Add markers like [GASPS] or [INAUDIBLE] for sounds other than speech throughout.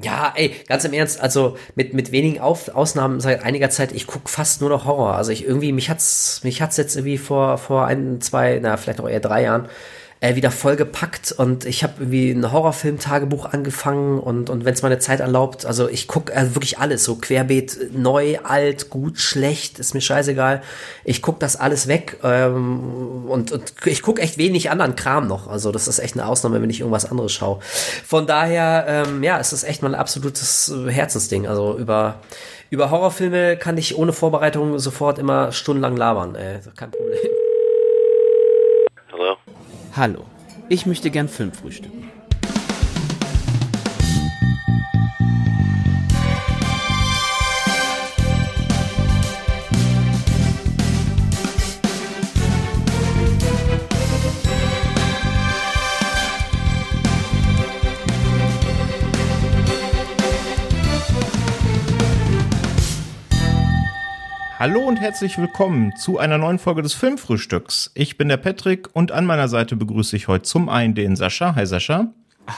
Ja, ey, ganz im Ernst, also mit, mit wenigen Auf Ausnahmen seit einiger Zeit, ich guck fast nur noch Horror. Also ich irgendwie, mich hat's, mich hat's jetzt irgendwie vor, vor ein, zwei, na, vielleicht auch eher drei Jahren äh, wieder vollgepackt und ich habe irgendwie ein Horrorfilm-Tagebuch angefangen und, und wenn es meine Zeit erlaubt, also ich guck äh, wirklich alles, so querbeet, neu, alt, gut, schlecht, ist mir scheißegal. Ich guck das alles weg ähm, und, und ich guck echt wenig anderen Kram noch. Also das ist echt eine Ausnahme, wenn ich irgendwas anderes schaue. Von daher, ähm, ja, es ist echt mein absolutes Herzensding. Also über über Horrorfilme kann ich ohne Vorbereitung sofort immer stundenlang labern. Ey, kein Problem. Hallo, ich möchte gern Film Hallo und herzlich willkommen zu einer neuen Folge des Filmfrühstücks. Ich bin der Patrick und an meiner Seite begrüße ich heute zum einen den Sascha. Hi Sascha.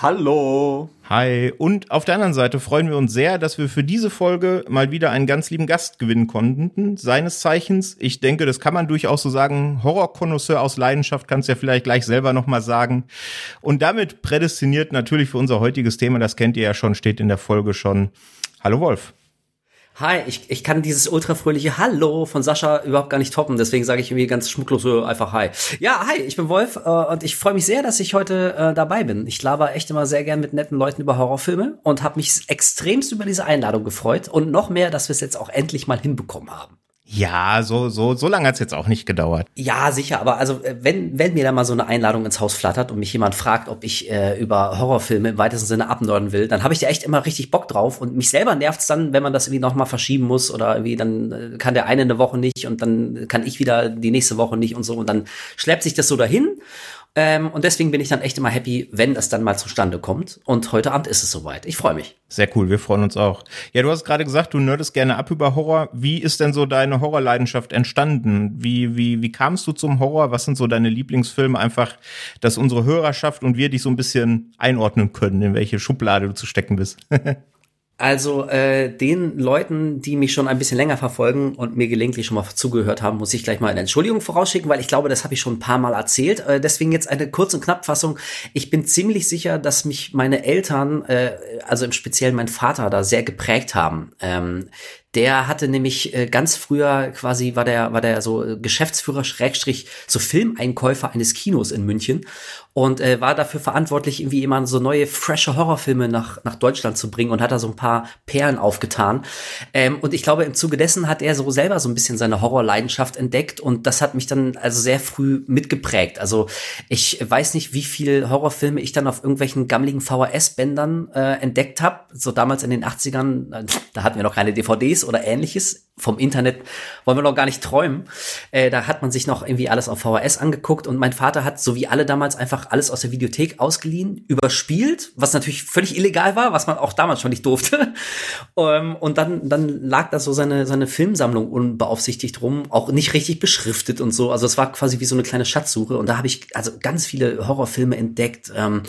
Hallo. Hi. Und auf der anderen Seite freuen wir uns sehr, dass wir für diese Folge mal wieder einen ganz lieben Gast gewinnen konnten. Seines Zeichens, ich denke, das kann man durchaus so sagen, Horrorkonnoisseur aus Leidenschaft, kannst ja vielleicht gleich selber nochmal sagen. Und damit prädestiniert natürlich für unser heutiges Thema, das kennt ihr ja schon, steht in der Folge schon. Hallo Wolf. Hi, ich, ich kann dieses ultrafröhliche Hallo von Sascha überhaupt gar nicht toppen, deswegen sage ich irgendwie ganz schmucklos einfach Hi. Ja, hi, ich bin Wolf äh, und ich freue mich sehr, dass ich heute äh, dabei bin. Ich laber echt immer sehr gern mit netten Leuten über Horrorfilme und habe mich extremst über diese Einladung gefreut und noch mehr, dass wir es jetzt auch endlich mal hinbekommen haben. Ja, so, so, so lange hat's jetzt auch nicht gedauert. Ja, sicher, aber also äh, wenn, wenn mir da mal so eine Einladung ins Haus flattert und mich jemand fragt, ob ich äh, über Horrorfilme im weitesten Sinne abnörden will, dann habe ich da echt immer richtig Bock drauf und mich selber nervt's dann, wenn man das irgendwie nochmal verschieben muss oder irgendwie dann äh, kann der eine eine Woche nicht und dann kann ich wieder die nächste Woche nicht und so und dann schleppt sich das so dahin ähm, und deswegen bin ich dann echt immer happy, wenn das dann mal zustande kommt. Und heute Abend ist es soweit. Ich freue mich. Sehr cool, wir freuen uns auch. Ja, du hast gerade gesagt, du nerdest gerne ab über Horror. Wie ist denn so deine Horrorleidenschaft entstanden? Wie, wie, wie kamst du zum Horror? Was sind so deine Lieblingsfilme? Einfach, dass unsere Hörerschaft und wir dich so ein bisschen einordnen können, in welche Schublade du zu stecken bist. [LAUGHS] Also äh, den Leuten, die mich schon ein bisschen länger verfolgen und mir gelegentlich schon mal zugehört haben, muss ich gleich mal eine Entschuldigung vorausschicken, weil ich glaube, das habe ich schon ein paar Mal erzählt. Äh, deswegen jetzt eine kurze und Knappfassung. Ich bin ziemlich sicher, dass mich meine Eltern, äh, also im Speziellen mein Vater, da sehr geprägt haben. Ähm, der hatte nämlich äh, ganz früher quasi war der war der so Geschäftsführer Schrägstrich so Filmeinkäufer eines Kinos in München und äh, war dafür verantwortlich irgendwie immer so neue frische Horrorfilme nach nach Deutschland zu bringen und hat da so ein paar Perlen aufgetan ähm, und ich glaube im Zuge dessen hat er so selber so ein bisschen seine Horrorleidenschaft entdeckt und das hat mich dann also sehr früh mitgeprägt also ich weiß nicht wie viel Horrorfilme ich dann auf irgendwelchen gammeligen VHS Bändern äh, entdeckt habe so damals in den 80ern äh, da hatten wir noch keine DVDs oder ähnliches. Vom Internet wollen wir noch gar nicht träumen. Äh, da hat man sich noch irgendwie alles auf VHS angeguckt und mein Vater hat, so wie alle damals, einfach alles aus der Videothek ausgeliehen, überspielt, was natürlich völlig illegal war, was man auch damals schon nicht durfte. [LAUGHS] ähm, und dann, dann lag da so seine, seine Filmsammlung unbeaufsichtigt rum, auch nicht richtig beschriftet und so. Also es war quasi wie so eine kleine Schatzsuche und da habe ich also ganz viele Horrorfilme entdeckt. Ähm,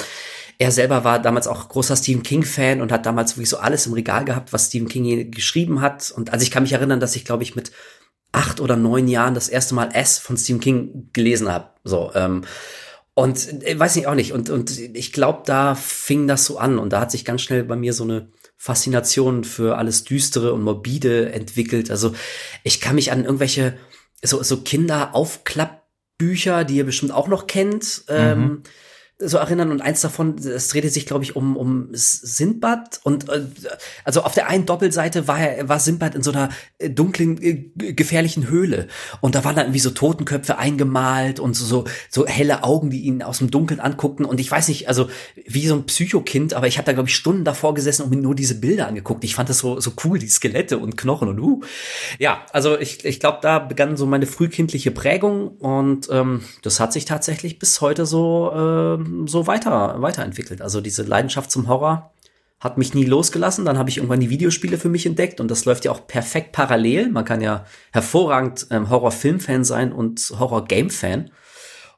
er selber war damals auch großer Stephen King-Fan und hat damals wirklich so alles im Regal gehabt, was Stephen King geschrieben hat. Und also ich kann mich erinnern, dass ich, glaube ich, mit acht oder neun Jahren das erste Mal S von Stephen King gelesen habe. So, ähm, und äh, weiß nicht auch nicht. Und, und ich glaube, da fing das so an. Und da hat sich ganz schnell bei mir so eine Faszination für alles Düstere und Morbide entwickelt. Also ich kann mich an irgendwelche so, so Kinderaufklappbücher, die ihr bestimmt auch noch kennt, ähm, mhm. ähm, so erinnern und eins davon, es drehte sich, glaube ich, um, um Sindbad und äh, also auf der einen Doppelseite war war Sindbad in so einer äh, dunklen, äh, gefährlichen Höhle und da waren dann irgendwie so Totenköpfe eingemalt und so, so, so helle Augen, die ihn aus dem Dunkeln anguckten und ich weiß nicht, also wie so ein Psychokind, aber ich habe da, glaube ich, Stunden davor gesessen und mir nur diese Bilder angeguckt. Ich fand das so, so cool, die Skelette und Knochen und uh. Ja, also ich, ich glaube, da begann so meine frühkindliche Prägung und ähm, das hat sich tatsächlich bis heute so ähm, so weiter, weiterentwickelt. Also diese Leidenschaft zum Horror hat mich nie losgelassen. Dann habe ich irgendwann die Videospiele für mich entdeckt und das läuft ja auch perfekt parallel. Man kann ja hervorragend ähm, Horror-Film-Fan sein und Horror-Game-Fan.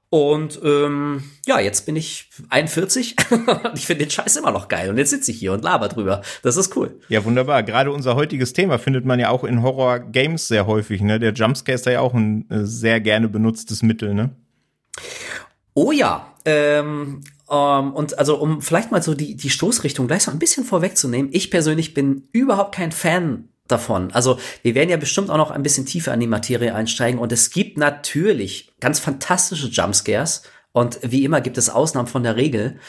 Und ähm, ja, jetzt bin ich 41 [LAUGHS] und ich finde den Scheiß immer noch geil. Und jetzt sitze ich hier und laber drüber. Das ist cool. Ja, wunderbar. Gerade unser heutiges Thema findet man ja auch in Horror-Games sehr häufig. Ne? Der Jumpscare ist ja auch ein äh, sehr gerne benutztes Mittel. Ne? Oh ja. Ähm, ähm, und also um vielleicht mal so die, die Stoßrichtung gleich so ein bisschen vorwegzunehmen. Ich persönlich bin überhaupt kein Fan davon. Also wir werden ja bestimmt auch noch ein bisschen tiefer in die Materie einsteigen und es gibt natürlich ganz fantastische Jumpscares und wie immer gibt es Ausnahmen von der Regel.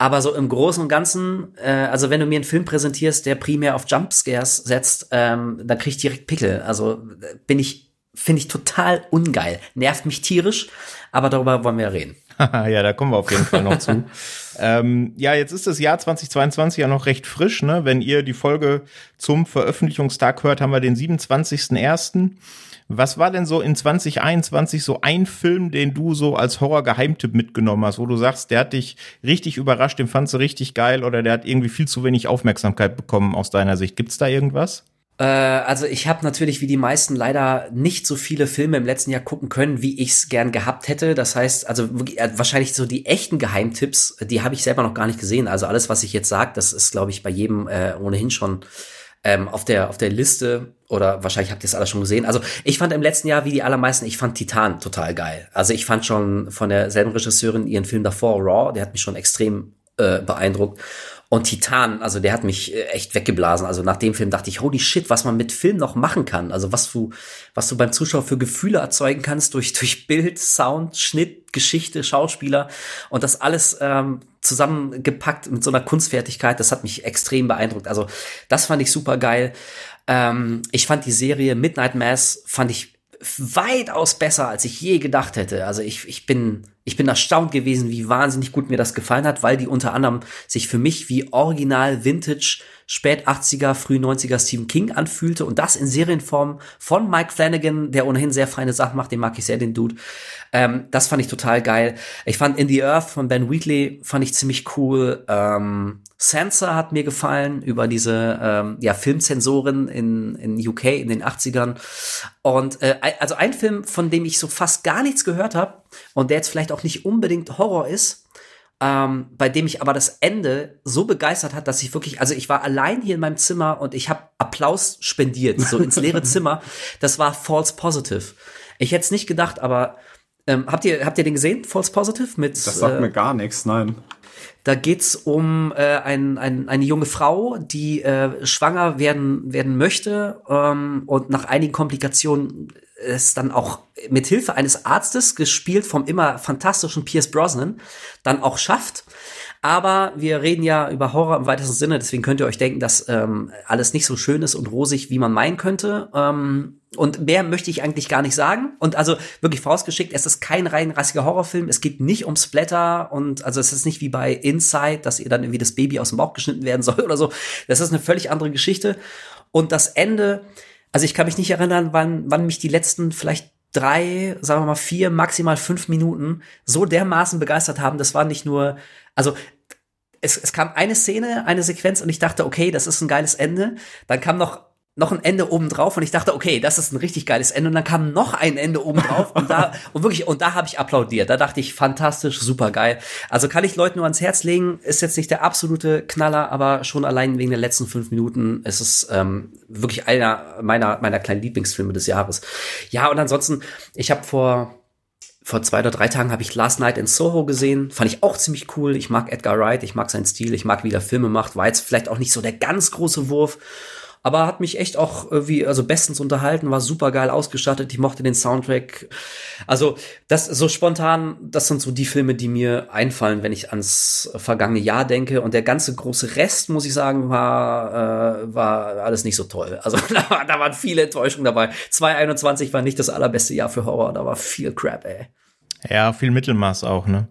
Aber so im Großen und Ganzen, äh, also wenn du mir einen Film präsentierst, der primär auf Jumpscares setzt, ähm, dann krieg ich direkt Pickel. Also äh, bin ich, finde ich total ungeil. Nervt mich tierisch, aber darüber wollen wir reden. [LAUGHS] ja, da kommen wir auf jeden Fall noch zu. [LAUGHS] Ähm, ja, jetzt ist das Jahr 2022 ja noch recht frisch. Ne? Wenn ihr die Folge zum Veröffentlichungstag hört, haben wir den 27.01. Was war denn so in 2021 so ein Film, den du so als Horror-Geheimtipp mitgenommen hast, wo du sagst, der hat dich richtig überrascht, den fandst du richtig geil oder der hat irgendwie viel zu wenig Aufmerksamkeit bekommen aus deiner Sicht? Gibt's da irgendwas? Äh, also ich habe natürlich wie die meisten leider nicht so viele Filme im letzten Jahr gucken können, wie ich es gern gehabt hätte. Das heißt, also äh, wahrscheinlich so die echten Geheimtipps, die habe ich selber noch gar nicht gesehen. Also alles, was ich jetzt sage, das ist, glaube ich, bei jedem äh, ohnehin schon ähm, auf der auf der Liste oder wahrscheinlich habt ihr es alle schon gesehen. Also ich fand im letzten Jahr wie die allermeisten, ich fand Titan total geil. Also ich fand schon von derselben Regisseurin ihren Film davor Raw, der hat mich schon extrem äh, beeindruckt. Und Titan, also der hat mich äh, echt weggeblasen. Also nach dem Film dachte ich, holy shit, was man mit Film noch machen kann. Also was du, was du beim Zuschauer für Gefühle erzeugen kannst durch, durch Bild, Sound, Schnitt, Geschichte, Schauspieler und das alles ähm, zusammengepackt mit so einer Kunstfertigkeit. Das hat mich extrem beeindruckt. Also das fand ich super geil. Ähm, ich fand die Serie Midnight Mass, fand ich weitaus besser, als ich je gedacht hätte. Also ich, ich bin, ich bin erstaunt gewesen, wie wahnsinnig gut mir das gefallen hat, weil die unter anderem sich für mich wie original Vintage spät 80er, früh 90er Stephen King anfühlte und das in Serienform von Mike Flanagan, der ohnehin sehr feine Sachen macht, den mag ich sehr, den Dude. Ähm, das fand ich total geil. Ich fand In the Earth von Ben Wheatley fand ich ziemlich cool. Ähm, Sansa hat mir gefallen über diese ähm, ja, Filmzensoren in, in UK in den 80ern. Und äh, also ein Film, von dem ich so fast gar nichts gehört habe und der jetzt vielleicht auch nicht unbedingt Horror ist, ähm, bei dem ich aber das Ende so begeistert hat, dass ich wirklich, also ich war allein hier in meinem Zimmer und ich habe Applaus spendiert, so ins leere [LAUGHS] Zimmer. Das war False Positive. Ich hätte es nicht gedacht, aber ähm, habt ihr habt ihr den gesehen, False Positive mit? Das sagt äh, mir gar nichts, nein. Da geht's um äh, ein, ein, eine junge Frau, die äh, schwanger werden werden möchte ähm, und nach einigen Komplikationen es dann auch mit Hilfe eines Arztes, gespielt vom immer fantastischen Pierce Brosnan, dann auch schafft. Aber wir reden ja über Horror im weitesten Sinne, deswegen könnt ihr euch denken, dass ähm, alles nicht so schön ist und rosig, wie man meinen könnte. Ähm, und mehr möchte ich eigentlich gar nicht sagen. Und also wirklich vorausgeschickt, es ist kein rein rassiger Horrorfilm. Es geht nicht um Splatter und also es ist nicht wie bei Inside, dass ihr dann irgendwie das Baby aus dem Bauch geschnitten werden [LAUGHS] soll oder so. Das ist eine völlig andere Geschichte. Und das Ende, also ich kann mich nicht erinnern, wann, wann mich die letzten vielleicht drei, sagen wir mal vier, maximal fünf Minuten so dermaßen begeistert haben. Das war nicht nur, also es, es kam eine Szene, eine Sequenz und ich dachte, okay, das ist ein geiles Ende. Dann kam noch noch ein Ende oben drauf und ich dachte, okay, das ist ein richtig geiles Ende und dann kam noch ein Ende oben drauf und da [LAUGHS] und wirklich und da habe ich applaudiert. Da dachte ich, fantastisch, super geil. Also kann ich Leuten nur ans Herz legen. Ist jetzt nicht der absolute Knaller, aber schon allein wegen der letzten fünf Minuten ist es ähm, wirklich einer meiner meiner kleinen Lieblingsfilme des Jahres. Ja und ansonsten, ich habe vor vor zwei oder drei Tagen habe ich Last Night in Soho gesehen. Fand ich auch ziemlich cool. Ich mag Edgar Wright, ich mag seinen Stil, ich mag, wie er Filme macht. War jetzt vielleicht auch nicht so der ganz große Wurf aber hat mich echt auch wie also bestens unterhalten, war super geil ausgestattet. Ich mochte den Soundtrack. Also das so spontan, das sind so die Filme, die mir einfallen, wenn ich ans vergangene Jahr denke. Und der ganze große Rest, muss ich sagen, war äh, war alles nicht so toll. Also [LAUGHS] da, da waren viele Enttäuschungen dabei. 2021 war nicht das allerbeste Jahr für Horror, da war viel Crap, ey. Ja, viel Mittelmaß auch, ne?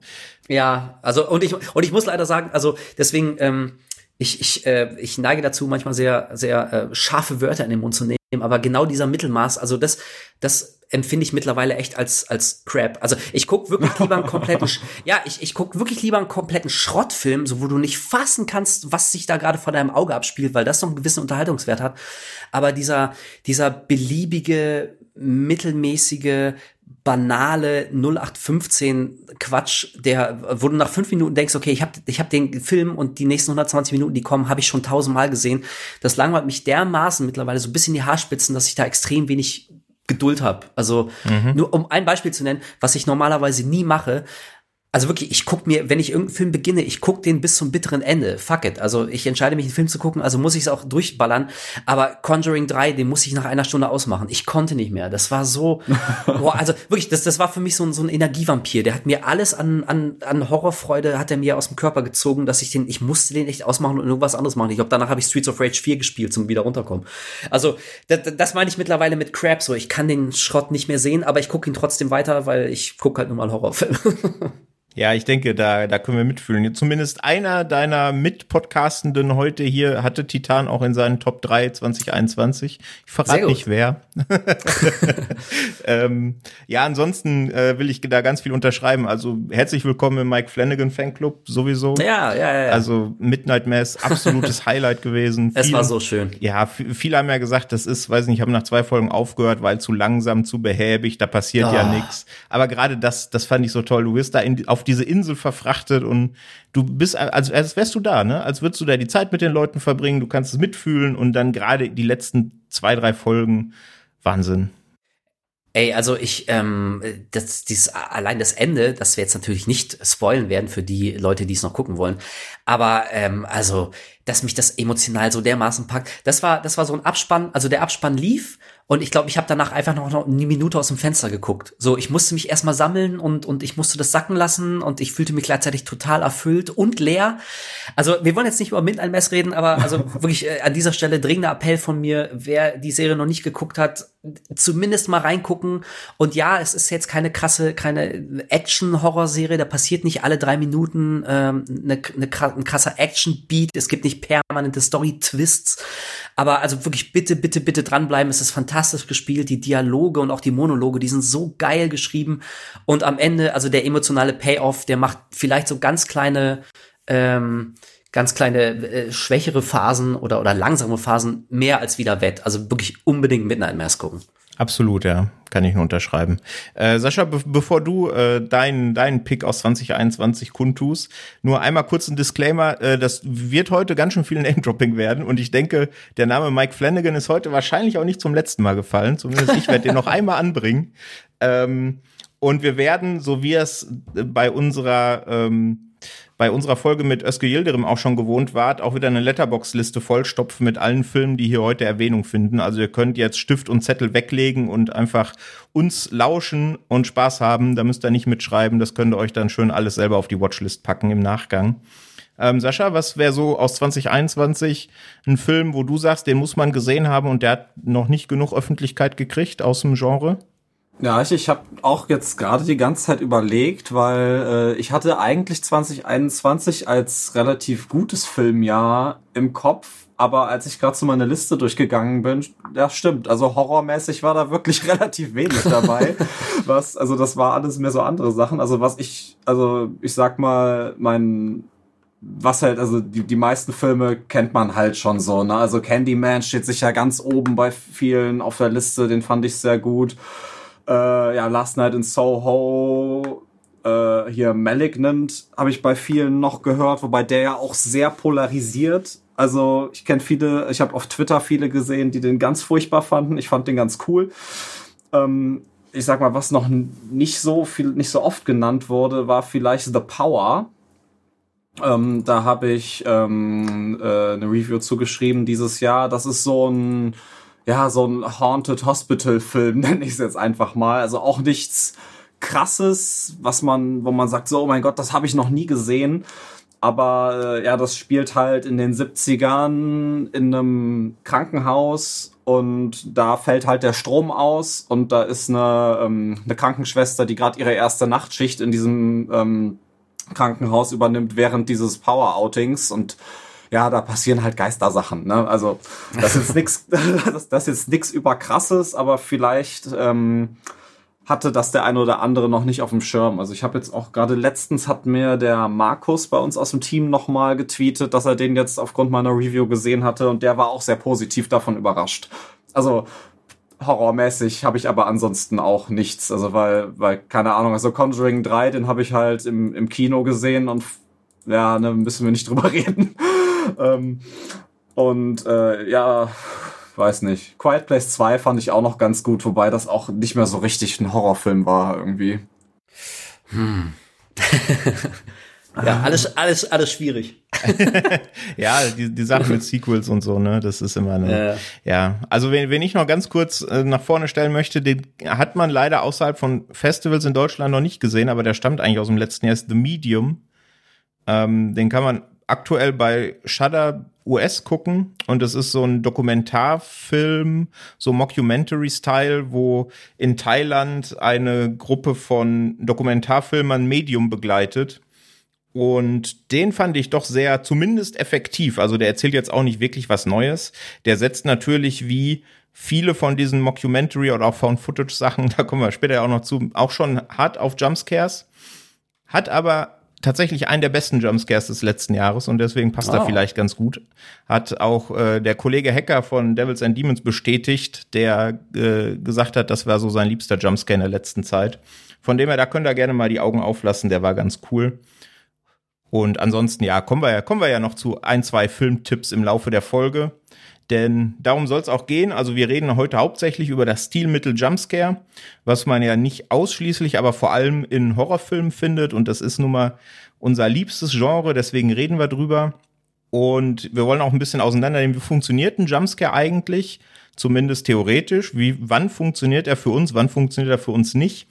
Ja, also und ich und ich muss leider sagen, also deswegen ähm, ich, ich, äh, ich neige dazu, manchmal sehr, sehr äh, scharfe Wörter in den Mund zu nehmen, aber genau dieser Mittelmaß, also das, das empfinde ich mittlerweile echt als, als Crap. Also ich guck wirklich lieber einen kompletten, [LAUGHS] ja, ich, ich guck wirklich lieber einen kompletten Schrottfilm, so wo du nicht fassen kannst, was sich da gerade vor deinem Auge abspielt, weil das noch einen gewissen Unterhaltungswert hat. Aber dieser, dieser beliebige, mittelmäßige, banale 0815 Quatsch, der, wo du nach fünf Minuten denkst, okay, ich habe ich hab den Film und die nächsten 120 Minuten, die kommen, habe ich schon tausendmal gesehen. Das langweilt mich dermaßen mittlerweile so ein bisschen die Haarspitzen, dass ich da extrem wenig Geduld habe. Also mhm. nur um ein Beispiel zu nennen, was ich normalerweise nie mache, also wirklich, ich guck mir, wenn ich irgendeinen Film beginne, ich guck den bis zum bitteren Ende. Fuck it. Also ich entscheide mich, einen Film zu gucken, also muss ich es auch durchballern. Aber Conjuring 3, den muss ich nach einer Stunde ausmachen. Ich konnte nicht mehr. Das war so, [LAUGHS] boah, also wirklich, das, das war für mich so ein, so ein Energievampir. Der hat mir alles an, an, an Horrorfreude, hat er mir aus dem Körper gezogen, dass ich den, ich musste den echt ausmachen und irgendwas anderes machen. Ich glaube, danach habe ich Streets of Rage 4 gespielt, zum wieder runterkommen. Also, das, das meine ich mittlerweile mit Crab so. Ich kann den Schrott nicht mehr sehen, aber ich gucke ihn trotzdem weiter, weil ich gucke halt nur mal Horrorfilme. [LAUGHS] Ja, ich denke, da, da können wir mitfühlen. Zumindest einer deiner Mitpodcastenden heute hier hatte Titan auch in seinen Top 3 2021. Ich verrate nicht wer. [LAUGHS] ähm, ja, ansonsten äh, will ich da ganz viel unterschreiben. Also herzlich willkommen im Mike Flanagan Fanclub sowieso. Ja, ja, ja. Also Midnight Mass, absolutes [LAUGHS] Highlight gewesen. Es war so schön. Ja, viele haben ja gesagt, das ist, weiß nicht, haben nach zwei Folgen aufgehört, weil zu langsam, zu behäbig, da passiert oh. ja nichts. Aber gerade das, das fand ich so toll. Du wirst da in, auf diese Insel verfrachtet und du bist, als, als wärst du da, ne? Als würdest du da die Zeit mit den Leuten verbringen, du kannst es mitfühlen und dann gerade die letzten zwei, drei Folgen, Wahnsinn. Ey, also ich, ähm, das, dieses, allein das Ende, das wir jetzt natürlich nicht spoilen werden für die Leute, die es noch gucken wollen, aber ähm, also, dass mich das emotional so dermaßen packt, das war, das war so ein Abspann, also der Abspann lief und ich glaube, ich habe danach einfach noch, eine Minute aus dem Fenster geguckt. So, ich musste mich erstmal sammeln und, und ich musste das sacken lassen und ich fühlte mich gleichzeitig total erfüllt und leer. Also, wir wollen jetzt nicht über Midnight Mess reden, aber also [LAUGHS] wirklich äh, an dieser Stelle dringender Appell von mir, wer die Serie noch nicht geguckt hat, zumindest mal reingucken. Und ja, es ist jetzt keine krasse, keine Action-Horror-Serie, da passiert nicht alle drei Minuten ähm, eine, eine, ein krasser Action-Beat, es gibt nicht permanente Story-Twists, aber also wirklich bitte, bitte, bitte dranbleiben, es ist fantastisch fantastisch gespielt, die Dialoge und auch die Monologe, die sind so geil geschrieben. Und am Ende, also der emotionale Payoff, der macht vielleicht so ganz kleine, ähm, ganz kleine äh, schwächere Phasen oder, oder langsame Phasen mehr als wieder wett. Also wirklich unbedingt Midnight Mass gucken. Absolut, ja. Kann ich nur unterschreiben. Äh, Sascha, be bevor du äh, deinen deinen Pick aus 2021 kundtust, nur einmal kurz ein Disclaimer. Äh, das wird heute ganz schön viel Name-Dropping werden und ich denke, der Name Mike Flanagan ist heute wahrscheinlich auch nicht zum letzten Mal gefallen. Zumindest ich werde den noch [LAUGHS] einmal anbringen. Ähm, und wir werden, so wie es bei unserer ähm, bei unserer Folge mit Özge Yildirim auch schon gewohnt wart, auch wieder eine Letterbox-Liste vollstopfen mit allen Filmen, die hier heute Erwähnung finden. Also ihr könnt jetzt Stift und Zettel weglegen und einfach uns lauschen und Spaß haben. Da müsst ihr nicht mitschreiben. Das könnt ihr euch dann schön alles selber auf die Watchlist packen im Nachgang. Ähm, Sascha, was wäre so aus 2021 ein Film, wo du sagst, den muss man gesehen haben und der hat noch nicht genug Öffentlichkeit gekriegt aus dem Genre? Ja, ich, ich habe auch jetzt gerade die ganze Zeit überlegt, weil äh, ich hatte eigentlich 2021 als relativ gutes Filmjahr im Kopf, aber als ich gerade so meine Liste durchgegangen bin, ja stimmt, also horrormäßig war da wirklich [LAUGHS] relativ wenig dabei. [LAUGHS] was, also das war alles mehr so andere Sachen. Also was ich, also ich sag mal, mein was halt, also die, die meisten Filme kennt man halt schon so, ne? Also Candyman steht sicher ganz oben bei vielen auf der Liste, den fand ich sehr gut. Äh, ja, Last Night in Soho, äh, hier Malignant habe ich bei vielen noch gehört, wobei der ja auch sehr polarisiert. Also ich kenne viele, ich habe auf Twitter viele gesehen, die den ganz furchtbar fanden. Ich fand den ganz cool. Ähm, ich sag mal, was noch nicht so viel, nicht so oft genannt wurde, war vielleicht The Power. Ähm, da habe ich ähm, äh, eine Review zugeschrieben dieses Jahr. Das ist so ein ja, so ein Haunted Hospital Film, [LAUGHS] nenne ich es jetzt einfach mal. Also auch nichts krasses, was man, wo man sagt, so, oh mein Gott, das habe ich noch nie gesehen. Aber äh, ja, das spielt halt in den 70ern in einem Krankenhaus und da fällt halt der Strom aus und da ist eine, ähm, eine Krankenschwester, die gerade ihre erste Nachtschicht in diesem ähm, Krankenhaus übernimmt während dieses Power-Outings und ja, da passieren halt Geistersachen. Ne? Also das ist nix, [LAUGHS] [LAUGHS] das, das ist nix überkrasses, aber vielleicht ähm, hatte das der eine oder andere noch nicht auf dem Schirm. Also ich habe jetzt auch gerade letztens hat mir der Markus bei uns aus dem Team nochmal getweetet, dass er den jetzt aufgrund meiner Review gesehen hatte und der war auch sehr positiv davon überrascht. Also horrormäßig habe ich aber ansonsten auch nichts. Also weil, weil, keine Ahnung, also Conjuring 3, den habe ich halt im, im Kino gesehen und ja, ne, müssen wir nicht [LAUGHS] drüber reden. [LAUGHS] ähm, und äh, ja, weiß nicht. Quiet Place 2 fand ich auch noch ganz gut, wobei das auch nicht mehr so richtig ein Horrorfilm war irgendwie. Hm. [LAUGHS] Ja, alles, alles, alles schwierig. [LAUGHS] ja, die, die Sache mit Sequels und so, ne, das ist immer eine, äh. ja. Also wenn, wenn ich noch ganz kurz äh, nach vorne stellen möchte, den hat man leider außerhalb von Festivals in Deutschland noch nicht gesehen, aber der stammt eigentlich aus dem letzten Jahr, ist The Medium. Ähm, den kann man aktuell bei Shudder US gucken und es ist so ein Dokumentarfilm, so Mockumentary-Style, wo in Thailand eine Gruppe von Dokumentarfilmern Medium begleitet und den fand ich doch sehr, zumindest effektiv. Also der erzählt jetzt auch nicht wirklich was Neues. Der setzt natürlich wie viele von diesen Mockumentary oder auch Found-Footage-Sachen, [LAUGHS] da kommen wir später auch noch zu, auch schon hart auf Jumpscares. Hat aber tatsächlich einen der besten Jumpscares des letzten Jahres und deswegen passt oh. er vielleicht ganz gut. Hat auch äh, der Kollege Hacker von Devils and Demons bestätigt, der äh, gesagt hat, das war so sein liebster Jumpscare in der letzten Zeit. Von dem her, da könnt ihr gerne mal die Augen auflassen, der war ganz cool. Und ansonsten, ja, kommen wir ja, kommen wir ja noch zu ein, zwei Filmtipps im Laufe der Folge. Denn darum soll es auch gehen. Also wir reden heute hauptsächlich über das Stilmittel Jumpscare, was man ja nicht ausschließlich, aber vor allem in Horrorfilmen findet. Und das ist nun mal unser liebstes Genre, deswegen reden wir drüber. Und wir wollen auch ein bisschen auseinandernehmen, wie funktioniert ein Jumpscare eigentlich? Zumindest theoretisch. Wie, wann funktioniert er für uns? Wann funktioniert er für uns nicht?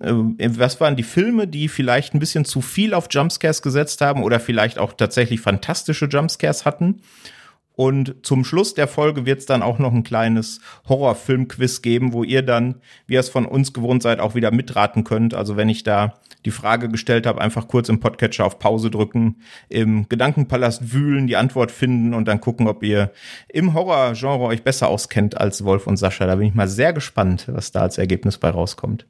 Äh, was waren die Filme, die vielleicht ein bisschen zu viel auf Jumpscares gesetzt haben oder vielleicht auch tatsächlich fantastische Jumpscares hatten? Und zum Schluss der Folge wird es dann auch noch ein kleines Horrorfilm-Quiz geben, wo ihr dann, wie ihr es von uns gewohnt seid, auch wieder mitraten könnt. Also wenn ich da die Frage gestellt habe, einfach kurz im Podcatcher auf Pause drücken, im Gedankenpalast wühlen, die Antwort finden und dann gucken, ob ihr im Horrorgenre euch besser auskennt als Wolf und Sascha. Da bin ich mal sehr gespannt, was da als Ergebnis bei rauskommt.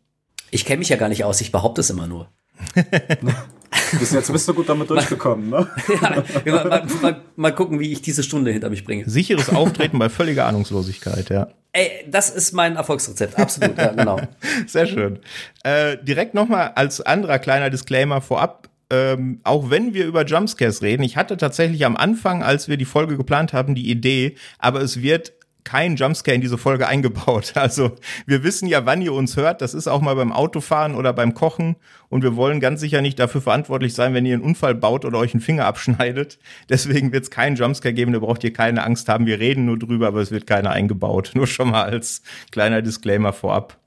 Ich kenne mich ja gar nicht aus, ich behaupte es immer nur. [LAUGHS] Bis jetzt bist du gut damit [LAUGHS] durchgekommen, ne? [LAUGHS] ja, mal, mal, mal, gucken, wie ich diese Stunde hinter mich bringe. Sicheres Auftreten bei völliger Ahnungslosigkeit, ja. Ey, das ist mein Erfolgsrezept, absolut, ja, genau. [LAUGHS] Sehr schön. Äh, direkt nochmal als anderer kleiner Disclaimer vorab. Ähm, auch wenn wir über Jumpscares reden, ich hatte tatsächlich am Anfang, als wir die Folge geplant haben, die Idee, aber es wird kein Jumpscare in diese Folge [LAUGHS] eingebaut. Also wir wissen ja, wann ihr uns hört. Das ist auch mal beim Autofahren oder beim Kochen. Und wir wollen ganz sicher nicht dafür verantwortlich sein, wenn ihr einen Unfall baut oder euch einen Finger abschneidet. [LAUGHS] Deswegen wird es keinen Jumpscare geben. Da braucht ihr keine Angst haben. Wir reden nur drüber, aber es wird keiner eingebaut. [LAUGHS] Nur schon mal als kleiner Disclaimer vorab.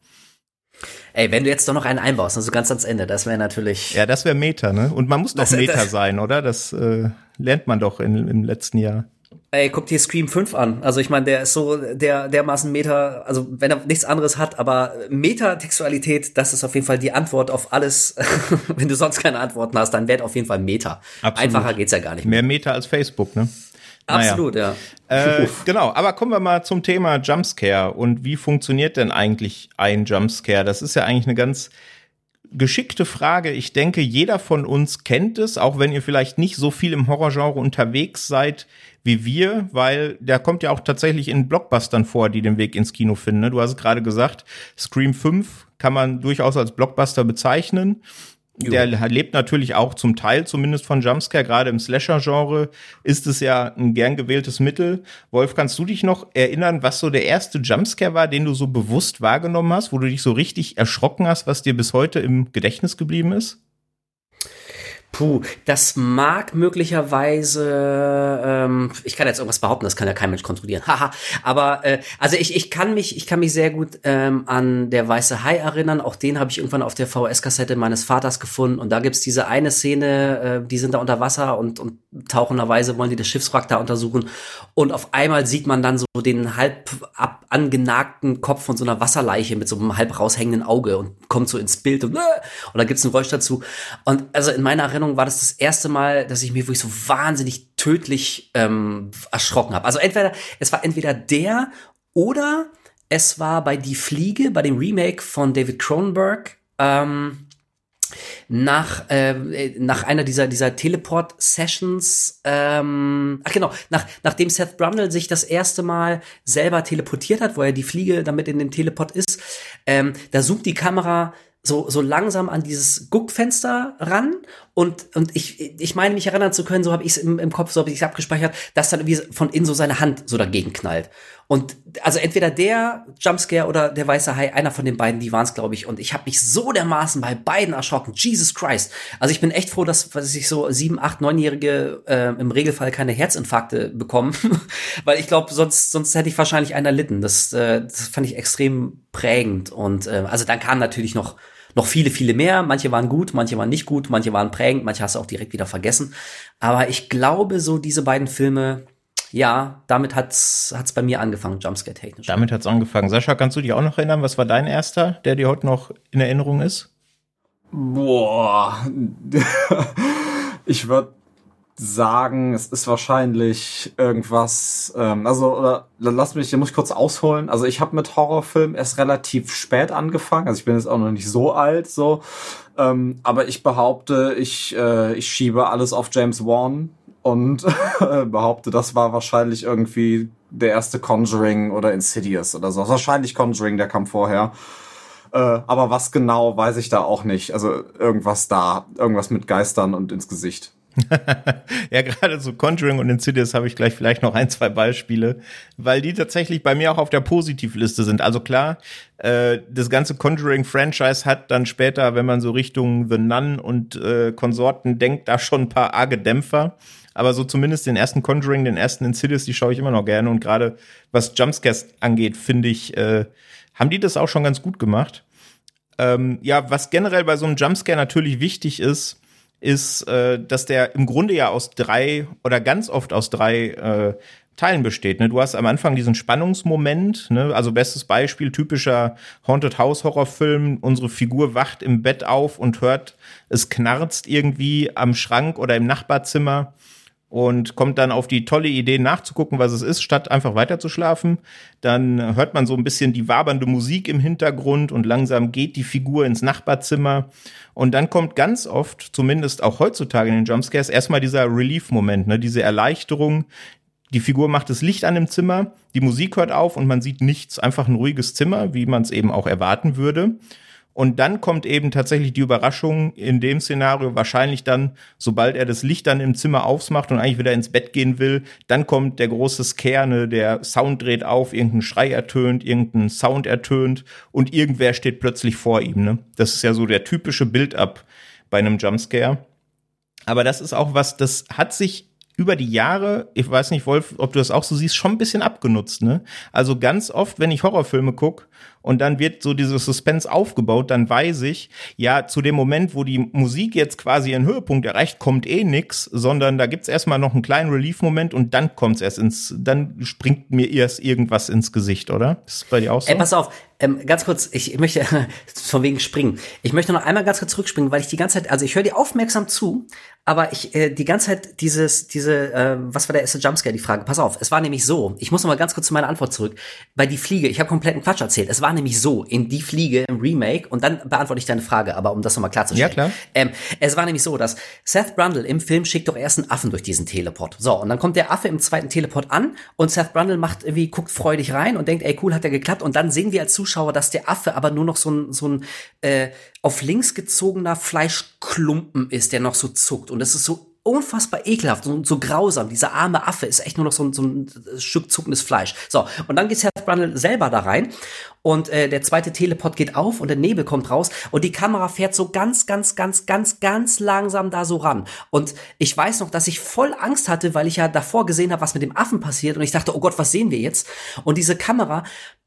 Ey, wenn du jetzt doch noch einen einbaust, also ganz ans Ende, das wäre natürlich. Ja, das wäre Meta, ne? Und man muss doch Meta sein, oder? Das äh, lernt man doch in, im letzten Jahr. Ey, guck dir Scream 5 an. Also ich meine, der ist so der dermaßen Meta, also wenn er nichts anderes hat, aber Metatextualität, das ist auf jeden Fall die Antwort auf alles. [LAUGHS] wenn du sonst keine Antworten hast, dann werd auf jeden Fall Meta. Absolut. Einfacher geht's ja gar nicht. Mehr, mehr Meta als Facebook, ne? Absolut, naja. ja. Äh, genau, aber kommen wir mal zum Thema Jumpscare und wie funktioniert denn eigentlich ein Jumpscare? Das ist ja eigentlich eine ganz geschickte Frage. Ich denke, jeder von uns kennt es, auch wenn ihr vielleicht nicht so viel im Horrorgenre unterwegs seid wie wir, weil der kommt ja auch tatsächlich in Blockbustern vor, die den Weg ins Kino finden. Ne? Du hast es gerade gesagt, Scream 5 kann man durchaus als Blockbuster bezeichnen. Jo. Der lebt natürlich auch zum Teil zumindest von Jumpscare. Gerade im Slasher-Genre ist es ja ein gern gewähltes Mittel. Wolf, kannst du dich noch erinnern, was so der erste Jumpscare war, den du so bewusst wahrgenommen hast, wo du dich so richtig erschrocken hast, was dir bis heute im Gedächtnis geblieben ist? Puh, das mag möglicherweise, ähm, ich kann jetzt irgendwas behaupten, das kann ja kein Mensch kontrollieren. [LAUGHS] Haha. Aber äh, also ich, ich kann mich, ich kann mich sehr gut ähm, an der Weiße Hai erinnern. Auch den habe ich irgendwann auf der VHS-Kassette meines Vaters gefunden. Und da gibt's diese eine Szene, äh, die sind da unter Wasser und, und tauchenderweise wollen die das Schiffswrack da untersuchen. Und auf einmal sieht man dann so den halb ab angenagten Kopf von so einer Wasserleiche mit so einem halb raushängenden Auge und kommt so ins Bild und, äh, und da gibt's einen Geräusch dazu. Und also in meiner Erinnerung war das das erste Mal, dass ich mir wirklich so wahnsinnig tödlich ähm, erschrocken habe. Also entweder es war entweder der oder es war bei Die Fliege, bei dem Remake von David Cronenberg. Ähm, nach äh, nach einer dieser dieser Teleport Sessions ähm, ach genau nach nachdem Seth Brundle sich das erste Mal selber teleportiert hat wo er die Fliege damit in dem Teleport ist ähm, da zoomt die Kamera so, so langsam an dieses Guckfenster ran und, und ich, ich meine mich erinnern zu können, so habe ich es im, im Kopf, so habe ich es abgespeichert, dass dann irgendwie von innen so seine Hand so dagegen knallt. Und also entweder der Jumpscare oder der weiße Hai, einer von den beiden, die waren es, glaube ich. Und ich habe mich so dermaßen bei beiden erschrocken. Jesus Christ. Also ich bin echt froh, dass was ich so sieben, acht, neunjährige äh, im Regelfall keine Herzinfarkte bekommen, [LAUGHS] weil ich glaube, sonst sonst hätte ich wahrscheinlich einer litten. Das, äh, das fand ich extrem prägend. Und äh, also dann kam natürlich noch noch viele, viele mehr. Manche waren gut, manche waren nicht gut, manche waren prägend, manche hast du auch direkt wieder vergessen. Aber ich glaube, so diese beiden Filme, ja, damit hat's hat's bei mir angefangen, Jumpscare-technisch. Damit hat's angefangen. Sascha, kannst du dich auch noch erinnern? Was war dein erster, der dir heute noch in Erinnerung ist? Boah. [LAUGHS] ich würde sagen, es ist wahrscheinlich irgendwas, ähm, also oder, lass mich, hier muss ich kurz ausholen. Also ich habe mit Horrorfilm erst relativ spät angefangen, also ich bin jetzt auch noch nicht so alt, so, ähm, aber ich behaupte, ich äh, ich schiebe alles auf James Wan und [LAUGHS] behaupte, das war wahrscheinlich irgendwie der erste Conjuring oder Insidious oder so. Wahrscheinlich Conjuring, der kam vorher. Äh, aber was genau, weiß ich da auch nicht. Also irgendwas da, irgendwas mit Geistern und ins Gesicht. [LAUGHS] ja, gerade so Conjuring und Insidious habe ich gleich vielleicht noch ein, zwei Beispiele, weil die tatsächlich bei mir auch auf der Positivliste sind. Also klar, äh, das ganze Conjuring-Franchise hat dann später, wenn man so Richtung The Nun und äh, Konsorten denkt, da schon ein paar arge Dämpfer. Aber so zumindest den ersten Conjuring, den ersten Insidious, die schaue ich immer noch gerne. Und gerade was Jumpscares angeht, finde ich, äh, haben die das auch schon ganz gut gemacht. Ähm, ja, was generell bei so einem Jumpscare natürlich wichtig ist, ist, äh, dass der im Grunde ja aus drei oder ganz oft aus drei äh, Teilen besteht. Ne? Du hast am Anfang diesen Spannungsmoment, ne? also bestes Beispiel, typischer Haunted House Horrorfilm. Unsere Figur wacht im Bett auf und hört, es knarzt irgendwie am Schrank oder im Nachbarzimmer und kommt dann auf die tolle Idee nachzugucken, was es ist, statt einfach weiterzuschlafen. Dann hört man so ein bisschen die wabernde Musik im Hintergrund und langsam geht die Figur ins Nachbarzimmer. Und dann kommt ganz oft, zumindest auch heutzutage in den Jumpscares, erstmal dieser Relief-Moment, ne, diese Erleichterung. Die Figur macht das Licht an im Zimmer, die Musik hört auf und man sieht nichts, einfach ein ruhiges Zimmer, wie man es eben auch erwarten würde. Und dann kommt eben tatsächlich die Überraschung in dem Szenario wahrscheinlich dann, sobald er das Licht dann im Zimmer aufmacht und eigentlich wieder ins Bett gehen will, dann kommt der große Scare, der Sound dreht auf, irgendein Schrei ertönt, irgendein Sound ertönt und irgendwer steht plötzlich vor ihm. Ne? Das ist ja so der typische Build-up bei einem Jumpscare. Aber das ist auch was, das hat sich über die Jahre, ich weiß nicht, Wolf, ob du das auch so siehst, schon ein bisschen abgenutzt, ne? Also ganz oft, wenn ich Horrorfilme guck und dann wird so dieses Suspense aufgebaut, dann weiß ich, ja, zu dem Moment, wo die Musik jetzt quasi ihren Höhepunkt erreicht, kommt eh nix, sondern da gibt's erstmal noch einen kleinen Relief-Moment und dann kommt's erst ins, dann springt mir erst irgendwas ins Gesicht, oder? Ist bei dir auch so? Ey, pass auf, ähm, ganz kurz, ich möchte [LAUGHS] von wegen springen. Ich möchte noch einmal ganz kurz zurückspringen, weil ich die ganze Zeit, also ich höre dir aufmerksam zu, aber ich äh, die ganze Zeit dieses, diese, äh, was war der erste Jumpscare, die Frage. Pass auf, es war nämlich so. Ich muss noch mal ganz kurz zu meiner Antwort zurück. Bei die Fliege, ich habe kompletten Quatsch erzählt. Es war nämlich so in die Fliege im Remake und dann beantworte ich deine Frage, aber um das noch mal klarzustellen. Ja klar. Ähm, es war nämlich so, dass Seth Brundle im Film schickt doch erst einen Affen durch diesen Teleport. So und dann kommt der Affe im zweiten Teleport an und Seth Brundle macht irgendwie guckt freudig rein und denkt, ey cool, hat er geklappt und dann sehen wir als Zuschauer, dass der Affe aber nur noch so ein, so ein äh, auf links gezogener Fleischklumpen ist, der noch so zuckt. Und das ist so unfassbar ekelhaft und so grausam. Dieser arme Affe ist echt nur noch so ein, so ein Stück zuckendes Fleisch. So, und dann geht Seth Brundle selber da rein und äh, der zweite Teleport geht auf und der Nebel kommt raus und die Kamera fährt so ganz, ganz, ganz, ganz, ganz langsam da so ran. Und ich weiß noch, dass ich voll Angst hatte, weil ich ja davor gesehen habe, was mit dem Affen passiert und ich dachte, oh Gott, was sehen wir jetzt? Und diese Kamera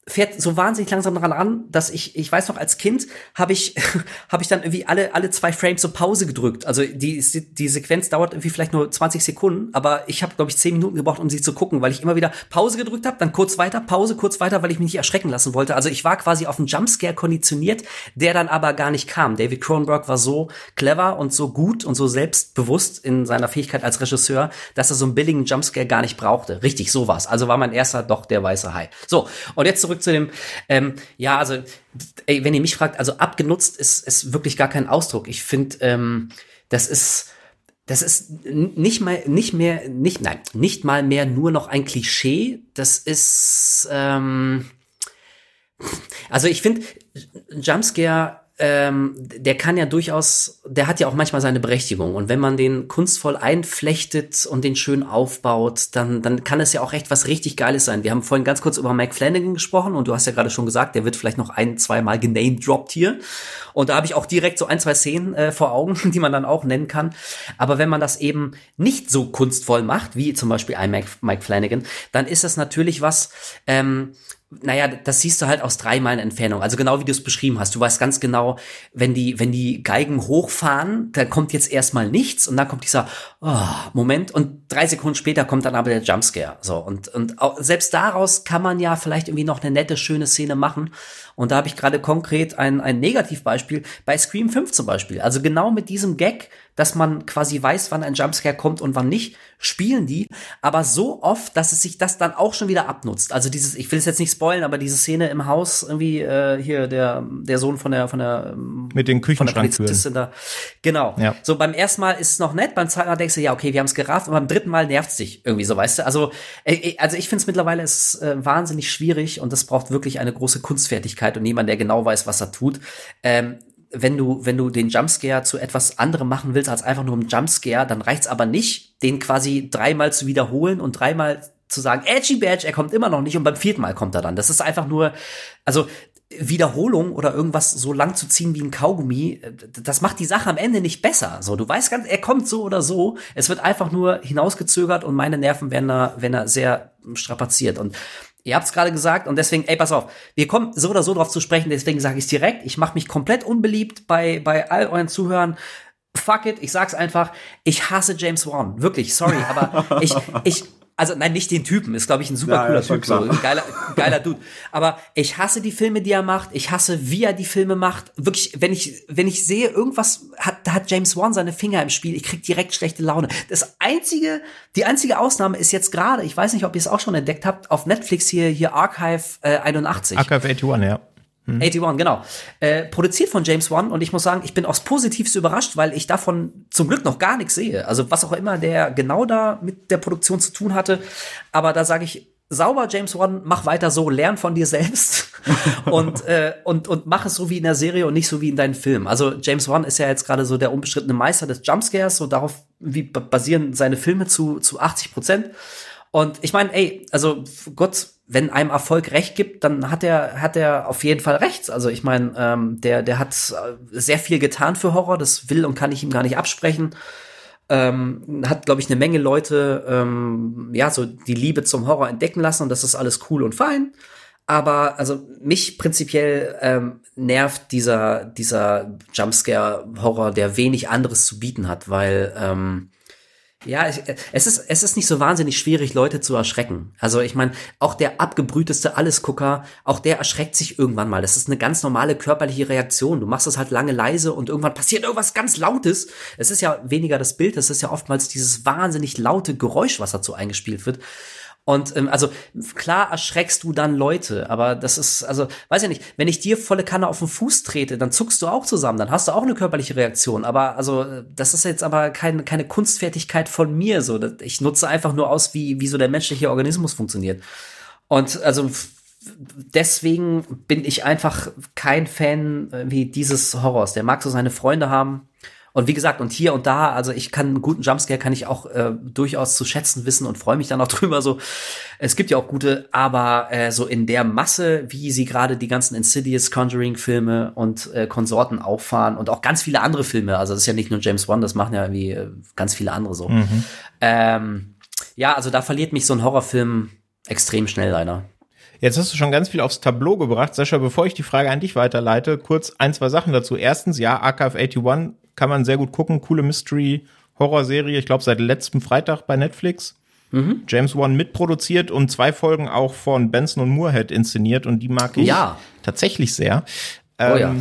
fährt so wahnsinnig langsam daran an, dass ich, ich weiß noch, als Kind habe ich, [LAUGHS] habe ich dann irgendwie alle, alle zwei Frames so Pause gedrückt. Also die, die Sequenz dauert irgendwie vielleicht nur 20 Sekunden, aber ich habe, glaube ich, 10 Minuten gebraucht, um sie zu gucken, weil ich immer wieder Pause gedrückt habe, dann kurz weiter, Pause, kurz weiter, weil ich mich nicht erschrecken lassen wollte. Also ich war quasi auf einen Jumpscare konditioniert, der dann aber gar nicht kam. David Cronenberg war so clever und so gut und so selbstbewusst in seiner Fähigkeit als Regisseur, dass er so einen billigen Jumpscare gar nicht brauchte. Richtig, so war's. Also war mein erster doch der weiße Hai. So, und jetzt zurück zurück zu dem, ähm, ja, also, ey, wenn ihr mich fragt, also abgenutzt ist, ist wirklich gar kein Ausdruck. Ich finde, ähm, das ist, das ist nicht mal, nicht mehr, nicht, nein, nicht mal mehr nur noch ein Klischee. Das ist, ähm, also ich finde, Jumpscare ähm, der kann ja durchaus, der hat ja auch manchmal seine Berechtigung. Und wenn man den kunstvoll einflechtet und den schön aufbaut, dann, dann kann es ja auch echt was richtig Geiles sein. Wir haben vorhin ganz kurz über Mike Flanagan gesprochen und du hast ja gerade schon gesagt, der wird vielleicht noch ein, zwei Mal genamedroppt hier. Und da habe ich auch direkt so ein, zwei Szenen äh, vor Augen, [LAUGHS] die man dann auch nennen kann. Aber wenn man das eben nicht so kunstvoll macht, wie zum Beispiel ein Mike, Mike Flanagan, dann ist das natürlich was, ähm, naja, das siehst du halt aus drei Meilen Entfernung. Also genau wie du es beschrieben hast. Du weißt ganz genau, wenn die, wenn die Geigen hochfahren, da kommt jetzt erstmal nichts und dann kommt dieser oh, Moment und drei Sekunden später kommt dann aber der Jumpscare. So und und auch, selbst daraus kann man ja vielleicht irgendwie noch eine nette, schöne Szene machen. Und da habe ich gerade konkret ein, ein Negativbeispiel bei Scream 5 zum Beispiel. Also genau mit diesem Gag, dass man quasi weiß, wann ein Jumpscare kommt und wann nicht, spielen die, aber so oft, dass es sich das dann auch schon wieder abnutzt. Also dieses, ich will es jetzt nicht spoilen, aber diese Szene im Haus, irgendwie äh, hier der der Sohn von der von der ähm, mit den Küchenschranktüren. Da. Genau. Ja. So beim ersten Mal ist es noch nett, beim zweiten Mal denkst du, ja okay, wir haben es gerafft, und beim dritten Mal nervt es dich irgendwie so, weißt du. Also äh, also ich finde es mittlerweile ist äh, wahnsinnig schwierig und das braucht wirklich eine große Kunstfertigkeit und jemand, der genau weiß, was er tut. Ähm, wenn du, wenn du den Jumpscare zu etwas anderem machen willst als einfach nur ein Jumpscare, dann reicht's aber nicht, den quasi dreimal zu wiederholen und dreimal zu sagen, Edgy Badge, er kommt immer noch nicht und beim vierten Mal kommt er dann. Das ist einfach nur, also Wiederholung oder irgendwas so lang zu ziehen wie ein Kaugummi, das macht die Sache am Ende nicht besser. So, du weißt ganz, er kommt so oder so. Es wird einfach nur hinausgezögert und meine Nerven werden da, werden da sehr strapaziert. Und Ihr habt es gerade gesagt und deswegen, ey, pass auf, wir kommen so oder so drauf zu sprechen, deswegen sage ich es direkt. Ich mache mich komplett unbeliebt bei, bei all euren Zuhörern. Fuck it, ich sag's einfach, ich hasse James Wan. Wirklich, sorry, aber ich, ich, also nein, nicht den Typen, ist glaube ich ein super ja, cooler ja, Typ, so geiler, geiler Dude. Aber ich hasse die Filme, die er macht. Ich hasse, wie er die Filme macht. Wirklich, wenn ich, wenn ich sehe, irgendwas hat, da hat James Wan seine Finger im Spiel, ich krieg direkt schlechte Laune. Das einzige, die einzige Ausnahme ist jetzt gerade, ich weiß nicht, ob ihr es auch schon entdeckt habt, auf Netflix hier, hier Archive äh, 81. Archive 81, ja. 81, mhm. genau. Äh, produziert von James Wan und ich muss sagen, ich bin aufs Positivste überrascht, weil ich davon zum Glück noch gar nichts sehe. Also was auch immer der genau da mit der Produktion zu tun hatte. Aber da sage ich, sauber James Wan, mach weiter so, lern von dir selbst [LAUGHS] und, äh, und, und mach es so wie in der Serie und nicht so wie in deinen Film. Also James Wan ist ja jetzt gerade so der unbestrittene Meister des Jumpscares, so darauf wie basieren seine Filme zu, zu 80 Prozent. Und ich meine, ey, also Gott, wenn einem Erfolg recht gibt, dann hat er hat er auf jeden Fall recht. Also ich meine, ähm, der der hat äh, sehr viel getan für Horror. Das will und kann ich ihm gar nicht absprechen. Ähm, hat glaube ich eine Menge Leute ähm, ja so die Liebe zum Horror entdecken lassen und das ist alles cool und fein. Aber also mich prinzipiell ähm, nervt dieser dieser Jumpscare Horror, der wenig anderes zu bieten hat, weil ähm, ja, es ist, es ist nicht so wahnsinnig schwierig, Leute zu erschrecken. Also ich meine, auch der abgebrühteste Allesgucker, auch der erschreckt sich irgendwann mal. Das ist eine ganz normale körperliche Reaktion. Du machst das halt lange leise und irgendwann passiert irgendwas ganz Lautes. Es ist ja weniger das Bild, es ist ja oftmals dieses wahnsinnig laute Geräusch, was dazu eingespielt wird. Und ähm, also klar erschreckst du dann Leute, aber das ist, also, weiß ich nicht, wenn ich dir volle Kanne auf den Fuß trete, dann zuckst du auch zusammen, dann hast du auch eine körperliche Reaktion. Aber also, das ist jetzt aber kein, keine Kunstfertigkeit von mir. So, ich nutze einfach nur aus, wie, wie so der menschliche Organismus funktioniert. Und also deswegen bin ich einfach kein Fan äh, wie dieses Horrors. Der mag so seine Freunde haben und wie gesagt, und hier und da, also ich kann einen guten Jumpscare kann ich auch äh, durchaus zu schätzen wissen und freue mich dann auch [LAUGHS] drüber. So, es gibt ja auch gute, aber äh, so in der Masse, wie sie gerade die ganzen Insidious, Conjuring-Filme und äh, Konsorten auffahren und auch ganz viele andere Filme. Also das ist ja nicht nur James Wan, das machen ja irgendwie äh, ganz viele andere so. Mhm. Ähm, ja, also da verliert mich so ein Horrorfilm extrem schnell leider. Jetzt hast du schon ganz viel aufs Tableau gebracht. Sascha, bevor ich die Frage an dich weiterleite, kurz ein, zwei Sachen dazu. Erstens, ja, Archive 81 kann man sehr gut gucken. Coole Mystery-Horror-Serie, ich glaube seit letztem Freitag bei Netflix. Mhm. James Wan mitproduziert und zwei Folgen auch von Benson und Moorhead inszeniert und die mag ich ja. tatsächlich sehr. Ähm, oh ja.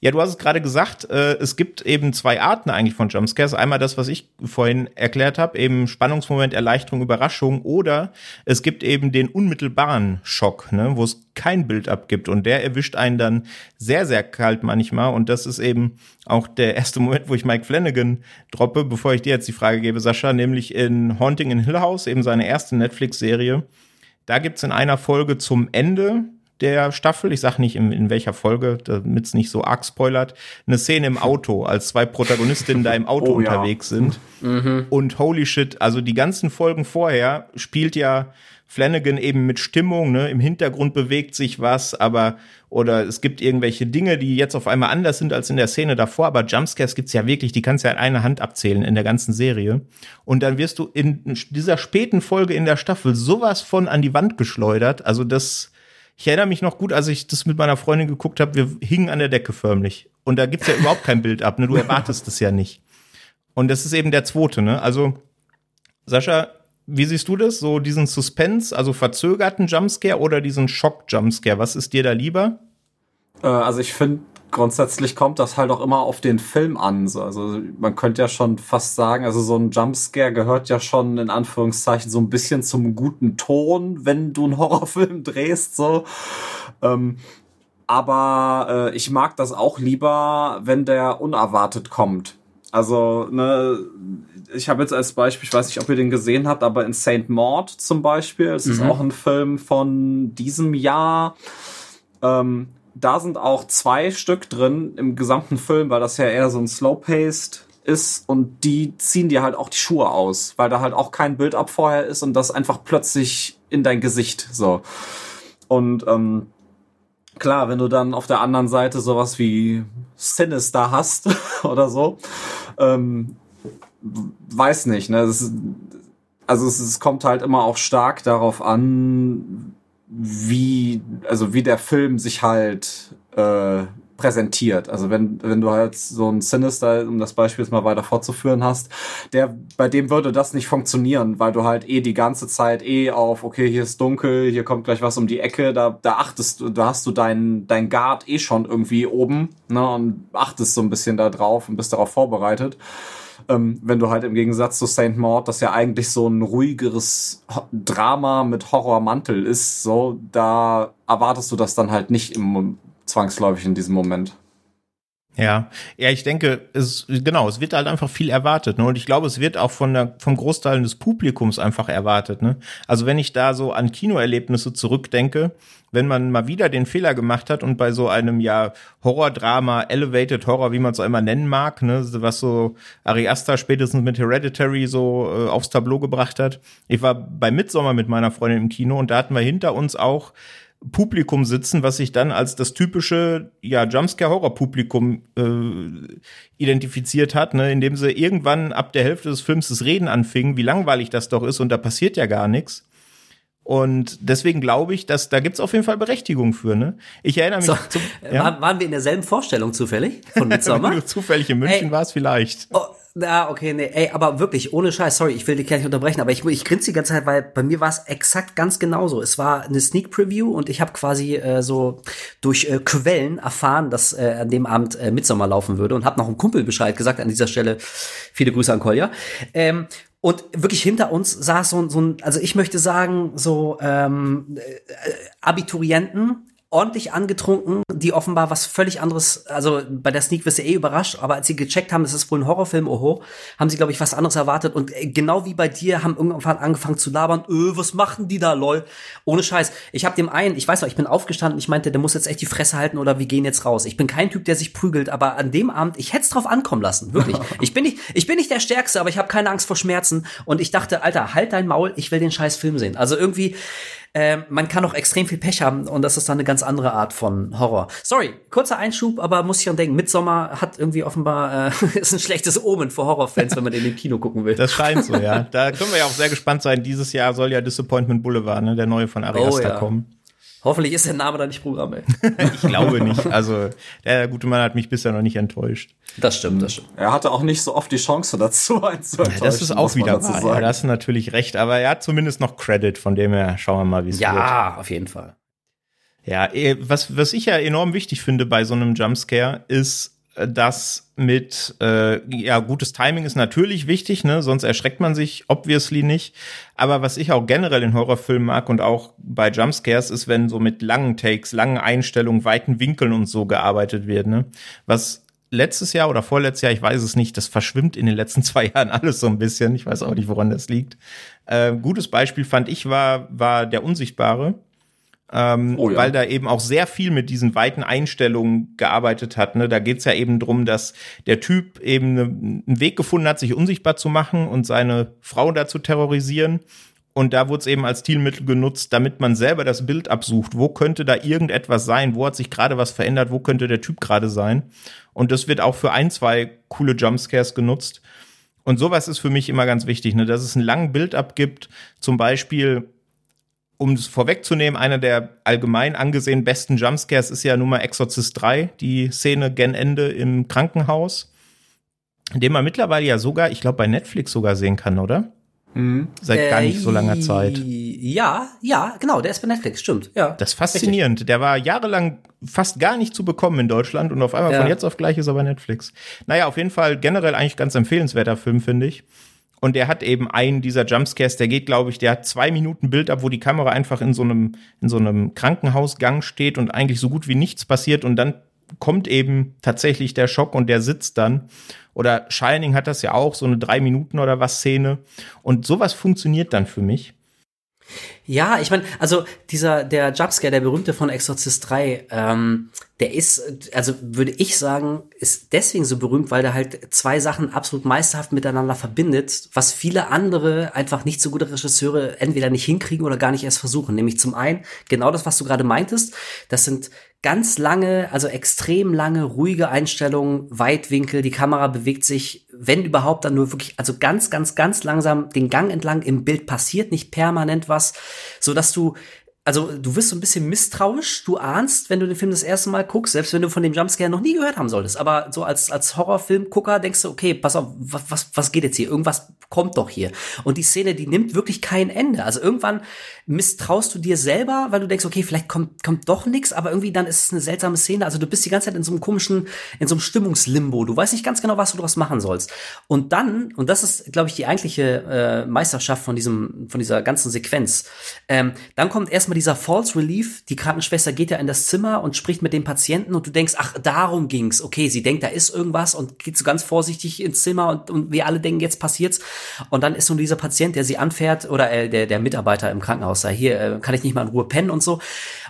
Ja, du hast es gerade gesagt, äh, es gibt eben zwei Arten eigentlich von Jumpscares. Einmal das, was ich vorhin erklärt habe, eben Spannungsmoment, Erleichterung, Überraschung oder es gibt eben den unmittelbaren Schock, ne, wo es kein Bild abgibt und der erwischt einen dann sehr, sehr kalt manchmal und das ist eben auch der erste Moment, wo ich Mike Flanagan droppe, bevor ich dir jetzt die Frage gebe, Sascha, nämlich in Haunting in Hill House, eben seine erste Netflix-Serie. Da gibt's in einer Folge zum Ende der Staffel, ich sag nicht in, in welcher Folge, damit es nicht so arg spoilert, eine Szene im Auto, als zwei Protagonistinnen da im [LAUGHS] Auto oh, unterwegs ja. sind. Mhm. Und holy shit, also die ganzen Folgen vorher spielt ja Flanagan eben mit Stimmung, ne? Im Hintergrund bewegt sich was, aber oder es gibt irgendwelche Dinge, die jetzt auf einmal anders sind als in der Szene davor, aber Jumpscares gibt's ja wirklich, die kannst du ja in einer Hand abzählen in der ganzen Serie. Und dann wirst du in dieser späten Folge in der Staffel sowas von an die Wand geschleudert. Also das, ich erinnere mich noch gut, als ich das mit meiner Freundin geguckt habe, wir hingen an der Decke förmlich. Und da gibt's ja überhaupt kein Bild ab, ne? Du erwartest es ja nicht. Und das ist eben der zweite, ne? Also, Sascha, wie siehst du das? So diesen Suspense, also verzögerten Jumpscare oder diesen Schock-Jumpscare? Was ist dir da lieber? Äh, also ich finde, grundsätzlich kommt das halt auch immer auf den Film an. Also man könnte ja schon fast sagen, also so ein Jumpscare gehört ja schon in Anführungszeichen so ein bisschen zum guten Ton, wenn du einen [LAUGHS] Horrorfilm drehst. So. Ähm, aber äh, ich mag das auch lieber, wenn der unerwartet kommt. Also, ne, ich habe jetzt als Beispiel, ich weiß nicht, ob ihr den gesehen habt, aber in Saint Maud zum Beispiel, es mhm. ist auch ein Film von diesem Jahr. Ähm, da sind auch zwei Stück drin im gesamten Film, weil das ja eher so ein Slow-Paced ist und die ziehen dir halt auch die Schuhe aus, weil da halt auch kein Bild-up vorher ist und das einfach plötzlich in dein Gesicht so. Und ähm, klar, wenn du dann auf der anderen Seite sowas wie Sinister hast [LAUGHS] oder so, ähm, weiß nicht, ne? Ist, also es, es kommt halt immer auch stark darauf an, wie, also wie der Film sich halt äh, präsentiert. Also wenn, wenn du halt so ein Sinister, um das Beispiel jetzt mal weiter fortzuführen hast, der, bei dem würde das nicht funktionieren, weil du halt eh die ganze Zeit eh auf, okay, hier ist dunkel, hier kommt gleich was um die Ecke, da, da achtest du, da hast du dein, dein Guard eh schon irgendwie oben, ne, und achtest so ein bisschen da drauf und bist darauf vorbereitet. Ähm, wenn du halt im Gegensatz zu Saint Maud, das ja eigentlich so ein ruhigeres Drama mit Horrormantel ist, so, da erwartest du das dann halt nicht im, zwangsläufig in diesem Moment. Ja, ja, ich denke, es genau, es wird halt einfach viel erwartet, ne? Und ich glaube, es wird auch von der vom Großteil des Publikums einfach erwartet, ne? Also wenn ich da so an Kinoerlebnisse zurückdenke, wenn man mal wieder den Fehler gemacht hat und bei so einem ja Horrordrama, Elevated Horror, wie man es auch immer nennen mag, ne, was so Ari Aster spätestens mit Hereditary so äh, aufs Tableau gebracht hat. Ich war bei Midsommer mit meiner Freundin im Kino und da hatten wir hinter uns auch Publikum sitzen, was sich dann als das typische ja Jumpscare-Horror-Publikum äh, identifiziert hat, ne, indem sie irgendwann ab der Hälfte des Films das Reden anfingen, wie langweilig das doch ist und da passiert ja gar nichts. Und deswegen glaube ich, dass da gibt's auf jeden Fall Berechtigung für. Ne? Ich erinnere mich. So, zum, ja? Waren wir in derselben Vorstellung zufällig von [LAUGHS] Midsommar? zufällig in München war es vielleicht. Oh, na, okay, nee, ey, aber wirklich, ohne Scheiß, sorry, ich will dich nicht unterbrechen, aber ich, ich grinse die ganze Zeit, weil bei mir war es exakt ganz genauso. Es war eine Sneak Preview und ich habe quasi äh, so durch äh, Quellen erfahren, dass äh, an dem Abend äh, Midsommer laufen würde und habe noch einem Kumpel Bescheid gesagt an dieser Stelle. Viele Grüße an Kolja. Ähm, und wirklich hinter uns saß so, so ein, also ich möchte sagen, so ähm, äh, Abiturienten, ordentlich angetrunken, die offenbar was völlig anderes, also bei der Sneak wirst du eh überrascht, aber als sie gecheckt haben, das ist wohl ein Horrorfilm, oho, haben sie, glaube ich, was anderes erwartet und äh, genau wie bei dir haben irgendwann angefangen zu labern, öh, was machen die da, lol, ohne Scheiß. Ich habe dem einen, ich weiß noch, ich bin aufgestanden, ich meinte, der muss jetzt echt die Fresse halten oder wir gehen jetzt raus. Ich bin kein Typ, der sich prügelt, aber an dem Abend, ich hätte es drauf ankommen lassen, wirklich. [LAUGHS] Ich bin nicht, ich bin nicht der Stärkste, aber ich habe keine Angst vor Schmerzen und ich dachte, Alter, halt dein Maul, ich will den scheiß Film sehen. Also irgendwie, äh, man kann auch extrem viel Pech haben und das ist dann eine ganz andere Art von Horror. Sorry, kurzer Einschub, aber muss ich schon denken, Midsommar hat irgendwie offenbar äh, [LAUGHS] ist ein schlechtes Omen für Horrorfans, wenn man den im Kino gucken will. Das scheint so, ja. Da können wir ja auch sehr gespannt sein. Dieses Jahr soll ja Disappointment Boulevard, ne, der neue von Ari Aster oh, ja. kommen. Hoffentlich ist der Name da nicht Programm, ey. [LAUGHS] ich glaube nicht. Also, der gute Mann hat mich bisher noch nicht enttäuscht. Das stimmt, das stimmt. Er hatte auch nicht so oft die Chance [LAUGHS] dazu, einen zu enttäuschen. Das ist auch wieder wahr. Ja, das ist natürlich recht. Aber er hat zumindest noch Credit, von dem her schauen wir mal, wie es ja, wird. Ja, auf jeden Fall. Ja, eh, was, was ich ja enorm wichtig finde bei so einem Jumpscare ist, dass mit, äh, ja, gutes Timing ist natürlich wichtig, ne, sonst erschreckt man sich obviously nicht. Aber was ich auch generell in Horrorfilmen mag und auch bei Jumpscares ist, wenn so mit langen Takes, langen Einstellungen, weiten Winkeln und so gearbeitet wird, ne. Was letztes Jahr oder vorletztes Jahr, ich weiß es nicht, das verschwimmt in den letzten [LAUGHS] zwei Jahren alles so ein bisschen. Ich weiß auch nicht, woran das liegt. Äh, gutes Beispiel fand ich war, war der Unsichtbare. Ähm, oh ja. weil da eben auch sehr viel mit diesen weiten Einstellungen gearbeitet hat. Ne? Da geht's ja eben drum, dass der Typ eben ne, einen Weg gefunden hat, sich unsichtbar zu machen und seine Frau da zu terrorisieren. Und da wurde es eben als Stilmittel genutzt, damit man selber das Bild absucht. Wo könnte da irgendetwas sein? Wo hat sich gerade was verändert? Wo könnte der Typ gerade sein? Und das wird auch für ein, zwei coole Jumpscares genutzt. Und sowas ist für mich immer ganz wichtig, ne? dass es einen langen Bild abgibt. Zum Beispiel, um es vorwegzunehmen, einer der allgemein angesehen besten Jumpscares ist ja Nummer Exorcist 3, die Szene gen Ende im Krankenhaus, den man mittlerweile ja sogar, ich glaube, bei Netflix sogar sehen kann, oder? Mhm. Seit äh, gar nicht so langer Zeit. Ja, ja, genau, der ist bei Netflix, stimmt. Ja. Das ist faszinierend. Richtig. Der war jahrelang fast gar nicht zu bekommen in Deutschland und auf einmal ja. von jetzt auf gleich ist er bei Netflix. Naja, auf jeden Fall generell eigentlich ganz empfehlenswerter Film, finde ich. Und der hat eben einen dieser Jumpscares, der geht, glaube ich, der hat zwei Minuten Bild ab, wo die Kamera einfach in so einem, in so einem Krankenhausgang steht und eigentlich so gut wie nichts passiert und dann kommt eben tatsächlich der Schock und der sitzt dann. Oder Shining hat das ja auch, so eine drei Minuten oder was Szene. Und sowas funktioniert dann für mich. Ja, ich meine, also dieser, der Jumpscare, der berühmte von Exorcist 3, ähm, der ist, also würde ich sagen, ist deswegen so berühmt, weil der halt zwei Sachen absolut meisterhaft miteinander verbindet, was viele andere einfach nicht so gute Regisseure entweder nicht hinkriegen oder gar nicht erst versuchen. Nämlich zum einen genau das, was du gerade meintest, das sind ganz lange, also extrem lange, ruhige Einstellungen, Weitwinkel, die Kamera bewegt sich, wenn überhaupt, dann nur wirklich, also ganz, ganz, ganz langsam den Gang entlang. Im Bild passiert nicht permanent was, so dass du also du wirst so ein bisschen misstrauisch, du ahnst, wenn du den Film das erste Mal guckst, selbst wenn du von dem Jumpscare noch nie gehört haben solltest, aber so als, als Horrorfilmgucker denkst du, okay, pass auf, was, was, was geht jetzt hier? Irgendwas kommt doch hier. Und die Szene, die nimmt wirklich kein Ende. Also irgendwann misstraust du dir selber, weil du denkst, okay, vielleicht kommt, kommt doch nichts, aber irgendwie dann ist es eine seltsame Szene. Also du bist die ganze Zeit in so einem komischen, in so einem Stimmungslimbo. Du weißt nicht ganz genau, was du daraus machen sollst. Und dann, und das ist, glaube ich, die eigentliche äh, Meisterschaft von diesem, von dieser ganzen Sequenz, ähm, dann kommt erstmal dieser False Relief, die Krankenschwester geht ja in das Zimmer und spricht mit dem Patienten und du denkst, ach, darum ging's. Okay, sie denkt, da ist irgendwas und geht so ganz vorsichtig ins Zimmer und, und wir alle denken, jetzt passiert's. Und dann ist nun dieser Patient, der sie anfährt oder äh, der, der Mitarbeiter im Krankenhaus da, hier äh, kann ich nicht mal in Ruhe pennen und so.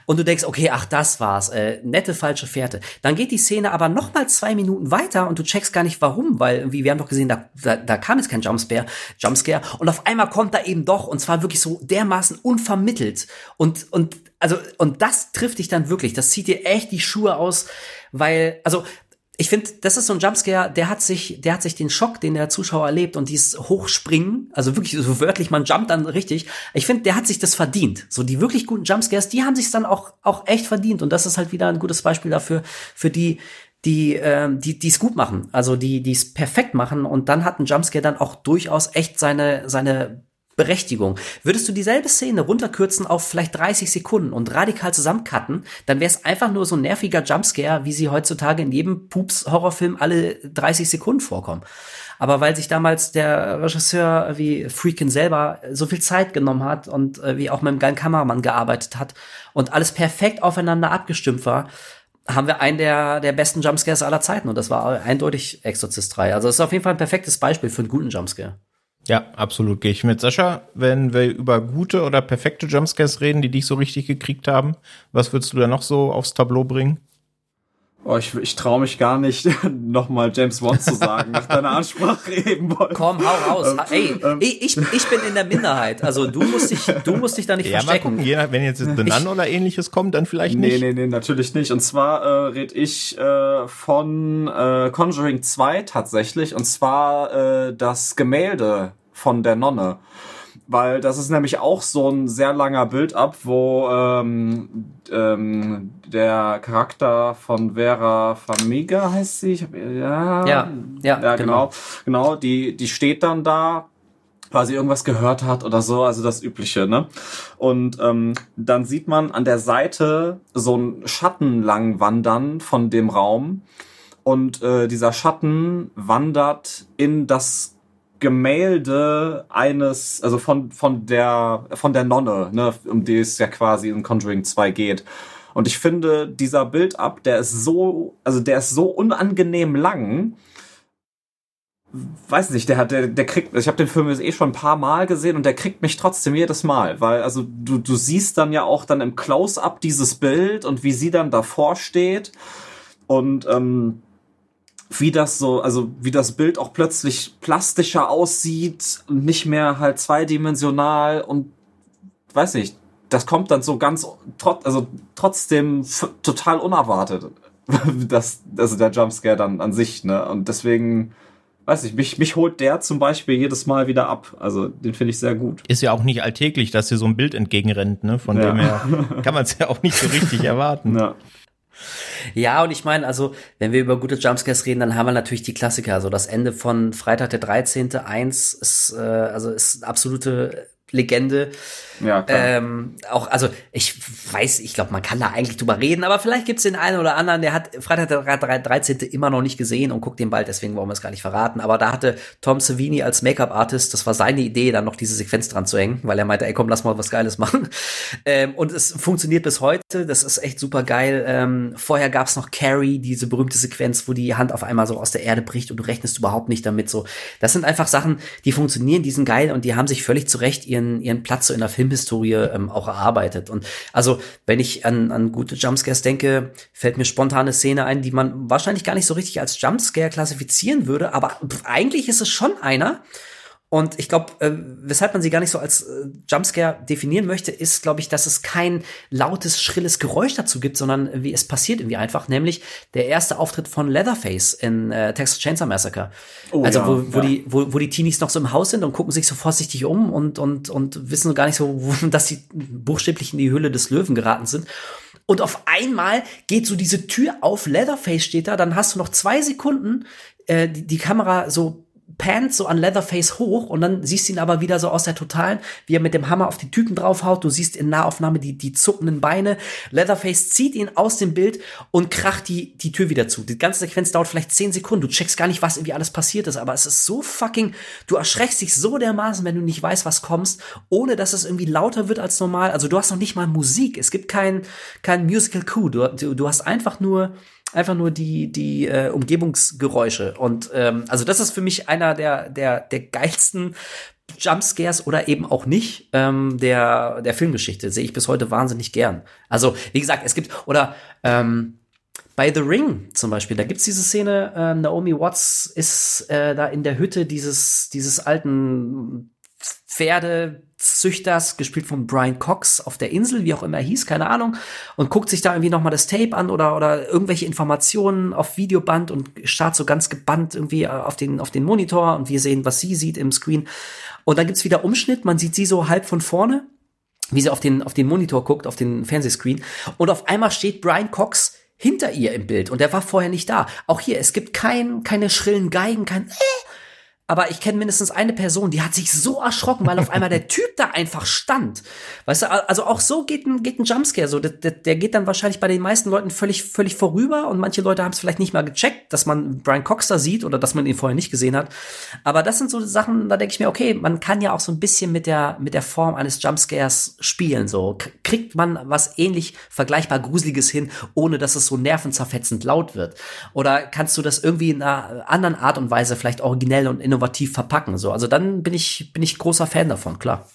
Und du denkst, okay, ach, das war's. Äh, nette falsche Fährte. Dann geht die Szene aber noch mal zwei Minuten weiter und du checkst gar nicht warum, weil wie wir haben doch gesehen, da, da, da kam jetzt kein Jumpscare, Jumpscare und auf einmal kommt da eben doch und zwar wirklich so dermaßen unvermittelt und und, also, und das trifft dich dann wirklich. Das zieht dir echt die Schuhe aus, weil, also, ich finde, das ist so ein Jumpscare, der hat sich, der hat sich den Schock, den der Zuschauer erlebt und dieses Hochspringen, also wirklich so wörtlich, man jumpt dann richtig. Ich finde, der hat sich das verdient. So die wirklich guten Jumpscares, die haben sich dann auch, auch echt verdient. Und das ist halt wieder ein gutes Beispiel dafür, für die, die, ähm, die, die es gut machen, also die, die es perfekt machen. Und dann hat ein Jumpscare dann auch durchaus echt seine, seine Berechtigung. Würdest du dieselbe Szene runterkürzen auf vielleicht 30 Sekunden und radikal zusammencutten, dann wäre es einfach nur so ein nerviger Jumpscare, wie sie heutzutage in jedem Pups-Horrorfilm alle 30 Sekunden vorkommen. Aber weil sich damals der Regisseur wie Freakin selber so viel Zeit genommen hat und äh, wie auch mit einem geilen Kameramann gearbeitet hat und alles perfekt aufeinander abgestimmt war, haben wir einen der, der besten Jumpscares aller Zeiten und das war eindeutig Exorcist 3. Also es ist auf jeden Fall ein perfektes Beispiel für einen guten Jumpscare. Ja, absolut gehe ich mit. Sascha, wenn wir über gute oder perfekte Jumpscares reden, die dich so richtig gekriegt haben, was würdest du da noch so aufs Tableau bringen? Oh, ich, ich traue mich gar nicht, [LAUGHS] nochmal James Bond zu sagen, nach deiner Ansprache [LAUGHS] eben. Komm, hau raus. Ähm, Ey, ähm, ich, ich bin in der Minderheit. Also du musst dich, du musst dich da nicht ja, verstecken. Mal gucken, wenn jetzt The Nun oder ähnliches kommt, dann vielleicht nicht. Nee, nee, nee, natürlich nicht. Und zwar äh, red ich äh, von äh, Conjuring 2 tatsächlich. Und zwar äh, das Gemälde von der Nonne. Weil das ist nämlich auch so ein sehr langer Build-up, wo ähm, ähm, der Charakter von Vera Famiga heißt sie, ich hab, ja, ja, ja, ja genau. genau, genau, die, die steht dann da quasi irgendwas gehört hat oder so, also das Übliche, ne? Und ähm, dann sieht man an der Seite so einen Schatten lang wandern von dem Raum und äh, dieser Schatten wandert in das Gemälde eines, also von, von der, von der Nonne, ne, um die es ja quasi in Conjuring 2 geht. Und ich finde, dieser Build-up, der ist so, also der ist so unangenehm lang. Weiß nicht, der hat, der, der kriegt, ich habe den Film jetzt eh schon ein paar Mal gesehen und der kriegt mich trotzdem jedes Mal, weil also du, du siehst dann ja auch dann im Close-up dieses Bild und wie sie dann davor steht und ähm, wie das so, also wie das Bild auch plötzlich plastischer aussieht und nicht mehr halt zweidimensional und weiß nicht, das kommt dann so ganz, trot, also trotzdem total unerwartet, [LAUGHS] das, also der Jumpscare dann an sich, ne? Und deswegen, weiß ich, mich, mich holt der zum Beispiel jedes Mal wieder ab. Also den finde ich sehr gut. Ist ja auch nicht alltäglich, dass dir so ein Bild entgegenrennt, ne? Von ja. dem her [LAUGHS] kann man es ja auch nicht so richtig erwarten. Ja. Ja, und ich meine, also, wenn wir über gute Jumpscares reden, dann haben wir natürlich die Klassiker. Also das Ende von Freitag der 13. 1 ist, äh, also ist absolute Legende. Ja, klar. Ähm, auch, also ich weiß, ich glaube, man kann da eigentlich drüber reden, aber vielleicht gibt's den einen oder anderen, der hat Freitag der 13. immer noch nicht gesehen und guckt den bald, deswegen wollen wir es gar nicht verraten. Aber da hatte Tom Savini als Make-up-Artist, das war seine Idee, dann noch diese Sequenz dran zu hängen, weil er meinte, ey komm, lass mal was Geiles machen. [LAUGHS] Ähm, und es funktioniert bis heute, das ist echt super geil. Ähm, vorher gab's noch Carrie, diese berühmte Sequenz, wo die Hand auf einmal so aus der Erde bricht und du rechnest überhaupt nicht damit. So, das sind einfach Sachen, die funktionieren, die sind geil und die haben sich völlig zurecht ihren, ihren Platz so in der Filmhistorie ähm, auch erarbeitet. Und also, wenn ich an, an gute Jumpscares denke, fällt mir spontane Szene ein, die man wahrscheinlich gar nicht so richtig als Jumpscare klassifizieren würde, aber eigentlich ist es schon einer. Und ich glaube, äh, weshalb man sie gar nicht so als äh, Jumpscare definieren möchte, ist, glaube ich, dass es kein lautes, schrilles Geräusch dazu gibt, sondern wie es passiert irgendwie einfach, nämlich der erste Auftritt von Leatherface in äh, Texas Chainsaw Massacre. Oh, also ja, wo, wo ja. die wo, wo die Teenies noch so im Haus sind und gucken sich so vorsichtig um und und und wissen gar nicht so, wo, [LAUGHS] dass sie buchstäblich in die Höhle des Löwen geraten sind. Und auf einmal geht so diese Tür auf, Leatherface steht da, dann hast du noch zwei Sekunden äh, die, die Kamera so pant so an Leatherface hoch und dann siehst du ihn aber wieder so aus der Totalen, wie er mit dem Hammer auf die Typen draufhaut. Du siehst in Nahaufnahme die, die zuckenden Beine. Leatherface zieht ihn aus dem Bild und kracht die, die Tür wieder zu. Die ganze Sequenz dauert vielleicht zehn Sekunden. Du checkst gar nicht, was irgendwie alles passiert ist, aber es ist so fucking, du erschreckst dich so dermaßen, wenn du nicht weißt, was kommst, ohne dass es irgendwie lauter wird als normal. Also du hast noch nicht mal Musik. Es gibt kein, kein Musical Coup. Du, du, du hast einfach nur einfach nur die die äh, Umgebungsgeräusche und ähm, also das ist für mich einer der der der geilsten Jumpscares oder eben auch nicht ähm, der der Filmgeschichte sehe ich bis heute wahnsinnig gern. Also wie gesagt, es gibt oder ähm, bei The Ring zum Beispiel, da gibt's diese Szene, äh, Naomi Watts ist äh, da in der Hütte dieses, dieses alten Pferdezüchters, gespielt von Brian Cox auf der Insel, wie auch immer er hieß, keine Ahnung, und guckt sich da irgendwie nochmal das Tape an oder, oder irgendwelche Informationen auf Videoband und starrt so ganz gebannt irgendwie äh, auf den, auf den Monitor und wir sehen, was sie sieht im Screen. Und dann gibt's wieder Umschnitt, man sieht sie so halb von vorne, wie sie auf den, auf den Monitor guckt, auf den Fernsehscreen. Und auf einmal steht Brian Cox hinter ihr im Bild und der war vorher nicht da. Auch hier, es gibt kein, keine schrillen Geigen, kein äh, aber ich kenne mindestens eine Person, die hat sich so erschrocken, weil auf einmal der [LAUGHS] Typ da einfach stand. Weißt du, also auch so geht ein, geht ein Jumpscare so. Der, der, der geht dann wahrscheinlich bei den meisten Leuten völlig, völlig vorüber und manche Leute haben es vielleicht nicht mal gecheckt, dass man Brian Cox da sieht oder dass man ihn vorher nicht gesehen hat. Aber das sind so Sachen, da denke ich mir, okay, man kann ja auch so ein bisschen mit der, mit der Form eines Jumpscares spielen, so. Kriegt man was ähnlich vergleichbar Gruseliges hin, ohne dass es so nervenzerfetzend laut wird? Oder kannst du das irgendwie in einer anderen Art und Weise vielleicht originell und innovativ innovativ verpacken. So, also dann bin ich, bin ich großer Fan davon, klar.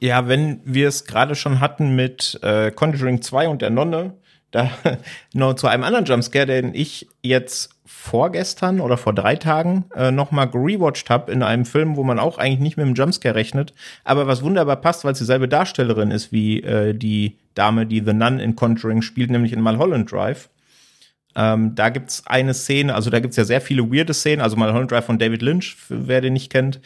Ja, wenn wir es gerade schon hatten mit äh, Conjuring 2 und der Nonne, da [LAUGHS] noch zu einem anderen Jumpscare, den ich jetzt vorgestern oder vor drei Tagen äh, nochmal gerewatcht habe in einem Film, wo man auch eigentlich nicht mit dem Jumpscare rechnet, aber was wunderbar passt, weil es dieselbe Darstellerin ist wie äh, die Dame, die The Nun in Conjuring spielt, nämlich in Mulholland Drive. Ähm, da gibt's eine Szene, also da gibt's ja sehr viele weirde Szenen, also mal Holland Drive von David Lynch, wer den nicht kennt,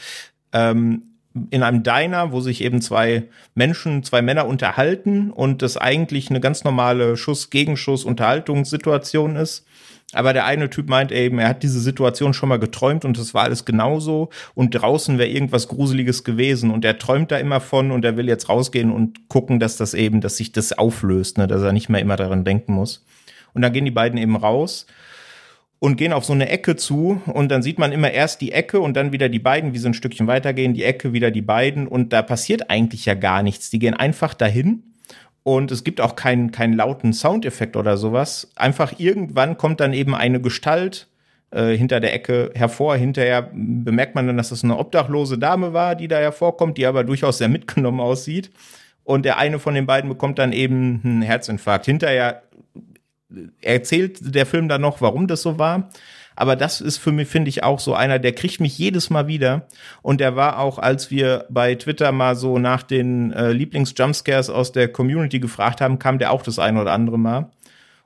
ähm, in einem Diner, wo sich eben zwei Menschen, zwei Männer unterhalten und das eigentlich eine ganz normale Schuss-Gegenschuss-Unterhaltungssituation ist. Aber der eine Typ meint eben, er hat diese Situation schon mal geträumt und es war alles genauso und draußen wäre irgendwas Gruseliges gewesen und er träumt da immer von und er will jetzt rausgehen und gucken, dass das eben, dass sich das auflöst, ne, dass er nicht mehr immer daran denken muss. Und dann gehen die beiden eben raus und gehen auf so eine Ecke zu und dann sieht man immer erst die Ecke und dann wieder die beiden, wie so ein Stückchen weitergehen, die Ecke, wieder die beiden und da passiert eigentlich ja gar nichts. Die gehen einfach dahin und es gibt auch keinen, keinen lauten Soundeffekt oder sowas. Einfach irgendwann kommt dann eben eine Gestalt äh, hinter der Ecke hervor. Hinterher bemerkt man dann, dass das eine obdachlose Dame war, die da hervorkommt, die aber durchaus sehr mitgenommen aussieht. Und der eine von den beiden bekommt dann eben einen Herzinfarkt. Hinterher erzählt der Film dann noch, warum das so war. Aber das ist für mich, finde ich, auch so einer, der kriegt mich jedes Mal wieder. Und der war auch, als wir bei Twitter mal so nach den äh, Lieblings-Jumpscares aus der Community gefragt haben, kam der auch das eine oder andere Mal.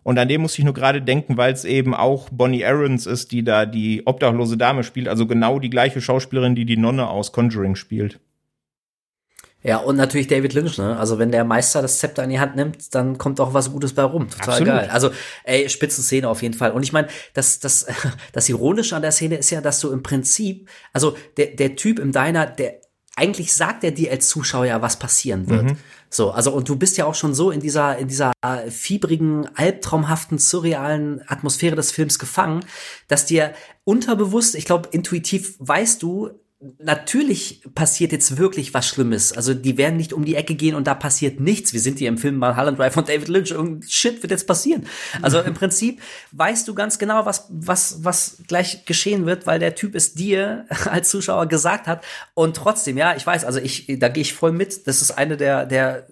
Und an dem muss ich nur gerade denken, weil es eben auch Bonnie Aarons ist, die da die obdachlose Dame spielt. Also genau die gleiche Schauspielerin, die die Nonne aus Conjuring spielt. Ja, und natürlich David Lynch, ne? Also wenn der Meister das Zepter in die Hand nimmt, dann kommt auch was Gutes bei rum. Total Absolut. geil. Also, ey, Spitzenszene auf jeden Fall. Und ich meine, das, das, [LAUGHS] das Ironische an der Szene ist ja, dass du im Prinzip, also der, der Typ im Diner, der eigentlich sagt er dir als Zuschauer ja, was passieren wird. Mhm. So, also und du bist ja auch schon so in dieser in dieser fiebrigen, albtraumhaften, surrealen Atmosphäre des Films gefangen, dass dir unterbewusst, ich glaube intuitiv weißt du, natürlich passiert jetzt wirklich was Schlimmes. Also die werden nicht um die Ecke gehen und da passiert nichts. Wir sind hier im Film Mulholland Drive von David Lynch. Irgendein Shit wird jetzt passieren. Also im Prinzip weißt du ganz genau, was, was, was gleich geschehen wird, weil der Typ es dir [LAUGHS] als Zuschauer gesagt hat. Und trotzdem, ja, ich weiß, also ich, da gehe ich voll mit. Das ist eine der, der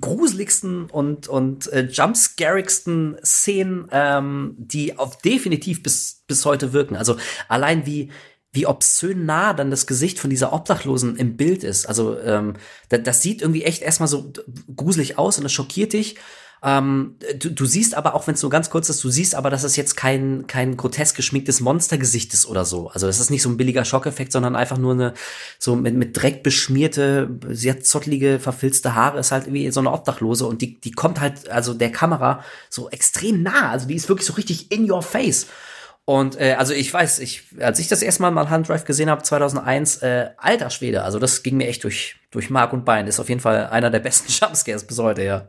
gruseligsten und, und äh, jumpscarigsten Szenen, ähm, die auf definitiv bis, bis heute wirken. Also allein wie, wie obszön nah dann das Gesicht von dieser Obdachlosen im Bild ist. Also ähm, das, das sieht irgendwie echt erstmal so gruselig aus und das schockiert dich. Ähm, du, du siehst aber, auch wenn es nur ganz kurz ist, du siehst aber, dass es jetzt kein, kein grotesk geschminktes Monstergesicht ist oder so. Also es ist nicht so ein billiger Schockeffekt, sondern einfach nur eine so mit, mit Dreck beschmierte, sehr zottlige, verfilzte Haare, ist halt irgendwie so eine Obdachlose und die, die kommt halt, also der Kamera so extrem nah. Also die ist wirklich so richtig in your face. Und äh, also ich weiß, ich, als ich das erste Mal mal Handdrive gesehen habe, 2001, äh, alter Schwede, also das ging mir echt durch, durch Mark und Bein. Ist auf jeden Fall einer der besten [LAUGHS] Jumpscares bis heute, ja.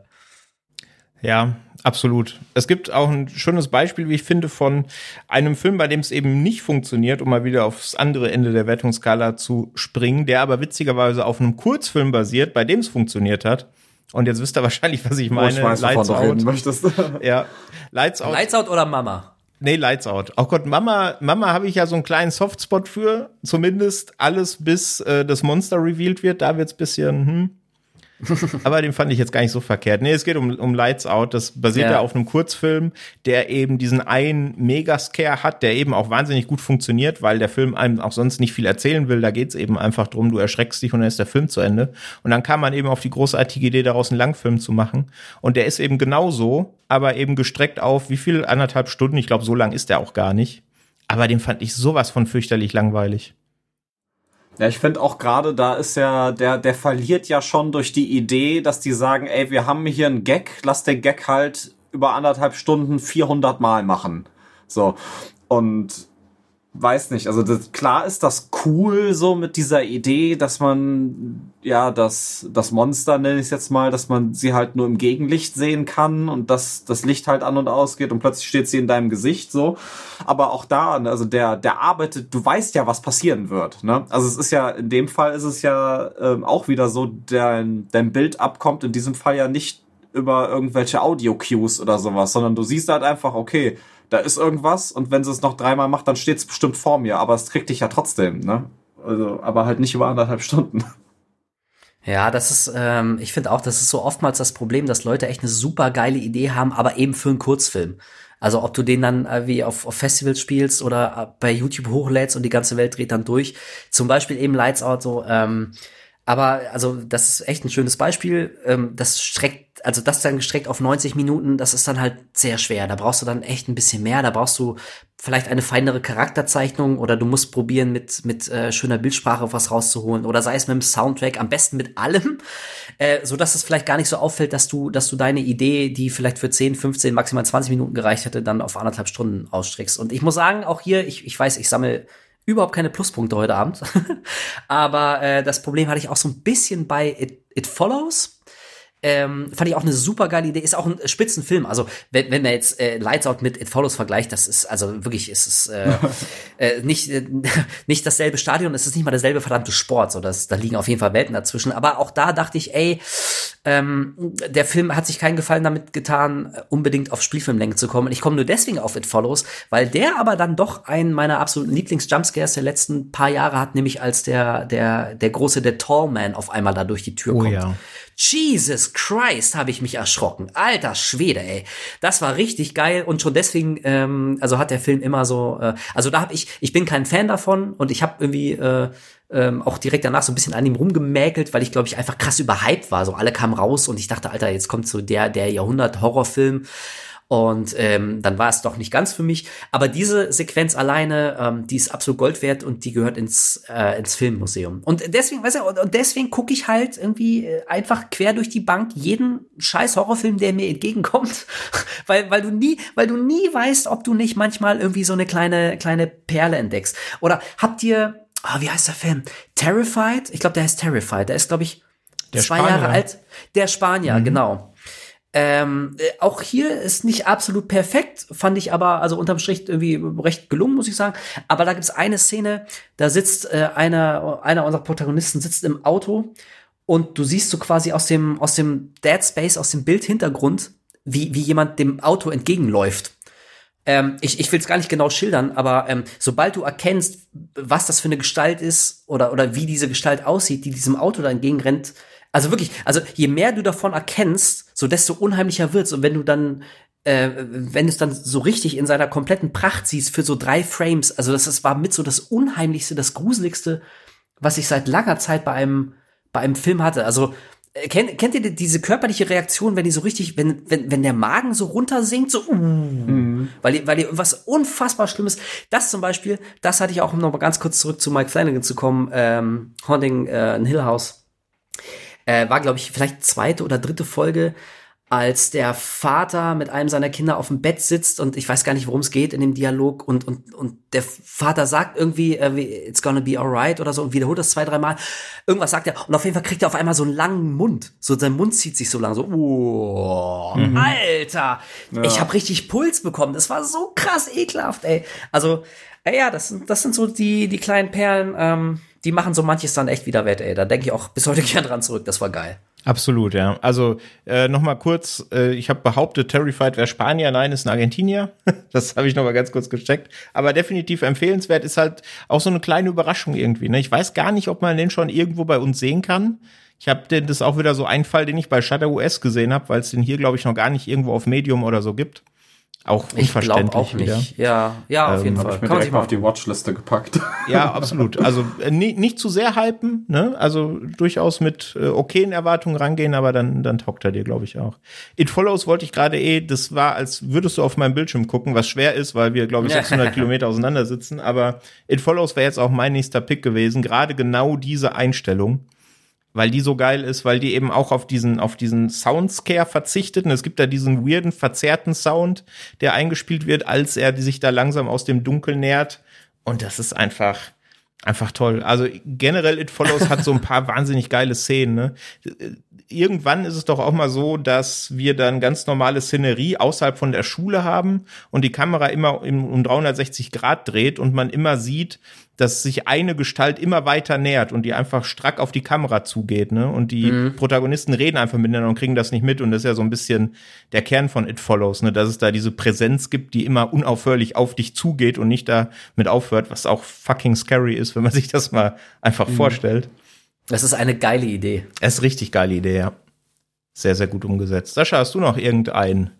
Ja, absolut. Es gibt auch ein schönes Beispiel, wie ich finde, von einem Film, bei dem es eben nicht funktioniert, um mal wieder aufs andere Ende der Wertungsskala zu springen, der aber witzigerweise auf einem Kurzfilm basiert, bei dem es funktioniert hat. Und jetzt wisst ihr wahrscheinlich, was ich meine. Oh, ich weiß, [LAUGHS] Lights Out. Möchtest. ja, Lights Out. Lights Out oder Mama? Nee, Lights Out. Oh Gott, Mama, Mama habe ich ja so einen kleinen Softspot für. Zumindest alles bis äh, das Monster revealed wird. Da wird's bisschen, hm. [LAUGHS] Aber den fand ich jetzt gar nicht so verkehrt. Nee, es geht um, um Lights Out. Das basiert ja. ja auf einem Kurzfilm, der eben diesen einen Megascare hat, der eben auch wahnsinnig gut funktioniert, weil der Film einem auch sonst nicht viel erzählen will. Da geht's eben einfach drum, du erschreckst dich und dann ist der Film zu Ende. Und dann kam man eben auf die großartige Idee, daraus einen Langfilm zu machen. Und der ist eben genauso, aber eben gestreckt auf wie viel? Anderthalb Stunden. Ich glaube, so lang ist der auch gar nicht. Aber den fand ich sowas von fürchterlich langweilig. Ja, ich finde auch gerade, da ist ja, der, der verliert ja schon durch die Idee, dass die sagen, ey, wir haben hier einen Gag, lass den Gag halt über anderthalb Stunden 400 Mal machen. So. Und weiß nicht, also das, klar ist das cool so mit dieser Idee, dass man ja das das Monster nenne ich jetzt mal, dass man sie halt nur im Gegenlicht sehen kann und dass das Licht halt an und ausgeht und plötzlich steht sie in deinem Gesicht so, aber auch da, ne, also der der arbeitet, du weißt ja, was passieren wird, ne? Also es ist ja in dem Fall ist es ja ähm, auch wieder so, dein dein Bild abkommt in diesem Fall ja nicht über irgendwelche Audio Cues oder sowas, sondern du siehst halt einfach, okay, da ist irgendwas und wenn sie es noch dreimal macht, dann steht es bestimmt vor mir, aber es kriegt dich ja trotzdem, ne? Also, aber halt nicht über anderthalb Stunden. Ja, das ist, ähm, ich finde auch, das ist so oftmals das Problem, dass Leute echt eine super geile Idee haben, aber eben für einen Kurzfilm. Also ob du den dann äh, wie auf, auf Festivals spielst oder äh, bei YouTube hochlädst und die ganze Welt dreht dann durch. Zum Beispiel eben Lights Out so, ähm, Aber also das ist echt ein schönes Beispiel. Ähm, das streckt, also das dann gestreckt auf 90 Minuten, das ist dann halt sehr schwer. Da brauchst du dann echt ein bisschen mehr. Da brauchst du vielleicht eine feinere Charakterzeichnung oder du musst probieren, mit, mit äh, schöner Bildsprache was rauszuholen. Oder sei es mit dem Soundtrack, am besten mit allem, äh, so dass es vielleicht gar nicht so auffällt, dass du, dass du deine Idee, die vielleicht für 10, 15, maximal 20 Minuten gereicht hätte, dann auf anderthalb Stunden ausstreckst. Und ich muss sagen, auch hier, ich, ich weiß, ich sammle überhaupt keine Pluspunkte heute Abend. [LAUGHS] Aber äh, das Problem hatte ich auch so ein bisschen bei It, It Follows. Ähm, fand ich auch eine super geile Idee. Ist auch ein Spitzenfilm. Also, wenn, wenn man jetzt äh, Lights Out mit It Follows vergleicht, das ist, also wirklich, ist es äh, [LAUGHS] äh, nicht, äh, [LAUGHS] nicht dasselbe Stadion, es ist nicht mal derselbe verdammte Sport. So, das, da liegen auf jeden Fall Welten dazwischen. Aber auch da dachte ich, ey, ähm, der Film hat sich keinen Gefallen damit getan, unbedingt auf Spielfilmlänge zu kommen. Und ich komme nur deswegen auf It Follows, weil der aber dann doch einen meiner absoluten Lieblings-Jumpscares der letzten paar Jahre hat, nämlich als der, der, der große, der Tall Man auf einmal da durch die Tür Oh kommt. ja. Jesus Christ, habe ich mich erschrocken. Alter Schwede, ey. Das war richtig geil und schon deswegen, ähm, also hat der Film immer so, äh, also da habe ich, ich bin kein Fan davon und ich habe irgendwie äh, ähm, auch direkt danach so ein bisschen an ihm rumgemäkelt, weil ich glaube ich einfach krass überhyped war. So alle kamen raus und ich dachte, Alter, jetzt kommt so der der Jahrhundert-Horrorfilm. Und ähm, dann war es doch nicht ganz für mich. Aber diese Sequenz alleine, ähm, die ist absolut Gold wert und die gehört ins, äh, ins Filmmuseum. Und deswegen, weißt du, und, und deswegen gucke ich halt irgendwie äh, einfach quer durch die Bank jeden scheiß Horrorfilm, der mir entgegenkommt. [LAUGHS] weil, weil du nie, weil du nie weißt, ob du nicht manchmal irgendwie so eine kleine, kleine Perle entdeckst. Oder habt ihr, ah, wie heißt der Film? Terrified? Ich glaube, der heißt Terrified. Der ist, glaube ich, Der zwei Spanier. Jahre alt. Der Spanier, genau. Ähm, äh, auch hier ist nicht absolut perfekt, fand ich aber, also unterm Strich irgendwie recht gelungen, muss ich sagen. Aber da gibt's eine Szene, da sitzt äh, einer, einer unserer Protagonisten sitzt im Auto und du siehst so quasi aus dem, aus dem Dead Space, aus dem Bildhintergrund, wie, wie jemand dem Auto entgegenläuft. Ähm, ich ich will es gar nicht genau schildern, aber ähm, sobald du erkennst, was das für eine Gestalt ist oder, oder wie diese Gestalt aussieht, die diesem Auto da entgegenrennt, also wirklich, also je mehr du davon erkennst, so desto unheimlicher wird's. Und wenn du dann, äh, wenn du es dann so richtig in seiner kompletten Pracht siehst für so drei Frames, also das, das war mit so das Unheimlichste, das Gruseligste, was ich seit langer Zeit bei einem, bei einem Film hatte. Also äh, kennt, kennt ihr diese körperliche Reaktion, wenn die so richtig, wenn, wenn, wenn der Magen so runtersinkt, so, uh, weil, die- weil die was unfassbar Schlimmes, das zum Beispiel, das hatte ich auch, um noch mal ganz kurz zurück zu Mike Flanagan zu kommen, ähm, Haunting äh, in Hill House, äh, war, glaube ich, vielleicht zweite oder dritte Folge, als der Vater mit einem seiner Kinder auf dem Bett sitzt und ich weiß gar nicht, worum es geht in dem Dialog und, und, und der Vater sagt irgendwie, äh, it's gonna be alright oder so und wiederholt das zwei, dreimal. Irgendwas sagt er und auf jeden Fall kriegt er auf einmal so einen langen Mund. So sein Mund zieht sich so lang, so, oh, Alter. Ich habe richtig Puls bekommen. Das war so krass ekelhaft, ey. Also, äh, ja, das sind, das sind so die, die kleinen Perlen, ähm, die machen so manches dann echt wieder wett, ey. Da denke ich auch bis heute [LAUGHS] gern dran zurück. Das war geil. Absolut, ja. Also äh, noch mal kurz, äh, ich habe behauptet, Terrified wäre Spanier, nein, ist ein Argentinier. [LAUGHS] das habe ich noch mal ganz kurz gecheckt. Aber definitiv empfehlenswert ist halt auch so eine kleine Überraschung irgendwie. Ne? Ich weiß gar nicht, ob man den schon irgendwo bei uns sehen kann. Ich habe den das ist auch wieder so ein Fall, den ich bei Shutter US gesehen habe, weil es den hier glaube ich noch gar nicht irgendwo auf Medium oder so gibt. Auch Ich glaube unverständlich auch nicht. wieder. Ja, ja, auf jeden Hab Fall. ich mir Kann man direkt sich mal mal auf die Watchliste gepackt. [LAUGHS] Ja, absolut. Also äh, nie, nicht zu sehr hypen, ne? Also durchaus mit äh, okayen Erwartungen rangehen, aber dann, dann taugt er dir, glaube ich, auch. It Follows wollte ich gerade eh, das war, als würdest du auf meinem Bildschirm gucken, was schwer ist, weil wir, glaube ich, 600 [LAUGHS] Kilometer auseinander sitzen. Aber It Follows wäre jetzt auch mein nächster Pick gewesen. Gerade genau diese Einstellung weil die so geil ist, weil die eben auch auf diesen, auf diesen Soundscare verzichtet. Und es gibt da diesen weirden, verzerrten Sound, der eingespielt wird, als er sich da langsam aus dem Dunkel nähert. Und das ist einfach, einfach toll. Also generell It Follows hat so ein paar [LAUGHS] wahnsinnig geile Szenen. Ne? Irgendwann ist es doch auch mal so, dass wir dann ganz normale Szenerie außerhalb von der Schule haben und die Kamera immer im- um 360 Grad dreht und man immer sieht, dass sich eine Gestalt immer weiter nähert und die einfach strack auf die Kamera zugeht, ne? Und die Protagonisten reden einfach miteinander und kriegen das nicht mit. Und das ist ja so ein bisschen der Kern von It Follows, ne? Dass es da diese Präsenz gibt, die immer unaufhörlich auf dich zugeht und nicht damit aufhört, was auch fucking scary ist, wenn man sich das mal einfach vorstellt. Das ist eine geile Idee. Das ist richtig geile Idee, ja. Sehr, sehr gut umgesetzt. Sascha, hast du noch irgendeinen?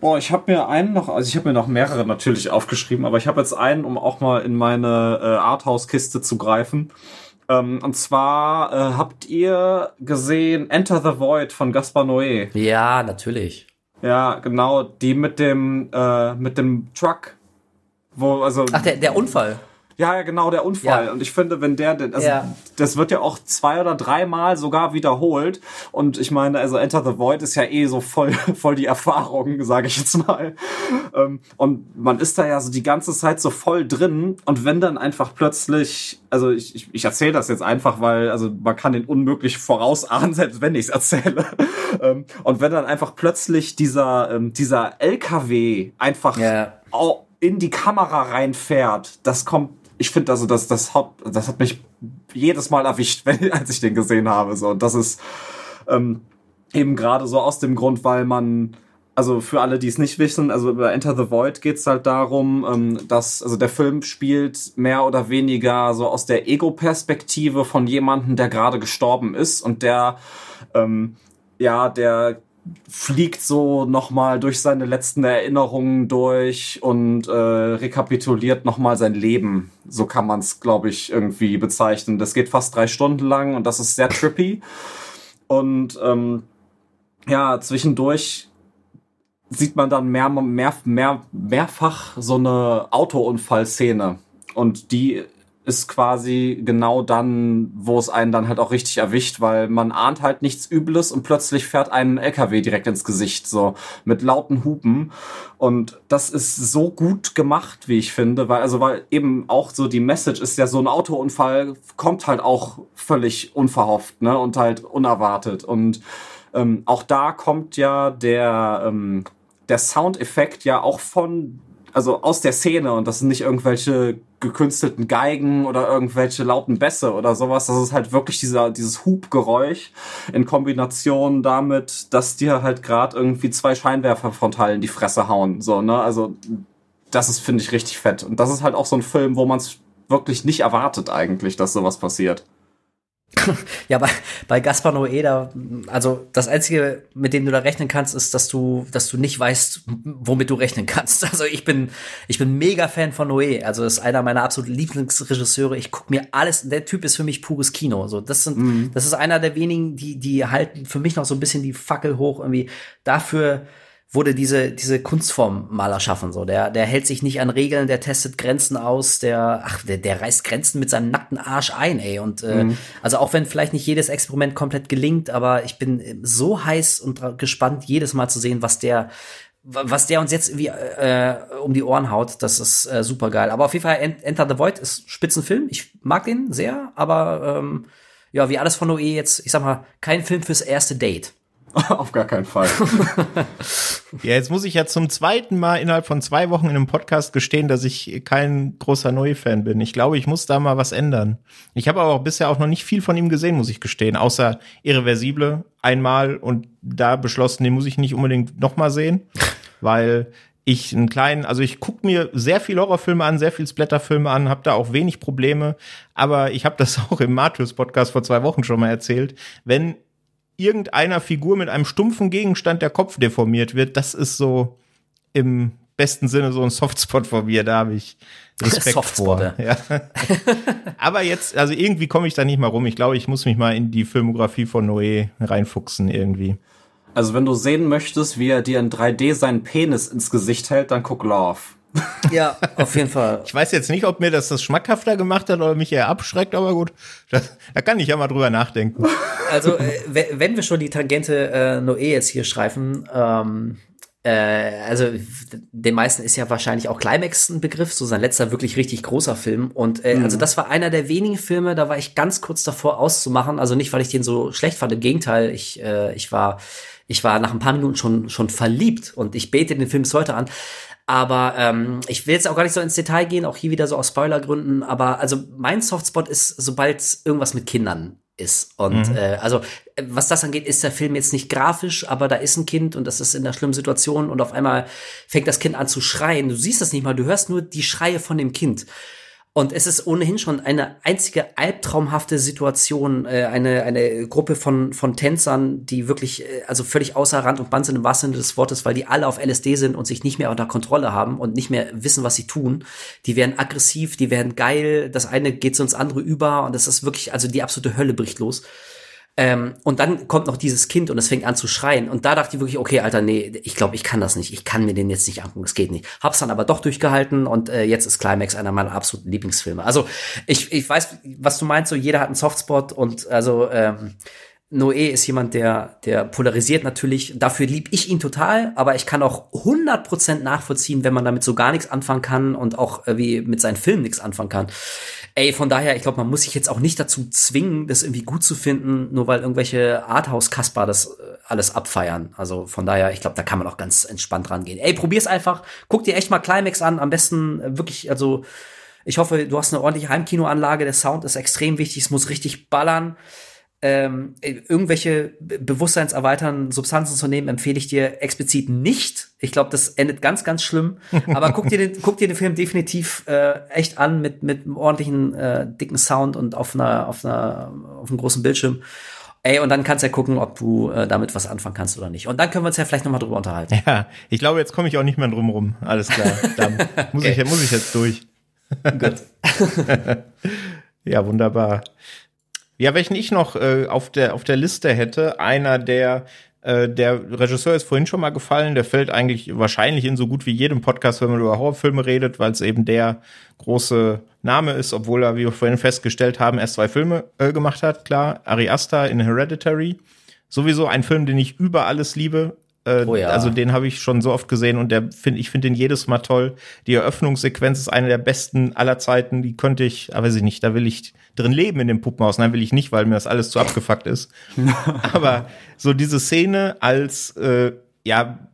Boah, ich habe mir einen noch, also ich habe mir noch mehrere natürlich aufgeschrieben, aber ich habe jetzt einen, um auch mal in meine äh, Arthouse-Kiste zu greifen. Ähm, und zwar äh, habt ihr gesehen Enter the Void von Gaspar Noé. Ja, natürlich. Ja, genau, die mit dem äh, mit dem Truck, wo also Ach, der, der Unfall. Ja, ja, genau, der Unfall. Ja. Und ich finde, wenn der, also Ja. das wird ja auch zwei oder dreimal sogar wiederholt. Und ich meine, also Enter the Void ist ja eh so voll, [LAUGHS] voll die Erfahrung, sage ich jetzt mal. Ähm, Und man ist da ja so die ganze Zeit so voll drin. Und wenn dann einfach plötzlich, also ich, ich, ich erzähle das jetzt einfach, weil, also man kann den unmöglich vorausahnen, selbst wenn ich es erzähle. [LAUGHS] Ähm, Und wenn dann einfach plötzlich dieser, ähm, dieser LKW einfach au- in die Kamera reinfährt, das kommt, ich finde also, das, das hat, das hat mich jedes Mal erwischt, [LAUGHS] wenn, als ich den gesehen habe, so. Und das ist, ähm, eben gerade so aus dem Grund, weil man, also für alle, die es nicht wissen, also bei Enter the Void geht's halt darum, ähm, dass, also der Film spielt mehr oder weniger so aus der Ego-Perspektive von jemandem, der gerade gestorben ist und der, ähm, ja, der fliegt so nochmal durch seine letzten Erinnerungen durch und äh, rekapituliert nochmal sein Leben. So kann man es, glaube ich, irgendwie bezeichnen. Das geht fast drei Stunden lang und das ist sehr trippy. Und ähm, ja, zwischendurch sieht man dann mehr, mehr, mehr, mehrfach so eine Autounfallszene. Und die ist quasi genau dann, wo es einen dann halt auch richtig erwischt, weil man ahnt halt nichts Übles und plötzlich fährt einem ein LKW direkt ins Gesicht, so mit lauten Hupen. Und das ist so gut gemacht, wie ich finde, weil, also, weil eben auch so die Message ist ja so ein Autounfall kommt halt auch völlig unverhofft, ne, und halt unerwartet. Und ähm, auch da kommt ja der, ähm, der Soundeffekt ja auch von, also aus der Szene und das sind nicht irgendwelche gekünstelten Geigen oder irgendwelche lauten Bässe oder sowas. Das ist halt wirklich dieser, dieses Hubgeräusch in Kombination damit, dass dir halt gerade irgendwie zwei Scheinwerfer frontal in die Fresse hauen. So, ne? Also, das ist, finde ich, richtig fett. Und das ist halt auch so ein Film, wo man es wirklich nicht erwartet eigentlich, dass sowas passiert. [LAUGHS] Ja, bei, bei Gaspar Noé, da, also das Einzige, mit dem du da rechnen kannst, ist, dass du, dass du nicht weißt, womit du rechnen kannst. [LAUGHS] Also ich bin, ich bin mega Fan von Noé. Also ist einer meiner absoluten Lieblingsregisseure. Ich guck mir alles, der Typ ist für mich pures Kino. So, das sind, das ist einer der wenigen, die, die halten für mich noch so ein bisschen die Fackel hoch irgendwie dafür, wurde diese, diese Kunstform mal erschaffen. So, der, der hält sich nicht an Regeln, der testet Grenzen aus, der, ach, der, der reißt Grenzen mit seinem nackten Arsch ein, ey. Und äh, also auch wenn vielleicht nicht jedes Experiment komplett gelingt, aber ich bin so heiß und gespannt, jedes Mal zu sehen, was der, wa- was der uns jetzt irgendwie äh, um die Ohren haut, das ist äh, super geil. Aber auf jeden Fall Ent- Enter the Void ist Spitzenfilm. Ich mag den sehr, aber ähm, ja, wie alles von Noé jetzt, ich sag mal, kein Film fürs erste Date. [LAUGHS] Auf gar keinen Fall. [LAUGHS] Ja, jetzt muss ich ja zum zweiten Mal innerhalb von zwei Wochen in einem Podcast gestehen, dass ich kein großer Neu-Fan bin. Ich glaube, ich muss da mal was ändern. Ich habe aber auch bisher auch noch nicht viel von ihm gesehen, muss ich gestehen, außer Irreversible einmal und da beschlossen, den muss ich nicht unbedingt noch mal sehen, [LAUGHS] weil ich einen kleinen, also ich gucke mir sehr viel Horrorfilme an, sehr viel Splatterfilme an, habe da auch wenig Probleme, aber ich habe das auch im Matthäus Podcast vor zwei Wochen schon mal erzählt, wenn irgendeiner Figur mit einem stumpfen Gegenstand der Kopf deformiert wird, das ist so im besten Sinne so ein Softspot von mir, da habe ich Respekt Softspot, vor. Ja. [LAUGHS] Aber jetzt, also irgendwie komme ich da nicht mal rum. Ich glaube, ich muss mich mal in die Filmografie von Noé reinfuchsen irgendwie. Also wenn du sehen möchtest, wie er dir in 3D seinen Penis ins Gesicht hält, dann guck Love. [LAUGHS] Ja, auf jeden Fall. Ich weiß jetzt nicht, ob mir das das schmackhafter gemacht hat oder mich eher abschreckt, aber gut, das, da kann ich ja mal drüber nachdenken. [LAUGHS] Also, äh, we- wenn wir schon die Tangente äh, Noé jetzt hier streifen, ähm, äh, also den meisten ist ja wahrscheinlich auch Climax ein Begriff, so sein letzter wirklich richtig großer Film. Und äh, also das war einer der wenigen Filme, da war ich ganz kurz davor auszumachen. Also nicht, weil ich den so schlecht fand, im Gegenteil, ich, äh, ich war, ich war nach ein paar Minuten schon, schon verliebt und ich bete den Film bis heute an. Aber ähm, ich will jetzt auch gar nicht so ins Detail gehen, auch hier wieder so aus Spoilergründen. Aber also mein Softspot ist, sobald irgendwas mit Kindern ist. Und äh, also was das angeht, ist der Film jetzt nicht grafisch, aber da ist ein Kind und das ist in einer schlimmen Situation und auf einmal fängt das Kind an zu schreien. Du siehst das nicht mal, du hörst nur die Schreie von dem Kind. Und es ist ohnehin schon eine einzige albtraumhafte Situation, äh, eine, eine Gruppe von, von Tänzern, die wirklich, äh, also völlig außer Rand und Band sind im wahrsten Sinne des Wortes, weil die alle auf LSD sind und sich nicht mehr unter Kontrolle haben und nicht mehr wissen, was sie tun. Die werden aggressiv, die werden geil, das eine geht so ins andere über und das ist wirklich, also die absolute Hölle bricht los. Ähm, und dann kommt noch dieses Kind und es fängt an zu schreien. Und da dachte ich wirklich, okay, Alter, nee, ich glaube, ich kann das nicht. Ich kann mir den jetzt nicht angucken. Es geht nicht. Hab's dann aber doch durchgehalten und äh, jetzt ist Climax einer meiner absoluten Lieblingsfilme. Also ich, ich weiß, was du meinst, so jeder hat einen Softspot und also ähm, Noé ist jemand, der, der polarisiert natürlich. Dafür lieb ich ihn total, aber ich kann auch 100% nachvollziehen, wenn man damit so gar nichts anfangen kann und auch äh, wie mit seinen Filmen nichts anfangen kann. Ey, von daher, ich glaube, man muss sich jetzt auch nicht dazu zwingen, das irgendwie gut zu finden, nur weil irgendwelche Arthouse-Kasper das äh, alles abfeiern. Also von daher, ich glaube, da kann man auch ganz entspannt rangehen. Ey, probier's einfach. Guck dir echt mal Climax an. Am besten äh, wirklich, also ich hoffe, du hast eine ordentliche Heimkinoanlage. Der Sound ist extrem wichtig. Es muss richtig ballern ähm, irgendwelche bewusstseinserweiternden Substanzen zu nehmen, empfehle ich dir explizit nicht. Ich glaube, das endet ganz, ganz schlimm. Aber guck dir den, [LAUGHS] guck dir den Film definitiv äh, echt an mit mit einem ordentlichen äh, dicken Sound und auf einer auf einer auf einem großen Bildschirm. Ey, und dann kannst du ja gucken, ob du äh, damit was anfangen kannst oder nicht. Und dann können wir uns ja vielleicht noch mal drüber unterhalten. Ja, ich glaube, jetzt komme ich auch nicht mehr drum rum. Alles klar. Dann muss okay. ich muss ich jetzt durch. Gut. [LAUGHS] ja, wunderbar. Ja, welchen ich noch äh, auf, der, auf der Liste hätte, einer der äh, der Regisseur ist vorhin schon mal gefallen, der fällt eigentlich wahrscheinlich in so gut wie jedem Podcast, wenn man über Horrorfilme redet, weil es eben der große Name ist, obwohl er, wie wir vorhin festgestellt haben, erst zwei Filme äh, gemacht hat. Klar, Ari Aster in Hereditary. Sowieso ein Film, den ich über alles liebe. Äh, oh ja. Also den habe ich schon so oft gesehen und der find, ich finde den jedes Mal toll. Die Eröffnungssequenz ist eine der besten aller Zeiten. Die könnte ich, aber weiß ich nicht, da will ich drin leben in dem Puppenhaus. Nein, will ich nicht, weil mir das alles zu abgefuckt ist. [LAUGHS] aber so diese Szene als äh, ja,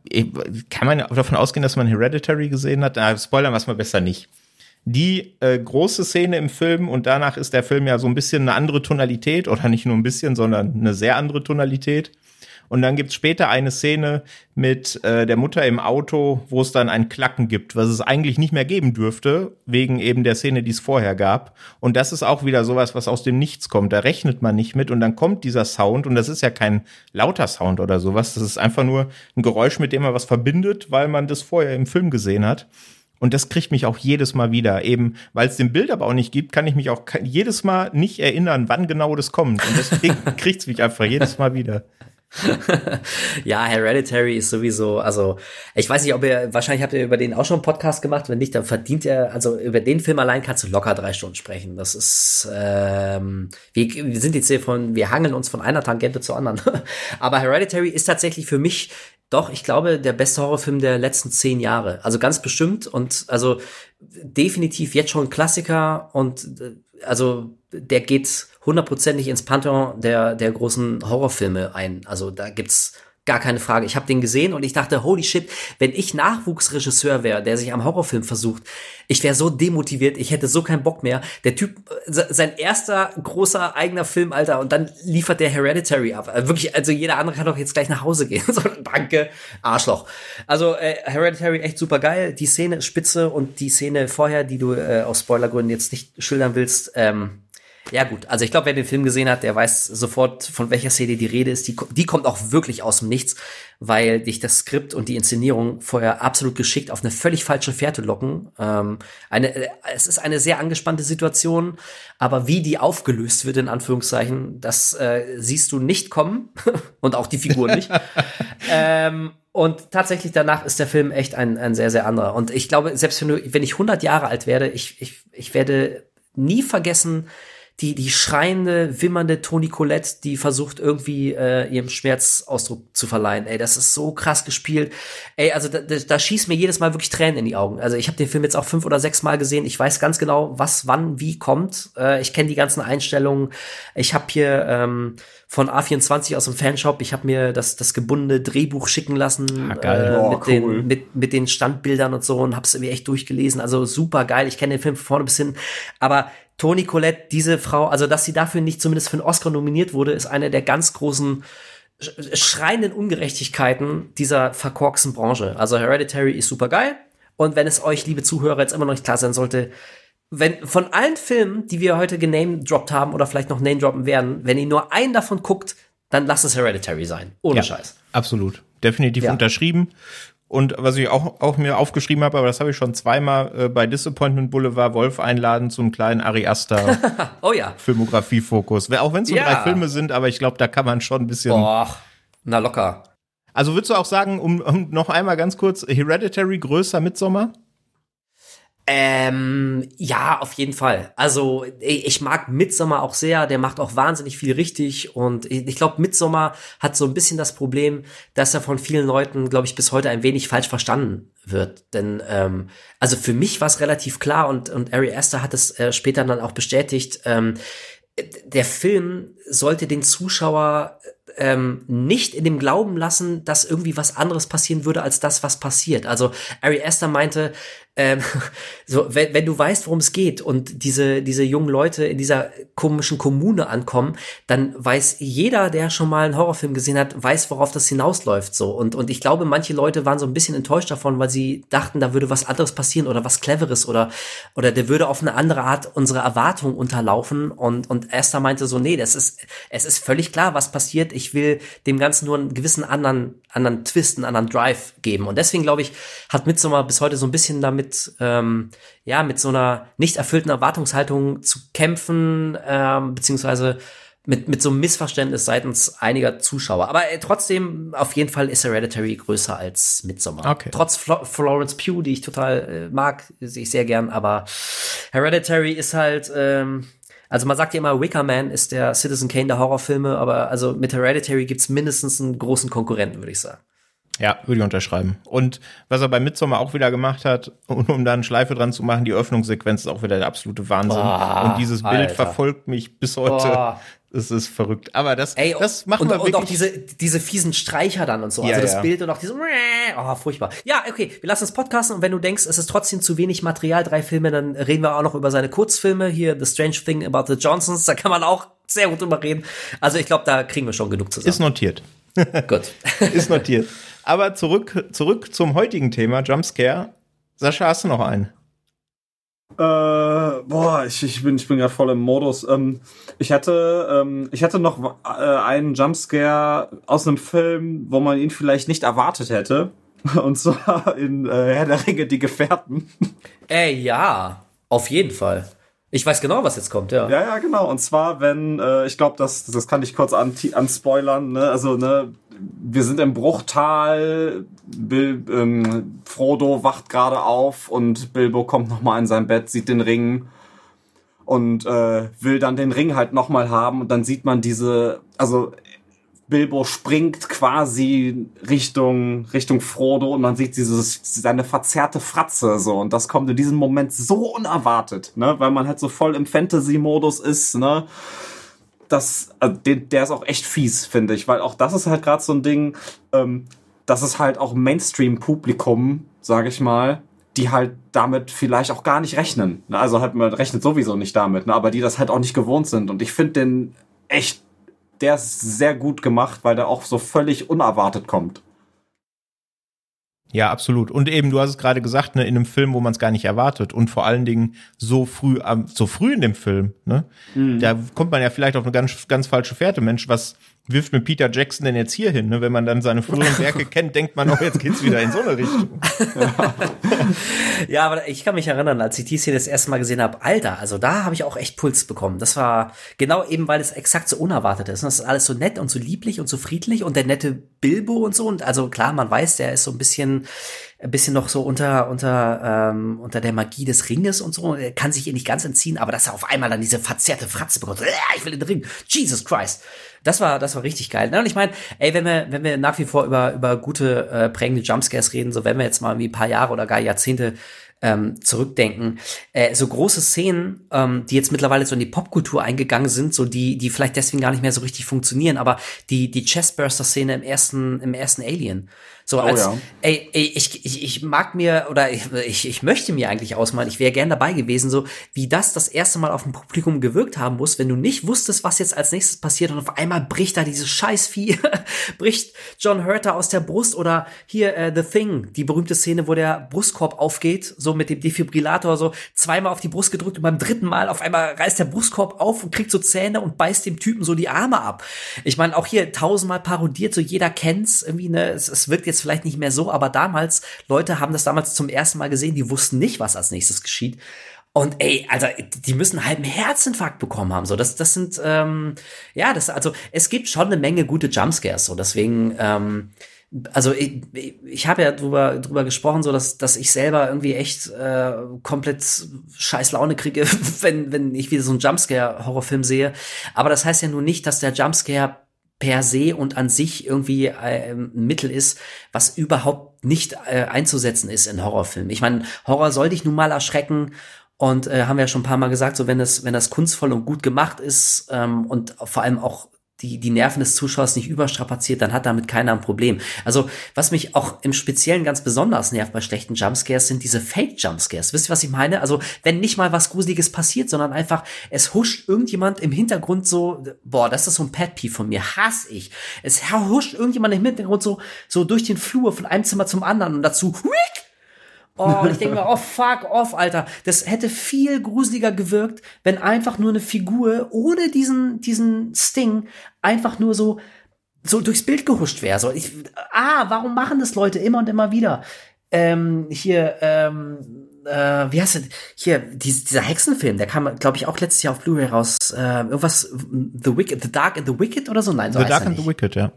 kann man davon ausgehen, dass man Hereditary gesehen hat? Na, spoilern wir es mal besser nicht. Die äh, große Szene im Film und danach ist der Film ja so ein bisschen eine andere Tonalität oder nicht nur ein bisschen, sondern eine sehr andere Tonalität und dann gibt's später eine Szene mit äh, der Mutter im Auto, wo es dann ein Klacken gibt, was es eigentlich nicht mehr geben dürfte, wegen eben der Szene, die es vorher gab. Und das ist auch wieder sowas, was aus dem Nichts kommt. Da rechnet man nicht mit und dann kommt dieser Sound und das ist ja kein lauter Sound oder sowas. Das ist einfach nur ein Geräusch, mit dem man was verbindet, weil man das vorher im Film gesehen hat. Und das kriegt mich auch jedes Mal wieder. Eben, weil es den Bild aber auch nicht gibt, kann ich mich auch jedes Mal nicht erinnern, wann genau das kommt. Und deswegen [LAUGHS] kriegt's mich einfach jedes Mal wieder. [LAUGHS] ja, Hereditary ist sowieso, also ich weiß nicht, ob ihr, wahrscheinlich habt ihr über den auch schon einen Podcast gemacht, wenn nicht, dann verdient er, also über den Film allein kannst du locker drei Stunden sprechen. Das ist, ähm, wir, wir sind jetzt hier von, wir hangeln uns von einer Tangente zur anderen. [LAUGHS] Aber Hereditary ist tatsächlich für mich doch, ich glaube, der beste Horrorfilm der letzten zehn Jahre. Also ganz bestimmt und also definitiv jetzt schon Klassiker und äh, also der geht hundertprozentig ins Pantheon der, der großen Horrorfilme ein. Also da gibt's gar keine Frage. Ich habe den gesehen und ich dachte, holy shit, wenn ich Nachwuchsregisseur wäre, der sich am Horrorfilm versucht, ich wäre so demotiviert, ich hätte so keinen Bock mehr. Der Typ, sein erster großer eigener Film, Alter, und dann liefert der Hereditary ab. Also wirklich, also jeder andere kann doch jetzt gleich nach Hause gehen. [LAUGHS] so, danke, Arschloch. Also äh, Hereditary echt super geil. Die Szene ist spitze und die Szene vorher, die du äh, aus Spoilergründen jetzt nicht schildern willst, ähm, ja gut, also ich glaube, wer den Film gesehen hat, der weiß sofort, von welcher Szene die Rede ist. Die, die kommt auch wirklich aus dem Nichts, weil dich das Skript und die Inszenierung vorher absolut geschickt auf eine völlig falsche Fährte locken. Ähm, eine, äh, es ist eine sehr angespannte Situation, aber wie die aufgelöst wird, in Anführungszeichen, das äh, siehst du nicht kommen [LAUGHS] und auch die Figur nicht. [LAUGHS] ähm, und tatsächlich danach ist der Film echt ein, ein sehr, sehr anderer. Und ich glaube, selbst wenn, du, wenn ich 100 Jahre alt werde, ich, ich, ich werde nie vergessen, die, die schreiende, wimmernde Toni Colette, die versucht irgendwie äh, ihrem Schmerz Ausdruck zu verleihen. Ey, das ist so krass gespielt. Ey, also da, da, da schießt mir jedes Mal wirklich Tränen in die Augen. Also ich habe den Film jetzt auch fünf oder sechs Mal gesehen. Ich weiß ganz genau, was, wann, wie kommt. Äh, ich kenne die ganzen Einstellungen. Ich habe hier ähm, von A24 aus dem Fanshop, ich habe mir das, das gebundene Drehbuch schicken lassen ah, äh, oh, mit, cool. den, mit, mit den Standbildern und so und hab's irgendwie echt durchgelesen. Also super geil. Ich kenne den Film von vorne bis hin. Aber Toni Collette, diese Frau, also dass sie dafür nicht zumindest für einen Oscar nominiert wurde, ist eine der ganz großen schreienden Ungerechtigkeiten dieser verkorksten Branche. Also Hereditary ist super geil. Und wenn es euch, liebe Zuhörer, jetzt immer noch nicht klar sein sollte, wenn von allen Filmen, die wir heute genamedroppt haben oder vielleicht noch name droppen werden, wenn ihr nur einen davon guckt, dann lasst es Hereditary sein. Ohne ja, Scheiß. Absolut. Definitiv Ja. unterschrieben. Und was ich auch, auch mir aufgeschrieben habe, aber das habe ich schon zweimal äh, bei Disappointment Boulevard Wolf einladen zum kleinen Ari Aster [LAUGHS] Oh ja. Filmografie-Fokus. Auch wenn es nur Ja. drei Filme sind, aber ich glaube, da kann man schon ein bisschen. Och, na locker. Also würdest du auch sagen, um, um noch einmal ganz kurz, Hereditary größer Midsommar? Ähm, ja, auf jeden Fall. Also ich mag Midsommar auch sehr, der macht auch wahnsinnig viel richtig und ich, glaube, Midsommar hat so ein bisschen das Problem, dass er von vielen Leuten, glaube ich, bis heute ein wenig falsch verstanden wird. Denn ähm, also für mich war es relativ klar und, und Ari Aster hat es äh, später dann auch bestätigt, ähm, der Film sollte den Zuschauer ähm, nicht in dem Glauben lassen, dass irgendwie was anderes passieren würde als das, was passiert. Also Ari Aster meinte, ähm, [LAUGHS] so wenn, wenn du weißt, worum es geht und diese diese jungen Leute in dieser komischen Kommune ankommen, dann weiß jeder, der schon mal einen Horrorfilm gesehen hat, weiß, worauf das hinausläuft. So und und ich glaube, manche Leute waren so ein bisschen enttäuscht davon, weil sie dachten, da würde was anderes passieren oder was Cleveres oder oder der würde auf eine andere Art unsere Erwartung unterlaufen und und Esther meinte so, nee, das ist es ist völlig klar, was passiert. Ich will dem Ganzen nur einen gewissen anderen anderen Twist, einen anderen Drive geben und deswegen glaube ich, hat Midsommar bis heute so ein bisschen damit ähm, ja mit so einer nicht erfüllten Erwartungshaltung zu kämpfen ähm, beziehungsweise mit, mit so einem Missverständnis seitens einiger Zuschauer. Aber äh, trotzdem, auf jeden Fall ist Hereditary größer als Midsommar. Okay. Trotz Flo Florence Pugh, die ich total äh, mag, sehe ich sehr gern, aber Hereditary ist halt, ähm, also man sagt ja immer, Wicker Man ist der Citizen Kane der Horrorfilme, aber also mit Hereditary gibt's mindestens einen großen Konkurrenten, würde ich sagen. Ja, würde ich unterschreiben. Und was er bei Midsommar auch wieder gemacht hat, [LAUGHS] und um da eine Schleife dran zu machen, die Öffnungssequenz ist auch wieder der absolute Wahnsinn. Boah, und dieses Bild Alter. verfolgt mich bis heute. Boah. Es ist verrückt. Aber das, Ey, das machen und, wir und wirklich. auch diese, diese fiesen Streicher dann und so. Ja, also das ja. Bild und auch diese, oh, furchtbar. Ja, okay, wir lassen es podcasten und wenn du denkst, es ist trotzdem zu wenig Material, drei Filme, dann reden wir auch noch über seine Kurzfilme. Hier, The Strange Thing About the Johnsons, da kann man auch sehr gut drüber reden. Also ich glaube, da kriegen wir schon genug zusammen. ist notiert. [LAUGHS] gut. Ist notiert. Aber zurück, zurück zum heutigen Thema, Jumpscare. Sascha, hast du noch einen? Äh, boah, ich, ich bin, ich bin gerade voll im Modus. Ähm, ich hätte, ähm, ich hätte noch äh, einen Jumpscare aus einem Film, wo man ihn vielleicht nicht erwartet hätte. [LAUGHS] Und zwar in äh, Herr der Ringe, die Gefährten. Ey, [LAUGHS] ja, auf jeden Fall. Ich weiß genau, was jetzt kommt, ja. Ja, ja, genau. Und zwar, wenn, äh, ich glaube, das, das kann ich kurz an, anspoilern, ne? Also, ne, wir sind im Bruchtal, Bil, ähm, Frodo wacht gerade auf und Bilbo kommt nochmal in sein Bett, sieht den Ring und äh, will dann den Ring halt nochmal haben und dann sieht man diese, also Bilbo springt quasi Richtung Richtung Frodo und man sieht dieses seine verzerrte Fratze so und das kommt in diesem Moment so unerwartet, ne, weil man halt so voll im Fantasy Modus ist, ne? Das also der ist auch echt fies, finde ich, weil auch das ist halt gerade so ein Ding, ähm, das ist halt auch Mainstream Publikum, sage ich mal, die halt damit vielleicht auch gar nicht rechnen. Ne? Also halt man rechnet sowieso nicht damit, ne? aber die das halt auch nicht gewohnt sind und ich finde den echt der ist sehr gut gemacht, weil der auch so völlig unerwartet kommt. Ja, absolut. Und eben, du hast es gerade gesagt, ne, in einem Film, wo man es gar nicht erwartet und vor allen Dingen so früh, am- so früh in dem Film, ne? Da kommt man ja vielleicht auf eine ganz, ganz falsche Fährte. Mensch, was wirft mir Peter Jackson denn jetzt hier hin? Ne? Wenn man dann seine früheren [LAUGHS] Werke kennt, denkt man, oh, jetzt geht's wieder in so eine Richtung. [LAUGHS] Ja, aber ich kann mich erinnern, als ich die Szene das erste Mal gesehen habe, Alter, also da habe ich auch echt Puls bekommen. Das war genau eben, weil es exakt so unerwartet ist. Das ist alles so nett und so lieblich und so friedlich und der nette Bilbo und so. Und also klar, man weiß, der ist so ein bisschen, ein bisschen noch so unter, unter, ähm, unter der Magie des Ringes und so. Er kann sich ihr nicht ganz entziehen, aber dass er auf einmal dann diese verzerrte Fratze bekommt. "Ah, Ich will den Ring. Jesus Christ. Das war, das war richtig geil. Und ich meine, ey, wenn wir, wenn wir nach wie vor über, über gute, äh, prägende Jumpscares reden, so wenn wir jetzt mal irgendwie ein paar Jahre oder gar Jahrzehnte ähm, zurückdenken, äh, so große Szenen, ähm, die jetzt mittlerweile so in die Popkultur eingegangen sind, so die, die vielleicht deswegen gar nicht mehr so richtig funktionieren, aber die, die Chestburster-Szene im ersten, im ersten Alien. So als, oh ja. ey, ey ich, ich, ich mag mir oder ich, ich, ich möchte mir eigentlich ausmalen, ich wäre gern dabei gewesen, so wie das das erste Mal auf dem Publikum gewirkt haben muss, wenn du nicht wusstest, was jetzt als nächstes passiert und auf einmal bricht da dieses Scheißvieh, [LAUGHS] bricht John Hurter aus der Brust oder hier äh, The Thing, die berühmte Szene, wo der Brustkorb aufgeht, so mit dem Defibrillator so zweimal auf die Brust gedrückt und beim dritten Mal auf einmal reißt der Brustkorb auf und kriegt so Zähne und beißt dem Typen so die Arme ab. Ich meine, auch hier tausendmal parodiert, so jeder kennt's irgendwie, ne, es, es wirkt jetzt jetzt vielleicht nicht mehr so, aber damals, Leute haben das damals zum ersten Mal gesehen, die wussten nicht, was als nächstes geschieht. Und ey, also die müssen halt einen Herzinfarkt bekommen haben. So, das, das sind, ähm, ja, das, also es gibt schon eine Menge gute Jumpscares. So, deswegen, ähm, also ich, ich habe ja drüber, drüber gesprochen, so dass, dass ich selber irgendwie echt äh, komplett scheiß Laune kriege, [LAUGHS] wenn, wenn ich wieder so einen Jumpscare-Horrorfilm sehe. Aber das heißt ja nur nicht, dass der Jumpscare per se und an sich irgendwie äh, ein Mittel ist, was überhaupt nicht äh, einzusetzen ist in Horrorfilmen. Ich meine, Horror soll dich nun mal erschrecken und äh, haben wir ja schon ein paar Mal gesagt, so wenn das, wenn das kunstvoll und gut gemacht ist ähm, und vor allem auch die, die Nerven des Zuschauers nicht überstrapaziert, dann hat damit keiner ein Problem. Also, was mich auch im Speziellen ganz besonders nervt bei schlechten Jumpscares, sind diese Fake-Jumpscares. Wisst ihr, was ich meine? Also, wenn nicht mal was Gruseliges passiert, sondern einfach, es huscht irgendjemand im Hintergrund so, boah, das ist so ein pet pee von mir, hasse ich. Es huscht irgendjemand im Hintergrund so, so durch den Flur von einem Zimmer zum anderen und dazu, Oh, und ich denke mir, oh fuck off, Alter. Das hätte viel gruseliger gewirkt, wenn einfach nur eine Figur ohne diesen, diesen Sting einfach nur so, so durchs Bild gehuscht wäre. So, ich, ah, warum machen das Leute immer und immer wieder? Ähm, hier, ähm, äh, wie heißt das? Hier, die, dieser Hexenfilm, der kam, glaube ich, auch letztes Jahr auf Blu-ray raus. Äh, irgendwas, The Wicked, The Dark and the Wicked oder so? Nein, so The Dark and the Wicked, ja.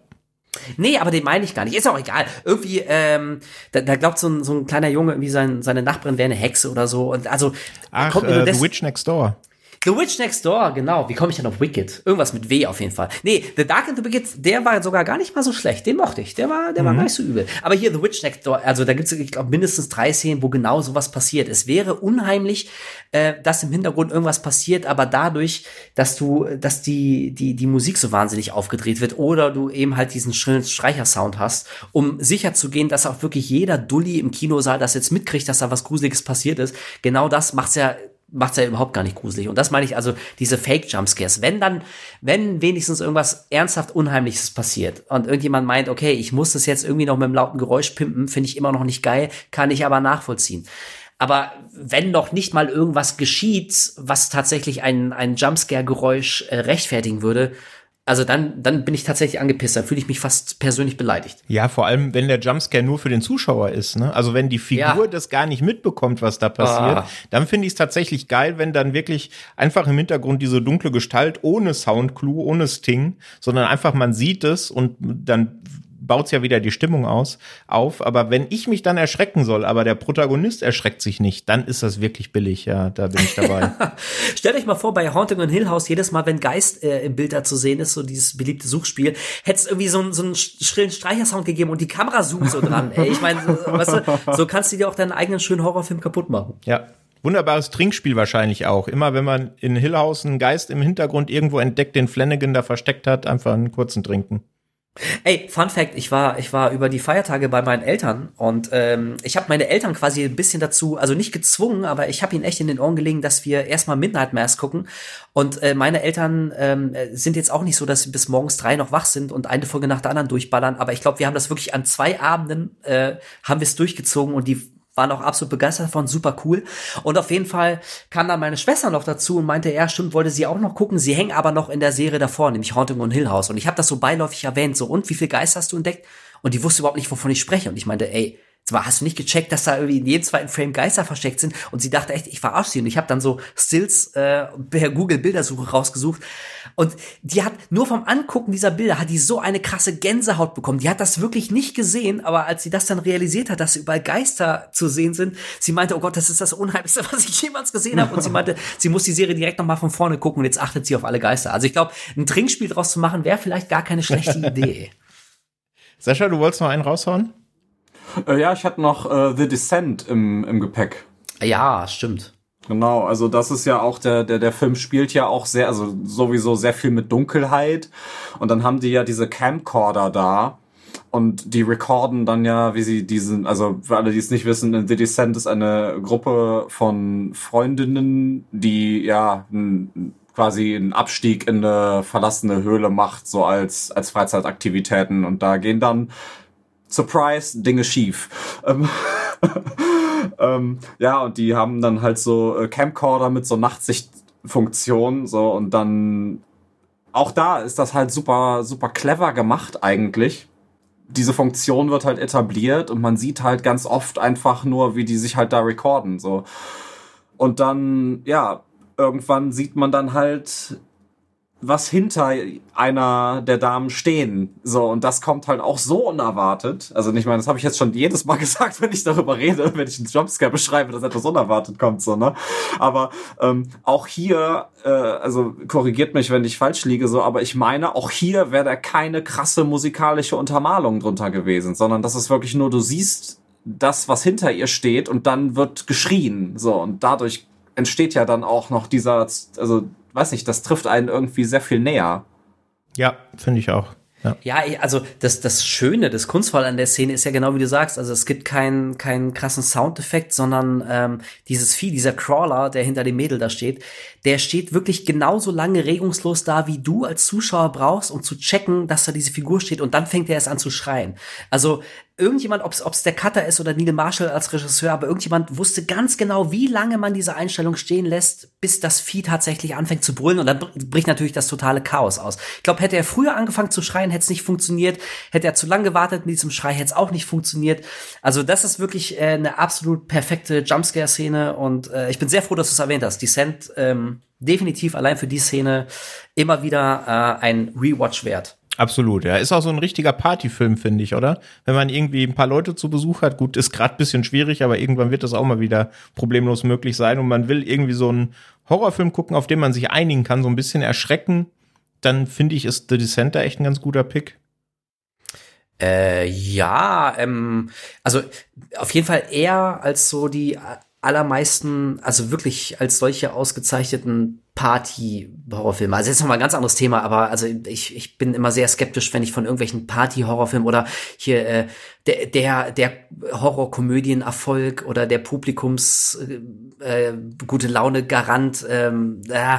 Nee, aber den meine ich gar nicht. Ist auch egal. Irgendwie, ähm, da, da glaubt so ein, so ein kleiner Junge, irgendwie sein, seine Nachbarin wäre eine Hexe oder so. Und also Ach, kommt äh, The Witch Next Door. The Witch Next Door, genau. Wie komme ich denn auf Wicked? Irgendwas mit W auf jeden Fall. Nee, The Dark and the Wicked, der war sogar gar nicht mal so schlecht. Den mochte ich. Der war, der mhm. war gar nicht so übel. Aber hier The Witch Next Door, also da gibt's, ich glaube, mindestens drei Szenen, wo genau sowas passiert. Es wäre unheimlich, äh, dass im Hintergrund irgendwas passiert, aber dadurch, dass du, dass die, die, die Musik so wahnsinnig aufgedreht wird oder du eben halt diesen schrillen Streichersound hast, um sicher zu gehen, dass auch wirklich jeder Dulli im Kinosaal das jetzt mitkriegt, dass da was Gruseliges passiert ist. Genau das macht's ja macht's ja überhaupt gar nicht gruselig. Und das meine ich also, diese Fake-Jumpscares. Wenn dann, wenn wenigstens irgendwas ernsthaft Unheimliches passiert und irgendjemand meint, okay, ich muss das jetzt irgendwie noch mit einem lauten Geräusch pimpen, finde ich immer noch nicht geil, kann ich aber nachvollziehen. Aber wenn noch nicht mal irgendwas geschieht, was tatsächlich ein, ein Jumpscare-Geräusch äh, rechtfertigen würde, also dann, dann bin ich tatsächlich angepisst, dann fühle ich mich fast persönlich beleidigt. Ja, vor allem, wenn der Jumpscare nur für den Zuschauer ist, ne? Also wenn die Figur ja. das gar nicht mitbekommt, was da passiert, ah. dann finde ich es tatsächlich geil, wenn dann wirklich einfach im Hintergrund diese dunkle Gestalt ohne Soundclue, ohne Sting, sondern einfach man sieht es und dann baut's ja wieder die Stimmung aus, auf. Aber wenn ich mich dann erschrecken soll, aber der Protagonist erschreckt sich nicht, dann ist das wirklich billig. Ja, da bin ich dabei. [LAUGHS] Stellt euch mal vor, bei Haunting on Hill House, jedes Mal, wenn Geist äh, im Bild da zu sehen ist, so dieses beliebte Suchspiel, hätte es irgendwie so, so einen schrillen Streichersound gegeben und die Kamera zoomt so dran. Ey, ich meine, so, weißt du, so kannst du dir auch deinen eigenen schönen Horrorfilm kaputt machen. Ja, Wunderbares Trinkspiel wahrscheinlich auch. Immer wenn man in Hillhouse einen Geist im Hintergrund irgendwo entdeckt, den Flanagan da versteckt hat, einfach einen kurzen trinken. Ey, Fun Fact, ich war, ich war über die Feiertage bei meinen Eltern und ähm, ich habe meine Eltern quasi ein bisschen dazu, also nicht gezwungen, aber ich habe ihnen echt in den Ohren gelegen, dass wir erstmal Midnight Mass gucken. Und äh, meine Eltern ähm, sind jetzt auch nicht so, dass sie bis morgens drei noch wach sind und eine Folge nach der anderen durchballern, aber ich glaube, wir haben das wirklich an zwei Abenden, äh, haben wir es durchgezogen und die waren auch absolut begeistert davon, super cool. Und auf jeden Fall kam dann meine Schwester noch dazu und meinte, ja, stimmt, wollte sie auch noch gucken. Sie hängen aber noch in der Serie davor, nämlich Haunting on Hill House. Und ich habe das so beiläufig erwähnt, so, und wie viel Geist hast du entdeckt? Und die wusste überhaupt nicht, wovon ich spreche. Und ich meinte, ey, zwar hast du nicht gecheckt, dass da irgendwie in jedem zweiten Frame Geister versteckt sind und sie dachte echt, ich verarsche sie und ich habe dann so Stills äh, per Google Bildersuche rausgesucht und die hat nur vom Angucken dieser Bilder hat die so eine krasse Gänsehaut bekommen. Die hat das wirklich nicht gesehen, aber als sie das dann realisiert hat, dass überall Geister zu sehen sind, sie meinte, oh Gott, das ist das Unheimlichste, [LAUGHS] was ich jemals gesehen habe und sie meinte, sie muss die Serie direkt noch mal von vorne gucken und jetzt achtet sie auf alle Geister. Also ich glaube, ein Trinkspiel draus zu machen wäre vielleicht gar keine schlechte [LAUGHS] Idee. Sascha, du wolltest noch einen raushauen? Äh, ja, ich hatte noch äh, The Descent im, im Gepäck. Ja, stimmt. Genau, also das ist ja auch der, der, der Film spielt ja auch sehr, also sowieso sehr viel mit Dunkelheit. Und dann haben die ja diese Camcorder da. und die recorden dann ja, wie sie diesen, also für alle, die es nicht wissen, The Descent ist eine Gruppe von Freundinnen, die ja quasi einen Abstieg in eine verlassene Höhle macht, so als, als Freizeitaktivitäten. Und da gehen dann, Surprise, Dinge schief. Ähm, [LAUGHS] ähm, ja, und die haben dann halt so äh, Camcorder mit so Nachtsichtfunktion, so und dann auch da ist das halt super, super clever gemacht eigentlich. Diese Funktion wird halt etabliert und man sieht halt ganz oft einfach nur, wie die sich halt da recorden, so. Und dann, ja, irgendwann sieht man dann halt was hinter einer der Damen stehen. So, und das kommt halt auch so unerwartet. Also ich meine, das habe ich jetzt schon jedes Mal [LAUGHS] gesagt, wenn ich darüber rede, wenn ich einen Jumpscare beschreibe, dass etwas unerwartet kommt, so, ne? Aber ähm, auch hier, äh, also korrigiert mich, wenn ich falsch liege, so, aber ich meine, auch hier wäre da keine krasse musikalische Untermalung drunter gewesen, sondern das ist wirklich nur, du siehst das, was hinter ihr steht und dann wird geschrien. So, und dadurch entsteht ja dann auch noch dieser, also weiß nicht, das trifft einen irgendwie sehr viel näher. Ja, finde ich auch. Ja. ja, also das, das Schöne, das Kunstvolle an der Szene ist ja genau wie du sagst. Also es gibt keinen keinen krassen Soundeffekt, sondern ähm, dieses Vieh, dieser Crawler, der hinter dem Mädel da steht, der steht wirklich genauso lange regungslos da, wie du als Zuschauer brauchst, um zu checken, dass da diese Figur steht und dann fängt er erst an zu schreien. Also irgendjemand, ob es der Cutter ist oder Neil Marshall als Regisseur, aber irgendjemand wusste ganz genau, wie lange man diese Einstellung stehen lässt, bis das Vieh tatsächlich anfängt zu brüllen und dann bricht natürlich das totale Chaos aus. Ich glaube, hätte er früher angefangen zu schreien, hätte es nicht funktioniert. Hätte er zu lange gewartet mit diesem Schrei, hätte es auch nicht funktioniert. Also das ist wirklich äh, eine absolut perfekte Jumpscare-Szene und äh, ich bin sehr froh, dass du es erwähnt hast. Descent ähm, definitiv allein für die Szene immer wieder äh, ein Rewatch wert. Absolut, ja. Ist auch so ein richtiger Partyfilm, finde ich, oder? Wenn man irgendwie ein paar Leute zu Besuch hat, gut, ist gerade bisschen schwierig, aber irgendwann wird das auch mal wieder problemlos möglich sein und man will irgendwie so einen Horrorfilm gucken, auf den man sich einigen kann, so ein bisschen erschrecken, dann finde ich, ist The Descent echt ein ganz guter Pick. Äh, ja, ähm, also auf jeden Fall eher als so die allermeisten, also wirklich als solche ausgezeichneten Party-Horrorfilme. Also jetzt noch mal ein ganz anderes Thema, aber also ich, ich bin immer sehr skeptisch, wenn ich von irgendwelchen Party-Horrorfilmen oder hier äh, der, der, der Horrorkomödien-Erfolg oder der Publikums äh, äh, gute Laune Garant. Ähm, äh,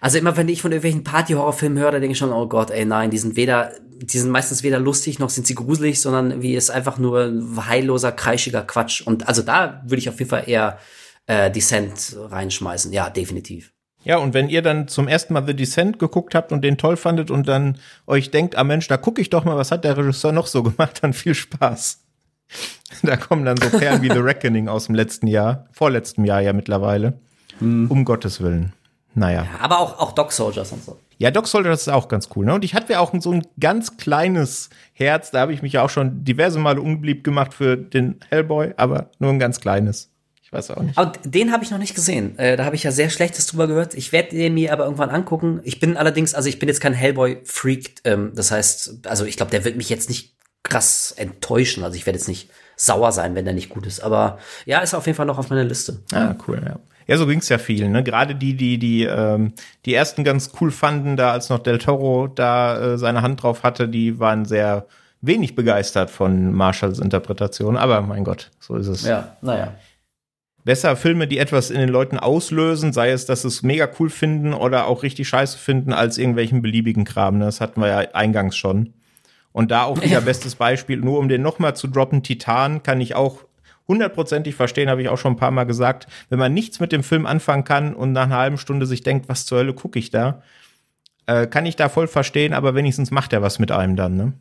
also immer wenn ich von irgendwelchen Party-Horrorfilmen höre, da denke ich schon, oh Gott, ey nein, die sind weder, die sind meistens weder lustig noch sind sie gruselig, sondern wie ist einfach nur heilloser, kreischiger Quatsch. Und also da würde ich auf jeden Fall eher äh, Descent reinschmeißen. Ja, definitiv. Ja, und wenn ihr dann zum ersten Mal The Descent geguckt habt und den toll fandet und dann euch denkt, ah Mensch, da gucke ich doch mal, was hat der Regisseur noch so gemacht, [LAUGHS] dann viel Spaß. Da kommen dann so Perlen wie The Reckoning aus dem letzten Jahr, vorletztem Jahr ja mittlerweile. Mhm. Um Gottes Willen. Naja. Ja, aber auch, auch Dog Soldiers und so. Ja, Dog Soldiers ist auch ganz cool. Ne? Und ich hatte ja auch so ein ganz kleines Herz, da habe ich mich ja auch schon diverse Male unbeliebt gemacht für den Hellboy, aber nur ein ganz kleines. Ich weiß auch nicht. Aber den habe ich noch nicht gesehen. Äh, da habe ich ja sehr Schlechtes drüber gehört. Ich werde den mir aber irgendwann angucken. Ich bin allerdings, also ich bin jetzt kein Hellboy-Freak. Ähm, das heißt, also ich glaube, der wird mich jetzt nicht krass enttäuschen. Also ich werde jetzt nicht sauer sein, wenn der nicht gut ist. Aber ja, ist auf jeden Fall noch auf meiner Liste. Ah, cool, ja. Ja, so ging's ja vielen. Ne? Gerade die, die die ähm, die ersten ganz cool fanden, da als noch Del Toro da äh, seine Hand drauf hatte, die waren sehr wenig begeistert von Marshalls Interpretation. Aber mein Gott, so ist es. Ja, naja besser Filme, die etwas in den Leuten auslösen, sei es, dass sie es mega cool finden oder auch richtig scheiße finden, als irgendwelchen beliebigen Kram. Das hatten wir ja eingangs schon. Und da auch wieder bestes Beispiel, nur um den nochmal zu droppen, Titan kann ich auch hundertprozentig verstehen, habe ich auch schon ein paar Mal gesagt. Wenn man nichts mit dem Film anfangen kann und nach einer halben Stunde sich denkt, was zur Hölle gucke ich da, äh, kann ich da voll verstehen, aber wenigstens macht er was mit einem dann, ne?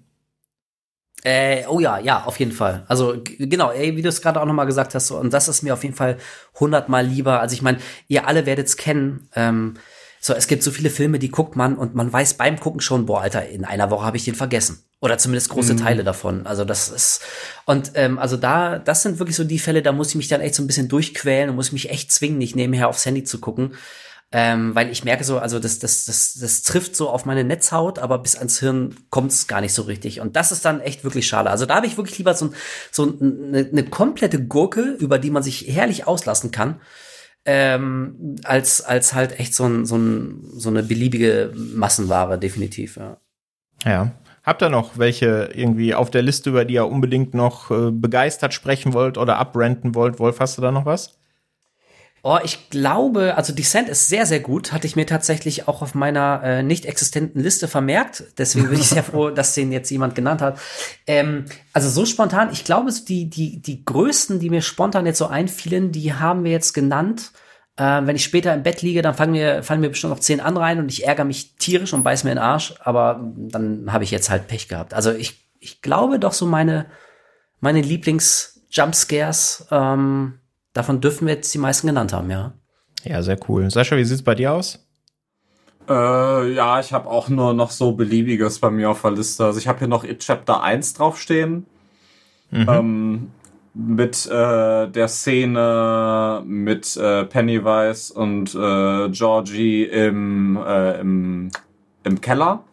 Äh, oh ja, ja, auf jeden Fall. Also genau, ey, wie du es gerade auch nochmal gesagt hast, so, und das ist mir auf jeden Fall hundertmal lieber. Also ich meine, ihr alle werdet es kennen. Ähm, so, es gibt so viele Filme, die guckt man und man weiß beim Gucken schon, boah, Alter, in einer Woche habe ich den vergessen. Oder zumindest große mhm. Teile davon. Also das ist und ähm, also da, das sind wirklich so die Fälle, da muss ich mich dann echt so ein bisschen durchquälen und muss mich echt zwingen, nicht nebenher aufs Handy zu gucken ähm, weil ich merke so, also das, das, das, das trifft so auf meine Netzhaut, aber bis ans Hirn kommt es gar nicht so richtig. Und das ist dann echt wirklich schade. Also da habe ich wirklich lieber so, so eine, eine komplette Gurke, über die man sich herrlich auslassen kann. Ähm, als, als halt echt so, ein, so, ein, so eine beliebige Massenware, definitiv, ja. Ja. Habt ihr noch welche irgendwie auf der Liste, über die ihr unbedingt noch äh, begeistert sprechen wollt oder abrenten wollt? Wolf, hast du da noch was? Oh, ich glaube, also Descent ist sehr, sehr gut. Hatte ich mir tatsächlich auch auf meiner äh, nicht existenten Liste vermerkt. Deswegen bin ich sehr [LAUGHS] froh, dass den jetzt jemand genannt hat. Ähm, also so spontan, ich glaube, die, die, die größten, die mir spontan jetzt so einfielen, die haben wir jetzt genannt. Äh, wenn ich später im Bett liege, dann fallen mir, fallen mir bestimmt noch zehn andere ein und ich ärgere mich tierisch und beiß mir in den Arsch. Aber dann habe ich jetzt halt Pech gehabt. Also ich, ich glaube doch so meine, meine Lieblings-Jumpscares, ähm, Davon dürfen wir jetzt die meisten genannt haben, ja. Ja, sehr cool. Sascha, wie sieht's bei dir aus? Äh, ja, ich habe auch nur noch so beliebiges bei mir auf der Liste. Also ich habe hier noch It Chapter 1 draufstehen. Mhm. Ähm, mit äh, der Szene mit äh, Pennywise und äh, Georgie im, äh, im, im Keller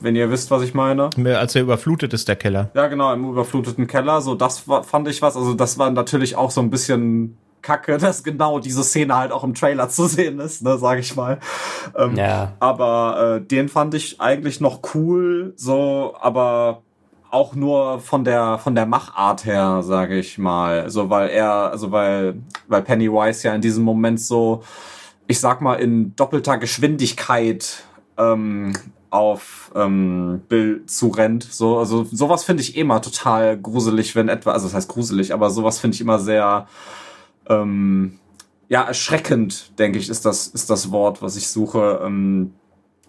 wenn ihr wisst, was ich meine. Als er überflutet ist, der Keller. Ja, genau, im überfluteten Keller. So, das war, fand ich was. Also, das war natürlich auch so ein bisschen kacke, [LAUGHS] dass genau diese Szene halt auch im Trailer zu sehen ist, ne, sag ich mal. Ähm, ja. Aber äh, den fand ich eigentlich noch cool, so, aber auch nur von der von der Machart her, sage ich mal. Also weil er, also weil weil Pennywise ja in diesem Moment so, ich sag mal in doppelter Geschwindigkeit ähm, auf ähm, Bill zurennt. So, also sowas finde ich immer total gruselig, wenn etwa, also das heißt gruselig, aber sowas finde ich immer sehr ähm, ja erschreckend, denke ich, ist das ist das Wort, was ich suche. Ähm,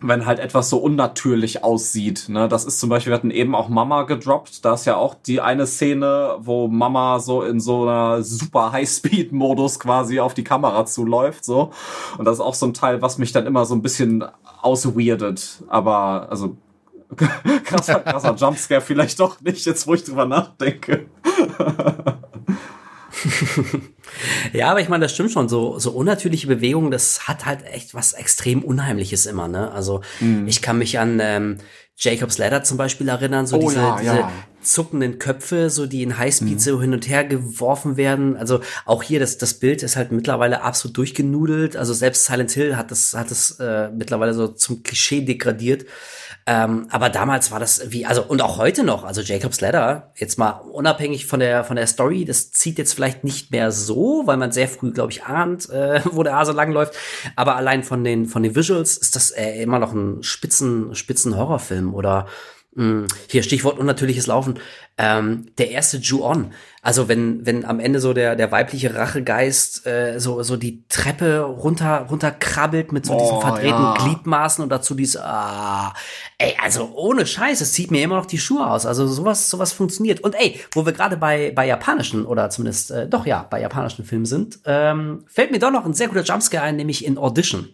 wenn halt etwas so unnatürlich aussieht. Ne? Das ist zum Beispiel, wir hatten eben auch Mama gedroppt. Da ist ja auch die eine Szene, wo Mama so in so einer super High-Speed-Modus quasi auf die Kamera zuläuft. So. Und das ist auch so ein Teil, was mich dann immer so ein bisschen ausweirdet. Aber also [LAUGHS] krasser, krasser Jumpscare vielleicht doch nicht, jetzt wo ich drüber nachdenke. [LAUGHS] [LAUGHS] ja, aber ich meine, das stimmt schon. So, so unnatürliche Bewegungen, das hat halt echt was extrem Unheimliches immer, ne? Also, mm. ich kann mich an ähm, Jacob's Ladder zum Beispiel erinnern, so oh, diese, ja, diese ja. zuckenden Köpfe, so die in Highspeed mm. so hin und her geworfen werden. Also auch hier, das, das Bild ist halt mittlerweile absolut durchgenudelt. Also selbst Silent Hill hat das, hat das äh, mittlerweile so zum Klischee degradiert. Ähm, aber damals war das wie, also und auch heute noch, also Jacob's Ladder, jetzt mal unabhängig von der von der Story, das zieht jetzt vielleicht nicht mehr so, weil man sehr früh, glaube ich, ahnt, äh, [LAUGHS] wo der Hase langläuft. Aber allein von den von den Visuals ist das äh, immer noch ein spitzen spitzen Horrorfilm oder hm, hier Stichwort unnatürliches Laufen. Ähm, der erste Ju-On. Also wenn, wenn am Ende so der, der weibliche Rachegeist äh, so, so die Treppe runter, runter krabbelt mit so oh, diesen verdrehten ja. Gliedmaßen und dazu dieses, ah, ey, also ohne Scheiß, es zieht mir immer noch die Schuhe aus. Also sowas, sowas funktioniert. Und ey, wo wir gerade bei, bei japanischen oder zumindest, äh, doch ja, bei japanischen Filmen sind, ähm, fällt mir doch noch ein sehr guter Jumpscare ein, nämlich in Audition.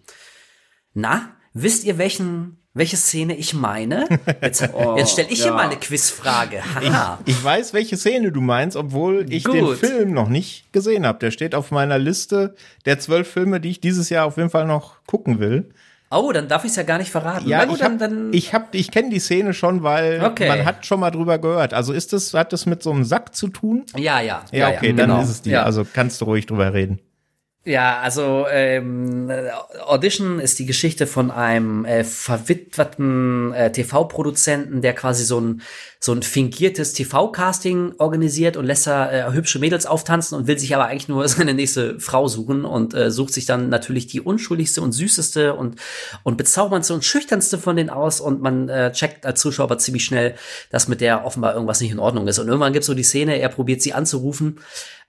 Na, wisst ihr, welchen welche Szene ich meine. Jetzt, [LAUGHS] oh, jetzt stelle ich ja. hier mal eine Quizfrage. Ich, ich, weiß, welche Szene du meinst, obwohl ich Gut. den Film noch nicht gesehen habe. Der steht auf meiner Liste der zwölf Filme, die ich dieses Jahr auf jeden Fall noch gucken will. Oh, dann darf ich es ja gar nicht verraten. Ja, gut, ich hab, dann, ich hab, ich kenne die Szene schon, weil okay. man hat schon mal drüber gehört. Also ist das, hat das mit so einem Sack zu tun? Ja, ja. Ja, okay, ja, dann genau. ist es die. Ja. Also kannst du ruhig drüber reden. Ja, also ähm, Audition ist die Geschichte von einem äh, verwitwerten äh, TV-Produzenten, der quasi so ein so ein fingiertes TV-Casting organisiert und lässt da äh, hübsche Mädels auftanzen und will sich aber eigentlich nur [LAUGHS] seine nächste Frau suchen und äh, sucht sich dann natürlich die unschuldigste und süßeste und und bezauberndste und schüchternste von denen aus und man äh, checkt als Zuschauer ziemlich schnell, dass mit der offenbar irgendwas nicht in Ordnung ist. Und irgendwann gibt's so die Szene, er probiert sie anzurufen.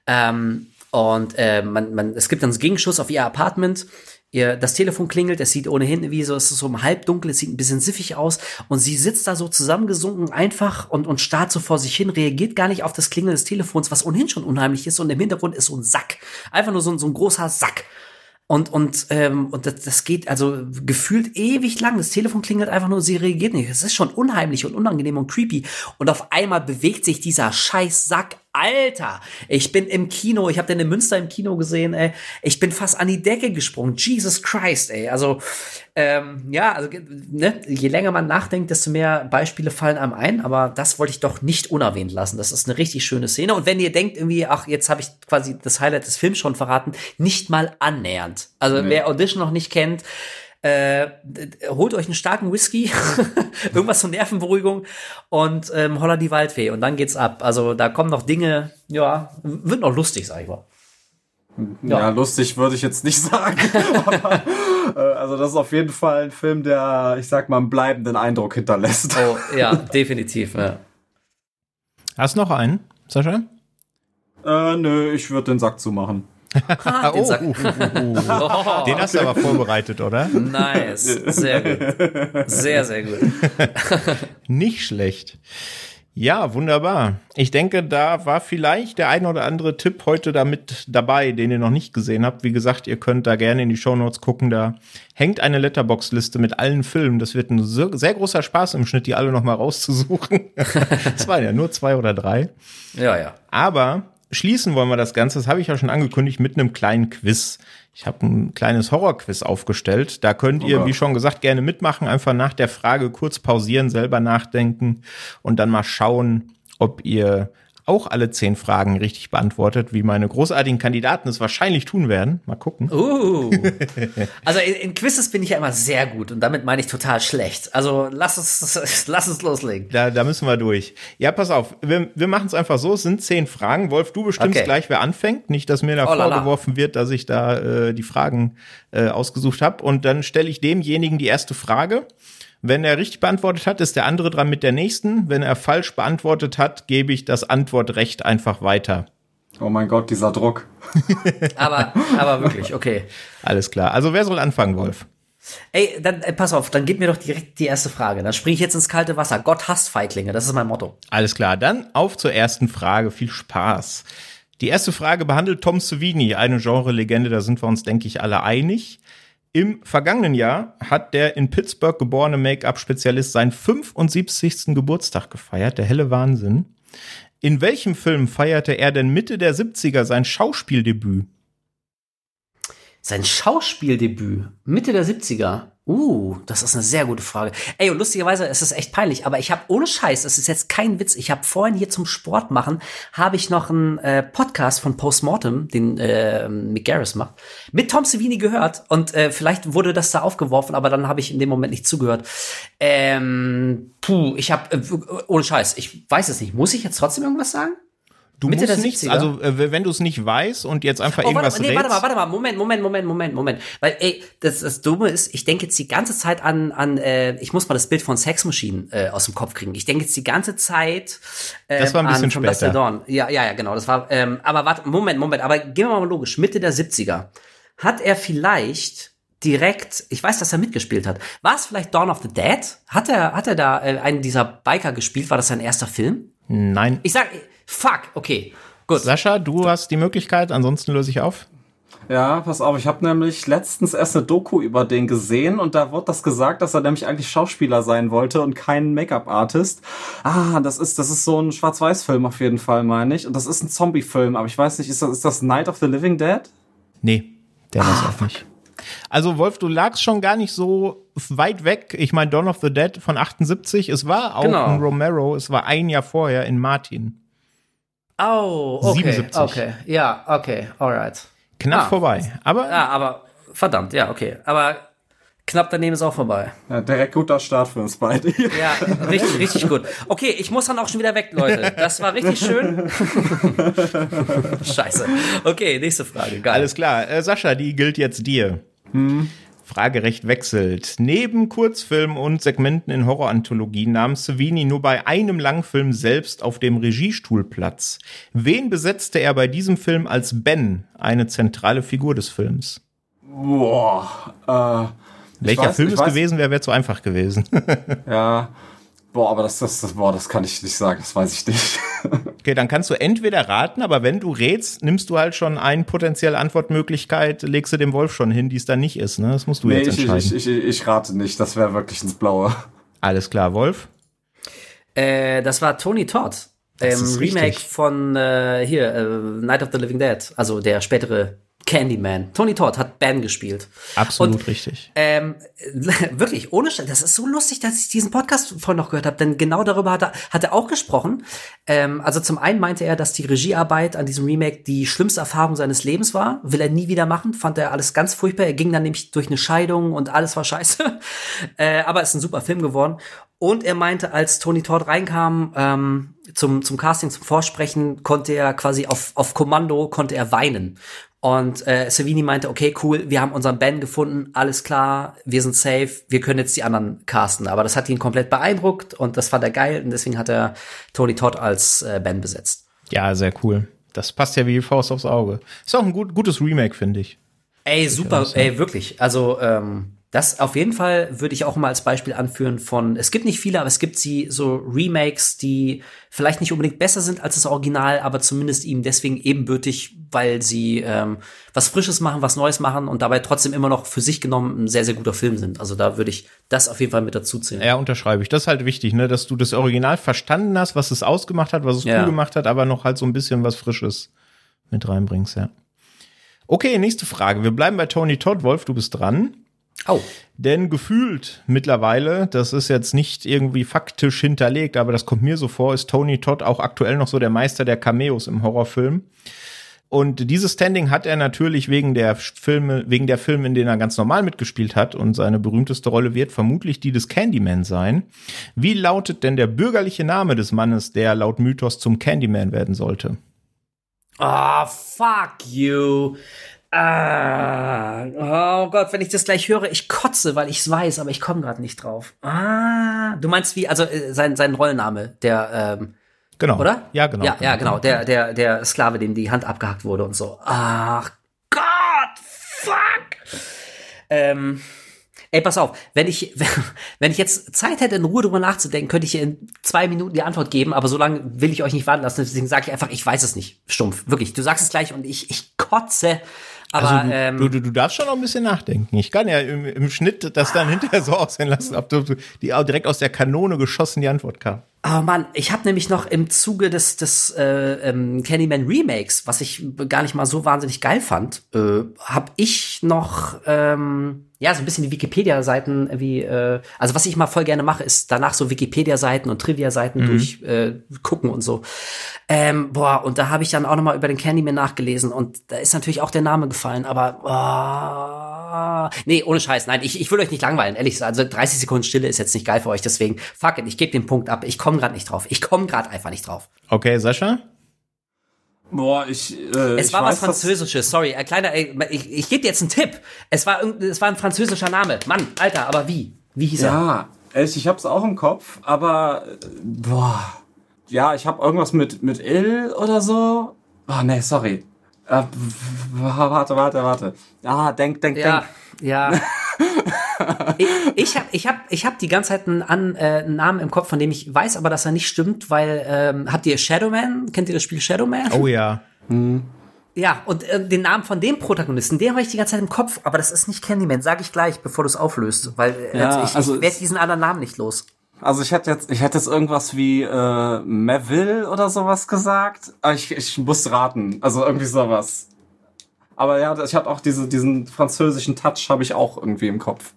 Ähm, und äh, man, man, es gibt dann einen Gegenschuss auf ihr Apartment. Ihr, das Telefon klingelt, es sieht ohnehin wie so, es ist so im Halbdunkel, es sieht ein bisschen siffig aus und sie sitzt da so zusammengesunken einfach und, und starrt so vor sich hin, reagiert gar nicht auf das Klingeln des Telefons, was ohnehin schon unheimlich ist und im Hintergrund ist so ein Sack. Einfach nur so, so ein großer Sack. Und, und, ähm, und das, das geht also gefühlt ewig lang. Das Telefon klingelt einfach nur, sie reagiert nicht. Es ist schon unheimlich und unangenehm und creepy. Und auf einmal bewegt sich dieser scheiß Sack Alter, ich bin im Kino, ich habe den in Münster im Kino gesehen, ey. Ich bin fast an die Decke gesprungen. Jesus Christ, ey. Also, ähm, ja, also, ne, je länger man nachdenkt, desto mehr Beispiele fallen einem ein, aber das wollte ich doch nicht unerwähnt lassen. Das ist eine richtig schöne Szene. Und wenn ihr denkt, irgendwie, ach, jetzt habe ich quasi das Highlight des Films schon verraten, nicht mal annähernd. Also, nee. wer Audition noch nicht kennt, Äh, holt euch einen starken Whisky, [LAUGHS] irgendwas zur Nervenberuhigung und ähm, holla die Waldfee und dann geht's ab. Also da kommen noch Dinge, ja, wird noch lustig, sag ich mal. Ja, ja lustig würde ich jetzt nicht [LAUGHS] sagen. aber, äh, also das ist auf jeden Fall ein Film, der, ich sag mal, einen bleibenden Eindruck hinterlässt. Oh, ja, definitiv. Ja. Hast du noch einen, Sascha? Äh, nö, ich würde den Sack zumachen. Ah, den, oh, uh, uh, uh. den hast du aber vorbereitet, oder? Nice. Sehr gut. Sehr, sehr gut. [LAUGHS] Nicht schlecht. Ja, wunderbar. Ich denke, da war vielleicht der ein oder andere Tipp heute damit dabei, den ihr noch nicht gesehen habt. Wie gesagt, ihr könnt da gerne in die Shownotes gucken. Da hängt eine Letterbox-Liste mit allen Filmen. Das wird ein sehr großer Spaß im Schnitt, die alle noch mal rauszusuchen. [LAUGHS] Es waren ja nur zwei oder drei. Ja, ja. Aber schließen wollen wir das Ganze, das habe ich ja schon angekündigt, mit einem kleinen Quiz. Ich habe ein kleines Horrorquiz aufgestellt. Da könnt ihr, wie schon gesagt, gerne mitmachen. Einfach nach der Frage kurz pausieren, selber nachdenken und dann mal schauen, ob ihr auch alle zehn Fragen richtig beantwortet, wie meine großartigen Kandidaten es wahrscheinlich tun werden. Mal gucken. Uh. [LAUGHS] Also in, in Quizzes bin ich ja immer sehr gut und damit meine ich total schlecht. Also lass uns, [LAUGHS] lass uns loslegen. Da, da müssen wir durch. Ja, pass auf, wir, wir machen es einfach so, es sind zehn Fragen. Wolf, du bestimmst Okay. gleich, wer anfängt. Nicht, dass mir da Oh vorgeworfen wird, dass ich da äh, die Fragen äh, ausgesucht habe. Und dann stelle ich demjenigen die erste Frage. Wenn er richtig beantwortet hat, ist der andere dran mit der nächsten. Wenn er falsch beantwortet hat, gebe ich das Antwortrecht einfach weiter. Oh mein Gott, dieser Druck. [LAUGHS] Aber, aber wirklich, okay. Alles klar. Also wer soll anfangen, Wolf? Ey, dann äh, pass auf, dann gib mir doch direkt die erste Frage. Dann springe ich jetzt ins kalte Wasser. Gott hasst Feiglinge, das ist mein Motto. Alles klar, dann auf zur ersten Frage. Viel Spaß. Die erste Frage behandelt Tom Savini, eine Genre-Legende, da sind wir uns, denke ich, alle einig. Im vergangenen Jahr hat der in Pittsburgh geborene Make-up-Spezialist seinen 75. Geburtstag gefeiert, der helle Wahnsinn. In welchem Film feierte er denn Mitte der 70er sein Schauspieldebüt? Sein Schauspieldebüt, Mitte der 70er. Uh, das ist eine sehr gute Frage. Ey, und lustigerweise ist es echt peinlich, aber ich habe ohne Scheiß, das ist jetzt kein Witz, ich habe vorhin hier zum Sport machen, habe ich noch einen äh, Podcast von Postmortem, den äh, Mick Garris macht, mit Tom Savini gehört und äh, vielleicht wurde das da aufgeworfen, aber dann habe ich in dem Moment nicht zugehört. Ähm, puh, ich habe, äh, ohne Scheiß, ich weiß es nicht. Muss ich jetzt trotzdem irgendwas sagen? Du Mitte musst nichts, 70er? also äh, wenn du es nicht weißt und jetzt einfach Oh, warte, irgendwas mal, nee, warte mal, warte mal, Moment, Moment, Moment, Moment, Moment. Weil, ey, das, das Dumme ist, ich denke jetzt die ganze Zeit an, an äh, ich muss mal das Bild von Sex Machine äh, aus dem Kopf kriegen. Ich denke jetzt die ganze Zeit äh, Das war ein bisschen an später. Dawn. Ja, ja, ja, genau. Das war, ähm, aber warte, Moment, Moment, aber gehen wir mal logisch, Mitte der 70er. Hat er vielleicht direkt, ich weiß, dass er mitgespielt hat. War es vielleicht Dawn of the Dead? Hat er, hat er da äh, einen dieser Biker gespielt? War das sein erster Film? Nein. Ich sag, fuck, okay. Gut. Sascha, du hast die Möglichkeit, ansonsten löse ich auf. Ja, pass auf, ich habe nämlich letztens erst eine Doku über den gesehen und da wurde das gesagt, dass er nämlich eigentlich Schauspieler sein wollte und kein Make-up-Artist. Ah, das ist das ist so ein Schwarz-Weiß-Film auf jeden Fall, meine ich. Und das ist ein Zombie-Film, aber ich weiß nicht, ist das, ist das Night of the Living Dead? Nee, der Ah, war es auch nicht. Also Wolf, du lagst schon gar nicht so weit weg. Ich meine, Dawn of the Dead von 78, es war auch Genau. ein Romero, es war ein Jahr vorher in Martin. Oh, okay, 77. okay, ja, okay, alright. Knapp Ah. vorbei. Aber Ja, aber verdammt, ja, okay. Aber knapp daneben ist auch vorbei. Ja, direkt guter Start für uns beide. [LAUGHS] Ja, richtig, richtig gut. Okay, ich muss dann auch schon wieder weg, Leute. Das war richtig schön. [LAUGHS] Scheiße. Okay, nächste Frage. Geil. alles klar. Äh, Sascha, die gilt jetzt dir. Fragerecht wechselt. Neben Kurzfilmen und Segmenten in Horroranthologien nahm Savini nur bei einem Langfilm selbst auf dem Regiestuhl Platz. Wen besetzte er bei diesem Film als Ben, eine zentrale Figur des Films? Boah. Äh, Welcher weiß- Film es weiß- gewesen wäre, wäre zu einfach gewesen. Ja. Boah, aber das, das, das, boah, das kann ich nicht sagen, das weiß ich nicht. [LAUGHS] Okay, dann kannst du entweder raten, aber wenn du rätst, nimmst du halt schon eine potenzielle Antwortmöglichkeit, legst du dem Wolf schon hin, die es dann nicht ist. Ne? Das musst du nee, jetzt ich, entscheiden. ich, ich, ich rate nicht, das wäre wirklich ins Blaue. Alles klar, Wolf. Äh, das war Tony Todd. Ähm, ist Remake richtig. von äh, hier, äh, Night of the Living Dead. Also der spätere Candyman. Tony Todd hat Ben gespielt. Absolut Und, richtig. Ähm, [LAUGHS] wirklich, ohne Scheiß, das ist so lustig, dass ich diesen Podcast vorhin noch gehört habe, denn genau darüber hat er, hat er auch gesprochen. Ähm, also zum einen meinte er, dass die Regiearbeit an diesem Remake die schlimmste Erfahrung seines Lebens war. Will er nie wieder machen, fand er alles ganz furchtbar. Er ging dann nämlich durch eine Scheidung und alles war scheiße. [LAUGHS] äh, aber es ist ein super Film geworden. Und er meinte, als Tony Todd reinkam ähm, zum, zum Casting, zum Vorsprechen, konnte er quasi auf, auf Kommando, konnte er weinen. Und äh, Savini meinte, okay, cool, wir haben unseren Ben gefunden, alles klar, wir sind safe, wir können jetzt die anderen casten. Aber das hat ihn komplett beeindruckt und das fand er geil und deswegen hat er Tony Todd als äh, Ben besetzt. Ja, sehr cool. Das passt ja wie die Faust aufs Auge. Ist auch ein gut, gutes Remake, finde ich. Ey, super, ey, wirklich. Also, ähm, das auf jeden Fall würde ich auch mal als Beispiel anführen von, es gibt nicht viele, aber es gibt sie so Remakes, die vielleicht nicht unbedingt besser sind als das Original, aber zumindest ihm deswegen ebenbürtig, weil sie ähm, was Frisches machen, was Neues machen und dabei trotzdem immer noch für sich genommen ein sehr, sehr guter Film sind. Also da würde ich das auf jeden Fall mit dazu zählen. Ja, unterschreibe ich. Das ist halt wichtig, ne, dass du das Original verstanden hast, was es ausgemacht hat, was es Ja. cool gemacht hat, aber noch halt so ein bisschen was Frisches mit reinbringst, ja. Okay, nächste Frage. Wir bleiben bei Tony Todd. Wolf, du bist dran. Oh, Denn gefühlt mittlerweile, das ist jetzt nicht irgendwie faktisch hinterlegt, aber das kommt mir so vor, ist Tony Todd auch aktuell noch so der Meister der Cameos im Horrorfilm. Und dieses Standing hat er natürlich wegen der Filme, wegen der Filme, in denen er ganz normal mitgespielt hat. Und seine berühmteste Rolle wird vermutlich die des Candyman sein. Wie lautet denn der bürgerliche Name des Mannes, der laut Mythos zum Candyman werden sollte? Ah, fuck you. Ah, oh Gott, wenn ich das gleich höre, ich kotze, weil ich es weiß, aber ich komme gerade nicht drauf. Ah, du meinst wie, also äh, sein, sein Rollenname, der, ähm, Genau. oder? Ja, genau. Ja, ja, genau, der, der, der Sklave, dem die Hand abgehackt wurde und so. Ach Gott, fuck. Ähm, ey, pass auf, wenn ich, [LAUGHS] wenn ich jetzt Zeit hätte, in Ruhe drüber nachzudenken, könnte ich in zwei Minuten die Antwort geben, aber so lange will ich euch nicht warten lassen, deswegen sage ich einfach, ich weiß es nicht. Stumpf, wirklich. Du sagst es gleich und ich, ich kotze. Aber Also du, ähm, du, du, du darfst schon noch ein bisschen nachdenken. Ich kann ja im, im Schnitt das dann hinterher so aussehen lassen, ob du die auch direkt aus der Kanone geschossen die Antwort kam. Oh Mann, ich habe nämlich noch im Zuge des, des äh, ähm, Candyman Remakes, was ich gar nicht mal so wahnsinnig geil fand, äh, habe ich noch ähm, ja so ein bisschen die Wikipedia-Seiten wie äh, also was ich mal voll gerne mache, ist danach so Wikipedia-Seiten und Trivia-Seiten durch äh, gucken und so. Ähm, boah, und da habe ich dann auch noch mal über den Candyman nachgelesen und da ist natürlich auch der Name gefallen, aber oh, nee, ohne Scheiß, nein, ich, ich will euch nicht langweilen, ehrlich gesagt. Also 30 Sekunden Stille ist jetzt nicht geil für euch, deswegen fuck it, ich gebe den Punkt ab. Ich komme gerade nicht drauf. Ich komme gerade einfach nicht drauf. Okay, Sascha? Boah, ich. Äh, Es ich war was weiß, dass- Französisches, sorry, ein kleiner, ey, ich, ich gebe dir jetzt einen Tipp. Es war, es war ein französischer Name. Mann, Alter, aber wie? Wie hieß er? Ja, ich hab's auch im Kopf, aber äh, boah. Ja, ich habe irgendwas mit mit Il oder so. Ah, nee, sorry. Äh, warte, warte, warte. Ah, denk, denk, Ja, denk. ja. [LAUGHS] ich ich habe ich hab, ich hab die ganze Zeit einen, An, äh, einen Namen im Kopf, von dem ich weiß, aber dass er nicht stimmt, weil ähm, habt ihr Shadowman? Kennt ihr das Spiel Shadowman? Oh ja. Ja, und äh, den Namen von dem Protagonisten, den habe ich die ganze Zeit im Kopf, aber das ist nicht Candyman, sag ich gleich, bevor du es auflöst, weil äh, Ja, ich, also ich werde es- diesen anderen Namen nicht los. Also ich hätte jetzt, ich hätte jetzt irgendwas wie äh, Meville oder sowas gesagt. Aber ich, ich muss raten. Also irgendwie sowas. Aber ja, ich habe auch diese, diesen französischen Touch habe ich auch irgendwie im Kopf.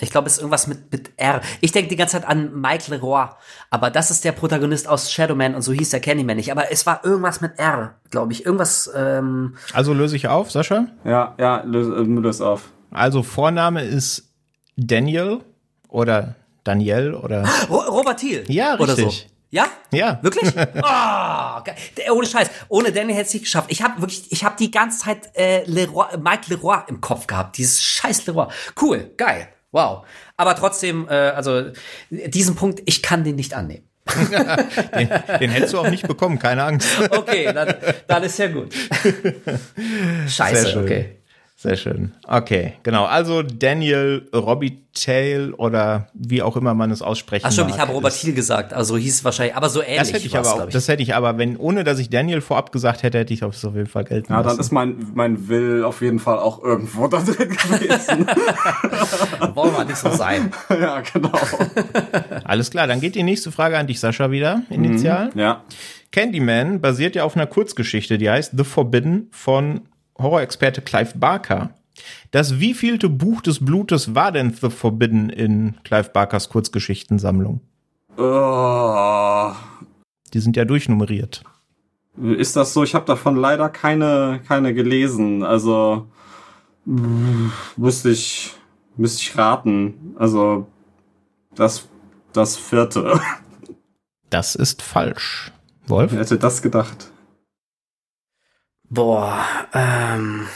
Ich glaube, es ist irgendwas mit, mit R. Ich denke die ganze Zeit an Mike Leroy, aber das ist der Protagonist aus Shadowman und so hieß der Candyman nicht. Aber es war irgendwas mit R, glaube ich. Irgendwas, ähm, Also löse ich auf, Sascha. Ja, ja, löse, äh, löse auf. Also Vorname ist Daniel oder Daniel oder [GASPS] Ro Robert Thiel. Ja, Oder so. richtig. Ja? ja. Wirklich? [LAUGHS] oh, ohne Scheiß. Ohne Danny hätte es nicht geschafft. Ich habe wirklich, ich habe die ganze Zeit äh, Leroy, Mike Leroy im Kopf gehabt. Dieses scheiß Leroy. Cool, geil. Wow. Aber trotzdem, äh, also diesen Punkt, ich kann den nicht annehmen. [LAUGHS] Den, den hättest du auch nicht bekommen, keine Angst. Okay, dann, dann ist ja gut. [LAUGHS] Scheiße, okay. Sehr schön. Okay, genau. Also Daniel Robitaille oder wie auch immer man es aussprechen Ach stimmt, mag, ich habe Robert Thiel gesagt, also hieß es wahrscheinlich, aber so ähnlich Das hätte ich aber auch, ich. das hätte ich aber, wenn, ohne dass ich Daniel vorab gesagt hätte, hätte ich es auf jeden Fall gelten Ja, dann lassen. ist mein, mein Will auf jeden Fall auch irgendwo da drin gewesen. [LAUGHS] Wollen wir nicht so sein. [LAUGHS] ja, genau. [LAUGHS] Alles klar, dann geht die nächste Frage an dich, Sascha, wieder, initial. Ja. Candyman basiert ja auf einer Kurzgeschichte, die heißt The Forbidden von Horrorexperte Clive Barker. Das wievielte Buch des Blutes war denn The Forbidden in Clive Barkers Kurzgeschichtensammlung? Oh, Die sind ja durchnummeriert. ist das so? Ich habe davon leider keine, keine gelesen. Also müsste ich, müsste ich raten. Also das, das vierte. Das ist falsch. Wolf? Wer hätte das gedacht? Boah, ähm.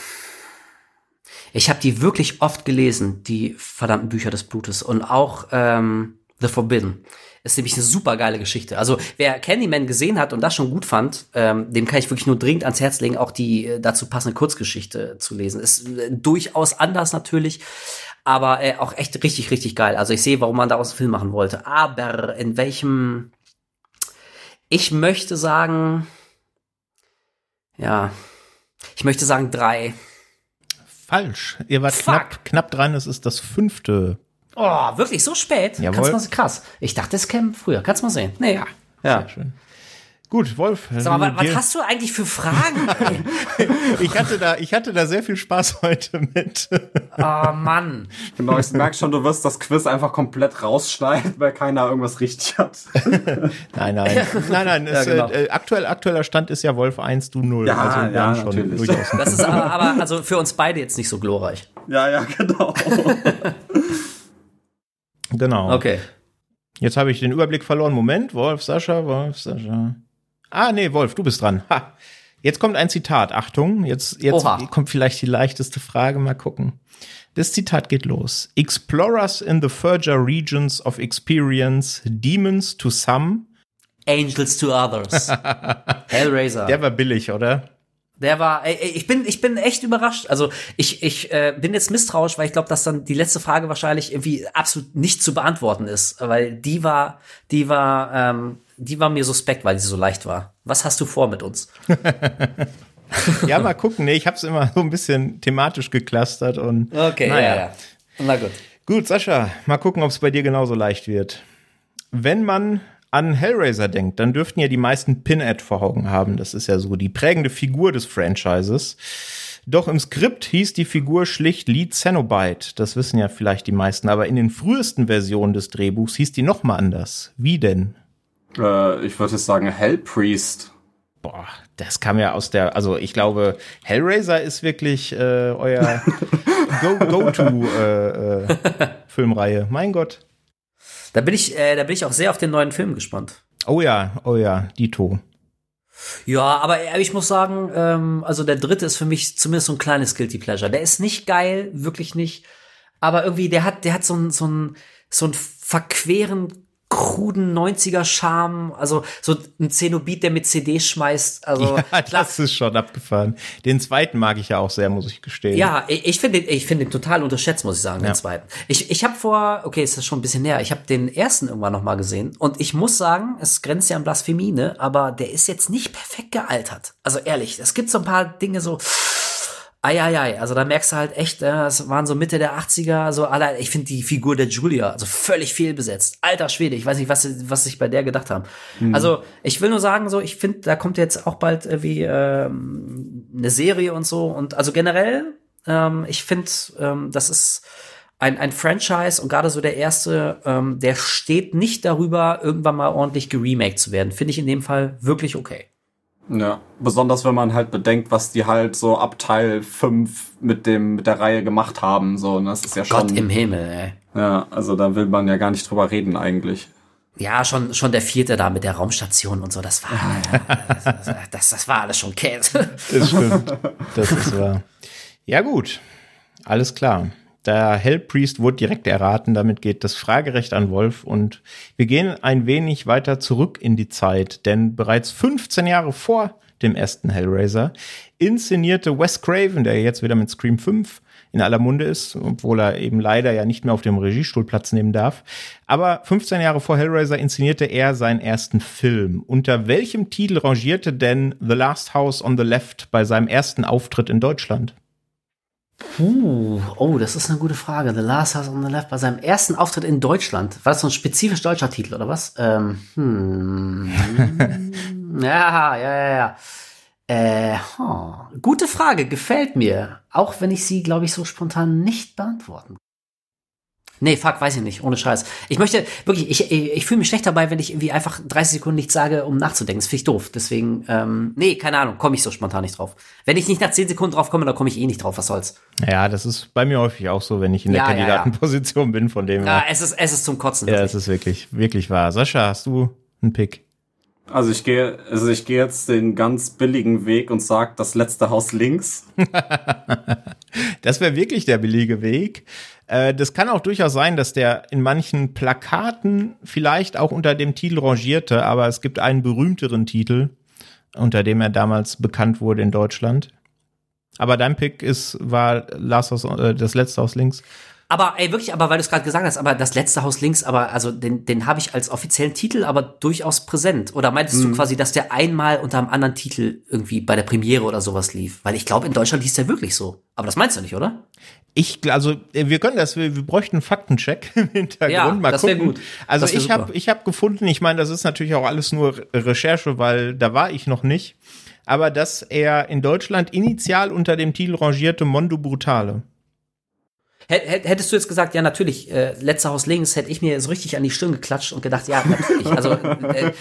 Ich habe die wirklich oft gelesen, die verdammten Bücher des Blutes. Und auch ähm, The Forbidden. Ist nämlich eine super geile Geschichte. Also wer Candyman gesehen hat und das schon gut fand, ähm, dem kann ich wirklich nur dringend ans Herz legen, auch die äh, dazu passende Kurzgeschichte zu lesen. Ist äh, durchaus anders natürlich, aber äh, auch echt richtig, richtig geil. Also ich sehe, warum man daraus einen Film machen wollte. Aber in welchem ich möchte sagen, ja, ich möchte sagen drei. Falsch. Ihr wart Fuck. knapp, knapp dran. Es ist das fünfte. Oh, wirklich so spät? Jawohl. Kannst mal, krass. Ich dachte, es käme früher. Kannst du mal sehen. Nee. Ja. ja. Sehr schön. Gut, Wolf. Sag mal, was, hast du eigentlich für Fragen? [LAUGHS] ich hatte da, ich hatte da sehr viel Spaß heute mit. oh Mann. Genau, ich merke schon, du wirst das Quiz einfach komplett rausschneiden, weil keiner irgendwas richtig hat. [LAUGHS] Nein, nein, nein, nein. Ja, genau. äh, aktuell, aktueller Stand ist ja Wolf 1, du 0. Ja, also wir ja, haben schon natürlich. durchaus. Das ist aber, aber also für uns beide jetzt nicht so glorreich. Ja, ja, genau. [LAUGHS] Genau. Okay. Jetzt habe ich den Überblick verloren. Moment, Wolf, Sascha, Wolf, Sascha. Ah, nee, Wolf, du bist dran. Ha. Jetzt kommt ein Zitat. Achtung, jetzt, jetzt Oha. kommt vielleicht die leichteste Frage. Mal gucken. Das Zitat geht los. Explorers in the further regions of experience, demons to some. Angels to Others. [LAUGHS] Hellraiser. Der war billig, oder? Der war, ey, ich bin, ich bin echt überrascht. Also ich, ich äh, bin jetzt misstrauisch, weil ich glaube, dass dann die letzte Frage wahrscheinlich irgendwie absolut nicht zu beantworten ist, weil die war, die war, ähm, die war mir suspekt, weil sie so leicht war. Was hast du vor mit uns? [LAUGHS] Ja, mal gucken. Nee, ich habe es immer so ein bisschen thematisch geclustert und. Okay, naja. ja, ja. Na gut. Gut, Sascha, mal gucken, ob es bei dir genauso leicht wird. Wenn man an Hellraiser denkt, dann dürften ja die meisten Pinhead vor Augen haben. Das ist ja so die prägende Figur des Franchises. Doch im Skript hieß die Figur schlicht Lee Cenobite. Das wissen ja vielleicht die meisten. Aber in den frühesten Versionen des Drehbuchs hieß die noch mal anders. Wie denn? äh, ich würde sagen Hellpriest. Boah, das kam ja aus der, also ich glaube, Hellraiser ist wirklich äh, euer [LAUGHS] Go-To-Filmreihe. [LAUGHS] mein Gott. Da bin ich, äh, da bin ich auch sehr auf den neuen Film gespannt. Oh ja, oh ja, Dito. Ja, aber äh, ich muss sagen, ähm, also der dritte ist für mich zumindest so ein kleines Guilty Pleasure. Der ist nicht geil, wirklich nicht. Aber irgendwie, der hat, der hat so ein, so ein, so ein verqueren, kruden 90er Charme. Also so ein Zenobit, der mit CDs schmeißt. Also Ja, klar, das ist schon abgefahren. Den zweiten mag ich ja auch sehr, muss ich gestehen. Ja, ich, ich finde den, ich finde den total unterschätzt, muss ich sagen, Ja. den zweiten. Ich, ich habe vor, okay, ist das schon ein bisschen näher, ich habe den ersten irgendwann noch mal gesehen und ich muss sagen, es grenzt ja an Blasphemie, ne, aber der ist jetzt nicht perfekt gealtert. Also ehrlich, es gibt so ein paar Dinge so, Eieiei, also da merkst du halt echt, äh, es waren so Mitte der 80er, so alle, ich finde die Figur der Julia, also völlig fehlbesetzt. Alter Schwede, ich weiß nicht, was, was sich bei der gedacht haben. Also ich will nur sagen, so, ich finde, da kommt jetzt auch bald irgendwie ähm, eine Serie und so. Und also generell, ähm, ich finde, ähm, das ist ein, ein Franchise und gerade so der erste, ähm, der steht nicht darüber, irgendwann mal ordentlich geremaked zu werden. Finde ich in dem Fall wirklich okay. Ja, besonders wenn man halt bedenkt, was die halt so ab Teil 5 mit dem mit der Reihe gemacht haben, so, und das ist ja Gott schon im Himmel, ey. Ja, also da will man ja gar nicht drüber reden eigentlich. Ja, schon, schon der vierte da mit der Raumstation und so, das war, [LAUGHS] das, das, das war alles schon Käse. Das stimmt. Das ist wahr. Ja, gut. Alles klar. Der Hellpriest wurde direkt erraten, damit geht das Fragerecht an Wolf und wir gehen ein wenig weiter zurück in die Zeit, denn bereits 15 Jahre vor dem ersten Hellraiser inszenierte Wes Craven, der jetzt wieder mit Scream 5 in aller Munde ist, obwohl er eben leider ja nicht mehr auf dem Regiestuhl Platz nehmen darf. Aber 15 Jahre vor Hellraiser inszenierte er seinen ersten Film. Unter welchem Titel rangierte denn The Last House on the Left bei seinem ersten Auftritt in Deutschland? Puh, oh, das ist eine gute Frage. The Last House on the Left bei seinem ersten Auftritt in Deutschland. War das so ein spezifisch deutscher Titel oder was? Ähm, hm. [LAUGHS] ja, ja, ja, ja. Äh, huh. gute Frage, gefällt mir. Auch wenn ich sie, glaube ich, so spontan nicht beantworten Nee, fuck, weiß ich nicht, ohne Scheiß. Ich möchte, wirklich, ich, ich, ich fühle mich schlecht dabei, wenn ich irgendwie einfach 30 Sekunden nichts sage, um nachzudenken. Das finde ich doof. Deswegen, ähm, nee, keine Ahnung, komme ich so spontan nicht drauf. Wenn ich nicht nach 10 Sekunden drauf komme, dann komme ich eh nicht drauf, was soll's. Ja, das ist bei mir häufig auch so, wenn ich in der Ja, ja, ja. Kandidatenposition bin, von dem Ja, her. es ist, es ist zum Kotzen. Ja, wirklich. es ist wirklich, wirklich wahr. Sascha, hast du einen Pick? Also ich gehe, also ich gehe jetzt den ganz billigen Weg und sag das letzte Haus links. [LAUGHS] Das wäre wirklich der billige Weg. Äh, Das kann auch durchaus sein, dass der in manchen Plakaten vielleicht auch unter dem Titel rangierte, aber es gibt einen berühmteren Titel, unter dem er damals bekannt wurde in Deutschland. Aber dein Pick ist, war Last House, äh, das letzte aus links. Aber ey, wirklich, aber weil du es gerade gesagt hast, aber das letzte Haus links, aber also den, den habe ich als offiziellen Titel aber durchaus präsent. Oder meintest du quasi, dass der einmal unter einem anderen Titel irgendwie bei der Premiere oder sowas lief? Weil ich glaube, in Deutschland hieß der wirklich so. Aber das meinst du nicht, oder? Ich, also äh, wir können das, wir, wir bräuchten einen Faktencheck [LAUGHS] im Hintergrund. Ja, Mal das gucken. gut. Also Das ich habe ich hab gefunden, ich meine, das ist natürlich auch alles nur Re- Recherche, weil da war ich noch nicht. Aber dass er in Deutschland initial unter dem Titel rangierte Mondo Brutale. Hä- hä- Hättest du jetzt gesagt, ja, natürlich, äh, letzter Haus links, hätte ich mir so richtig an die Stirn geklatscht und gedacht, ja, natürlich. Also äh,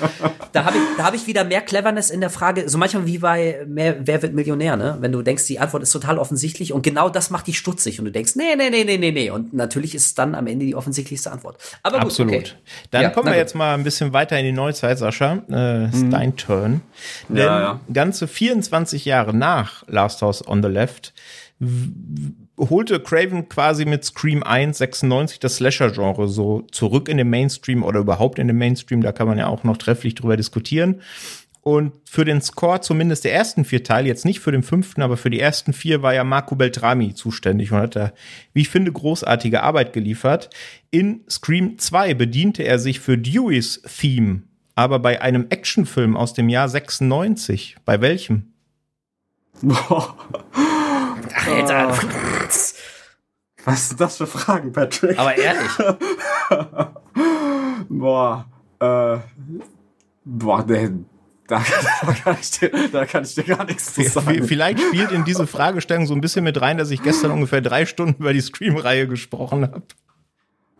da habe ich, da hab ich wieder mehr Cleverness in der Frage, so manchmal wie bei mehr, Wer wird Millionär, ne? Wenn du denkst, die Antwort ist total offensichtlich und genau das macht dich stutzig und du denkst, nee, nee, nee, nee, nee, nee. Und natürlich ist es dann am Ende die offensichtlichste Antwort. Aber gut, Absolut. okay. Dann Ja, kommen wir gut. jetzt mal ein bisschen weiter in die Neuzeit, Sascha. Äh, ist dein Turn. Denn Ja, ja. ganze 24 Jahre nach Last House on the Left holte Craven quasi mit Scream 1 96 das Slasher-Genre so zurück in den Mainstream oder überhaupt in den Mainstream. Da kann man ja auch noch trefflich drüber diskutieren. Und für den Score zumindest der ersten vier Teile, jetzt nicht für den fünften, aber für die ersten vier war ja Marco Beltrami zuständig und hat da, wie ich finde, großartige Arbeit geliefert. In Scream 2 bediente er sich für Deweys Theme, aber bei einem Actionfilm aus dem Jahr 96. Bei welchem? Boah, [LAUGHS] Alter. [LAUGHS] was sind das für Fragen, Patrick? Aber ehrlich. [LAUGHS] Boah, äh, boah, der, da, [LAUGHS] da, kann ich dir, da kann ich dir gar nichts zu sagen. Vielleicht spielt in diese Fragestellung so ein bisschen mit rein, dass ich gestern ungefähr drei Stunden über die Scream-Reihe gesprochen habe.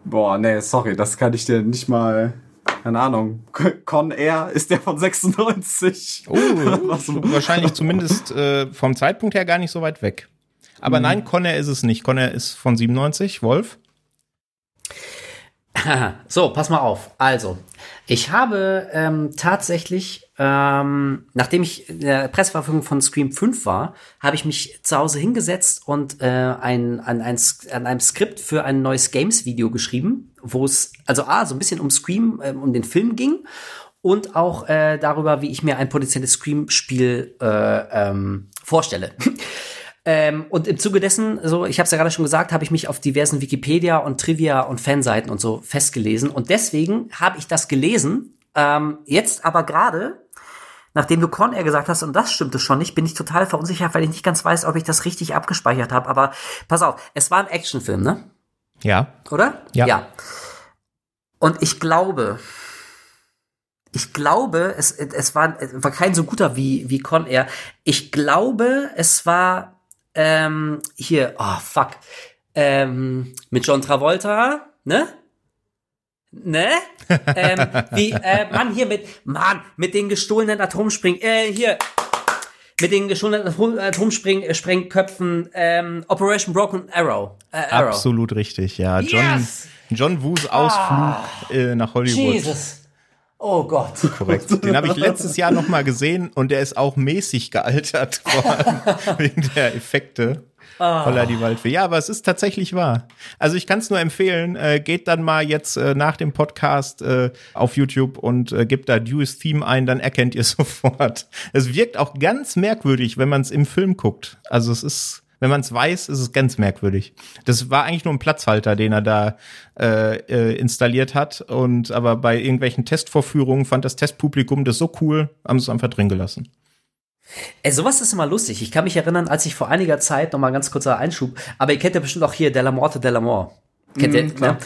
Boah, nee, sorry, das kann ich dir nicht mal, keine Ahnung. Con Air ist der von 96. Oh, wahrscheinlich zumindest äh, vom Zeitpunkt her gar nicht so weit weg. Aber nein, Conner ist es nicht. Conner ist von 97, Wolf. [LAUGHS] So, pass mal auf. Also, ich habe ähm, tatsächlich, ähm, nachdem ich in der Presseverfügung von Scream 5 war, habe ich mich zu Hause hingesetzt und äh, ein, an, ein, an einem Skript für ein neues Games-Video geschrieben, wo es also A, so ein bisschen um Scream, ähm, um den Film ging und auch äh, darüber, wie ich mir ein potenzielles Scream-Spiel äh, ähm, vorstelle. [LAUGHS] Ähm, und im Zuge dessen, so, ich habe es ja gerade schon gesagt, habe ich mich auf diversen Wikipedia und Trivia und Fanseiten und so festgelesen. Und deswegen habe ich das gelesen. Ähm, jetzt aber gerade, nachdem du Con Air gesagt hast, und das stimmte schon nicht, bin ich total verunsichert, weil ich nicht ganz weiß, ob ich das richtig abgespeichert habe. Aber pass auf, es war ein Actionfilm, ne? Ja. Oder? Ja. ja. Und ich glaube, ich glaube, es, es, war, es war kein so guter wie, wie Con Air. Ich glaube, es war ähm, hier, oh fuck, ähm, mit John Travolta, ne? Ne? [LAUGHS] ähm, wie, äh, Mann, hier mit, Mann, mit den gestohlenen Atomspring, äh, hier, mit den gestohlenen Atom äh, Sprengköpfen, ähm, Operation Broken Arrow. Äh, Arrow. Absolut richtig, ja. John, Yes! John Woos Ausflug äh, nach Hollywood. Jesus. Oh Gott. [LAUGHS] Korrekt. Den habe ich letztes Jahr noch mal gesehen und der ist auch mäßig gealtert, [LAUGHS] vor allem wegen der Effekte. Holla die Waldfee. Ja, aber es ist tatsächlich wahr. Also ich kann es nur empfehlen, äh, geht dann mal jetzt äh, nach dem Podcast äh, auf YouTube und äh, gebt da Dewey's Theme ein, dann erkennt ihr [LAUGHS] sofort. Es wirkt auch ganz merkwürdig, wenn man es im Film guckt. Also es ist, wenn man es weiß, ist es ganz merkwürdig. Das war eigentlich nur ein Platzhalter, den er da äh, äh, installiert hat. Und aber bei irgendwelchen Testvorführungen fand das Testpublikum das so cool, haben sie es einfach drin gelassen. Ey, sowas ist immer lustig. Ich kann mich erinnern, als ich vor einiger Zeit, noch mal ganz kurzer Einschub, aber ihr kennt ja bestimmt auch hier Della Morte Della Mort. Kennt ihr? klar. Ne?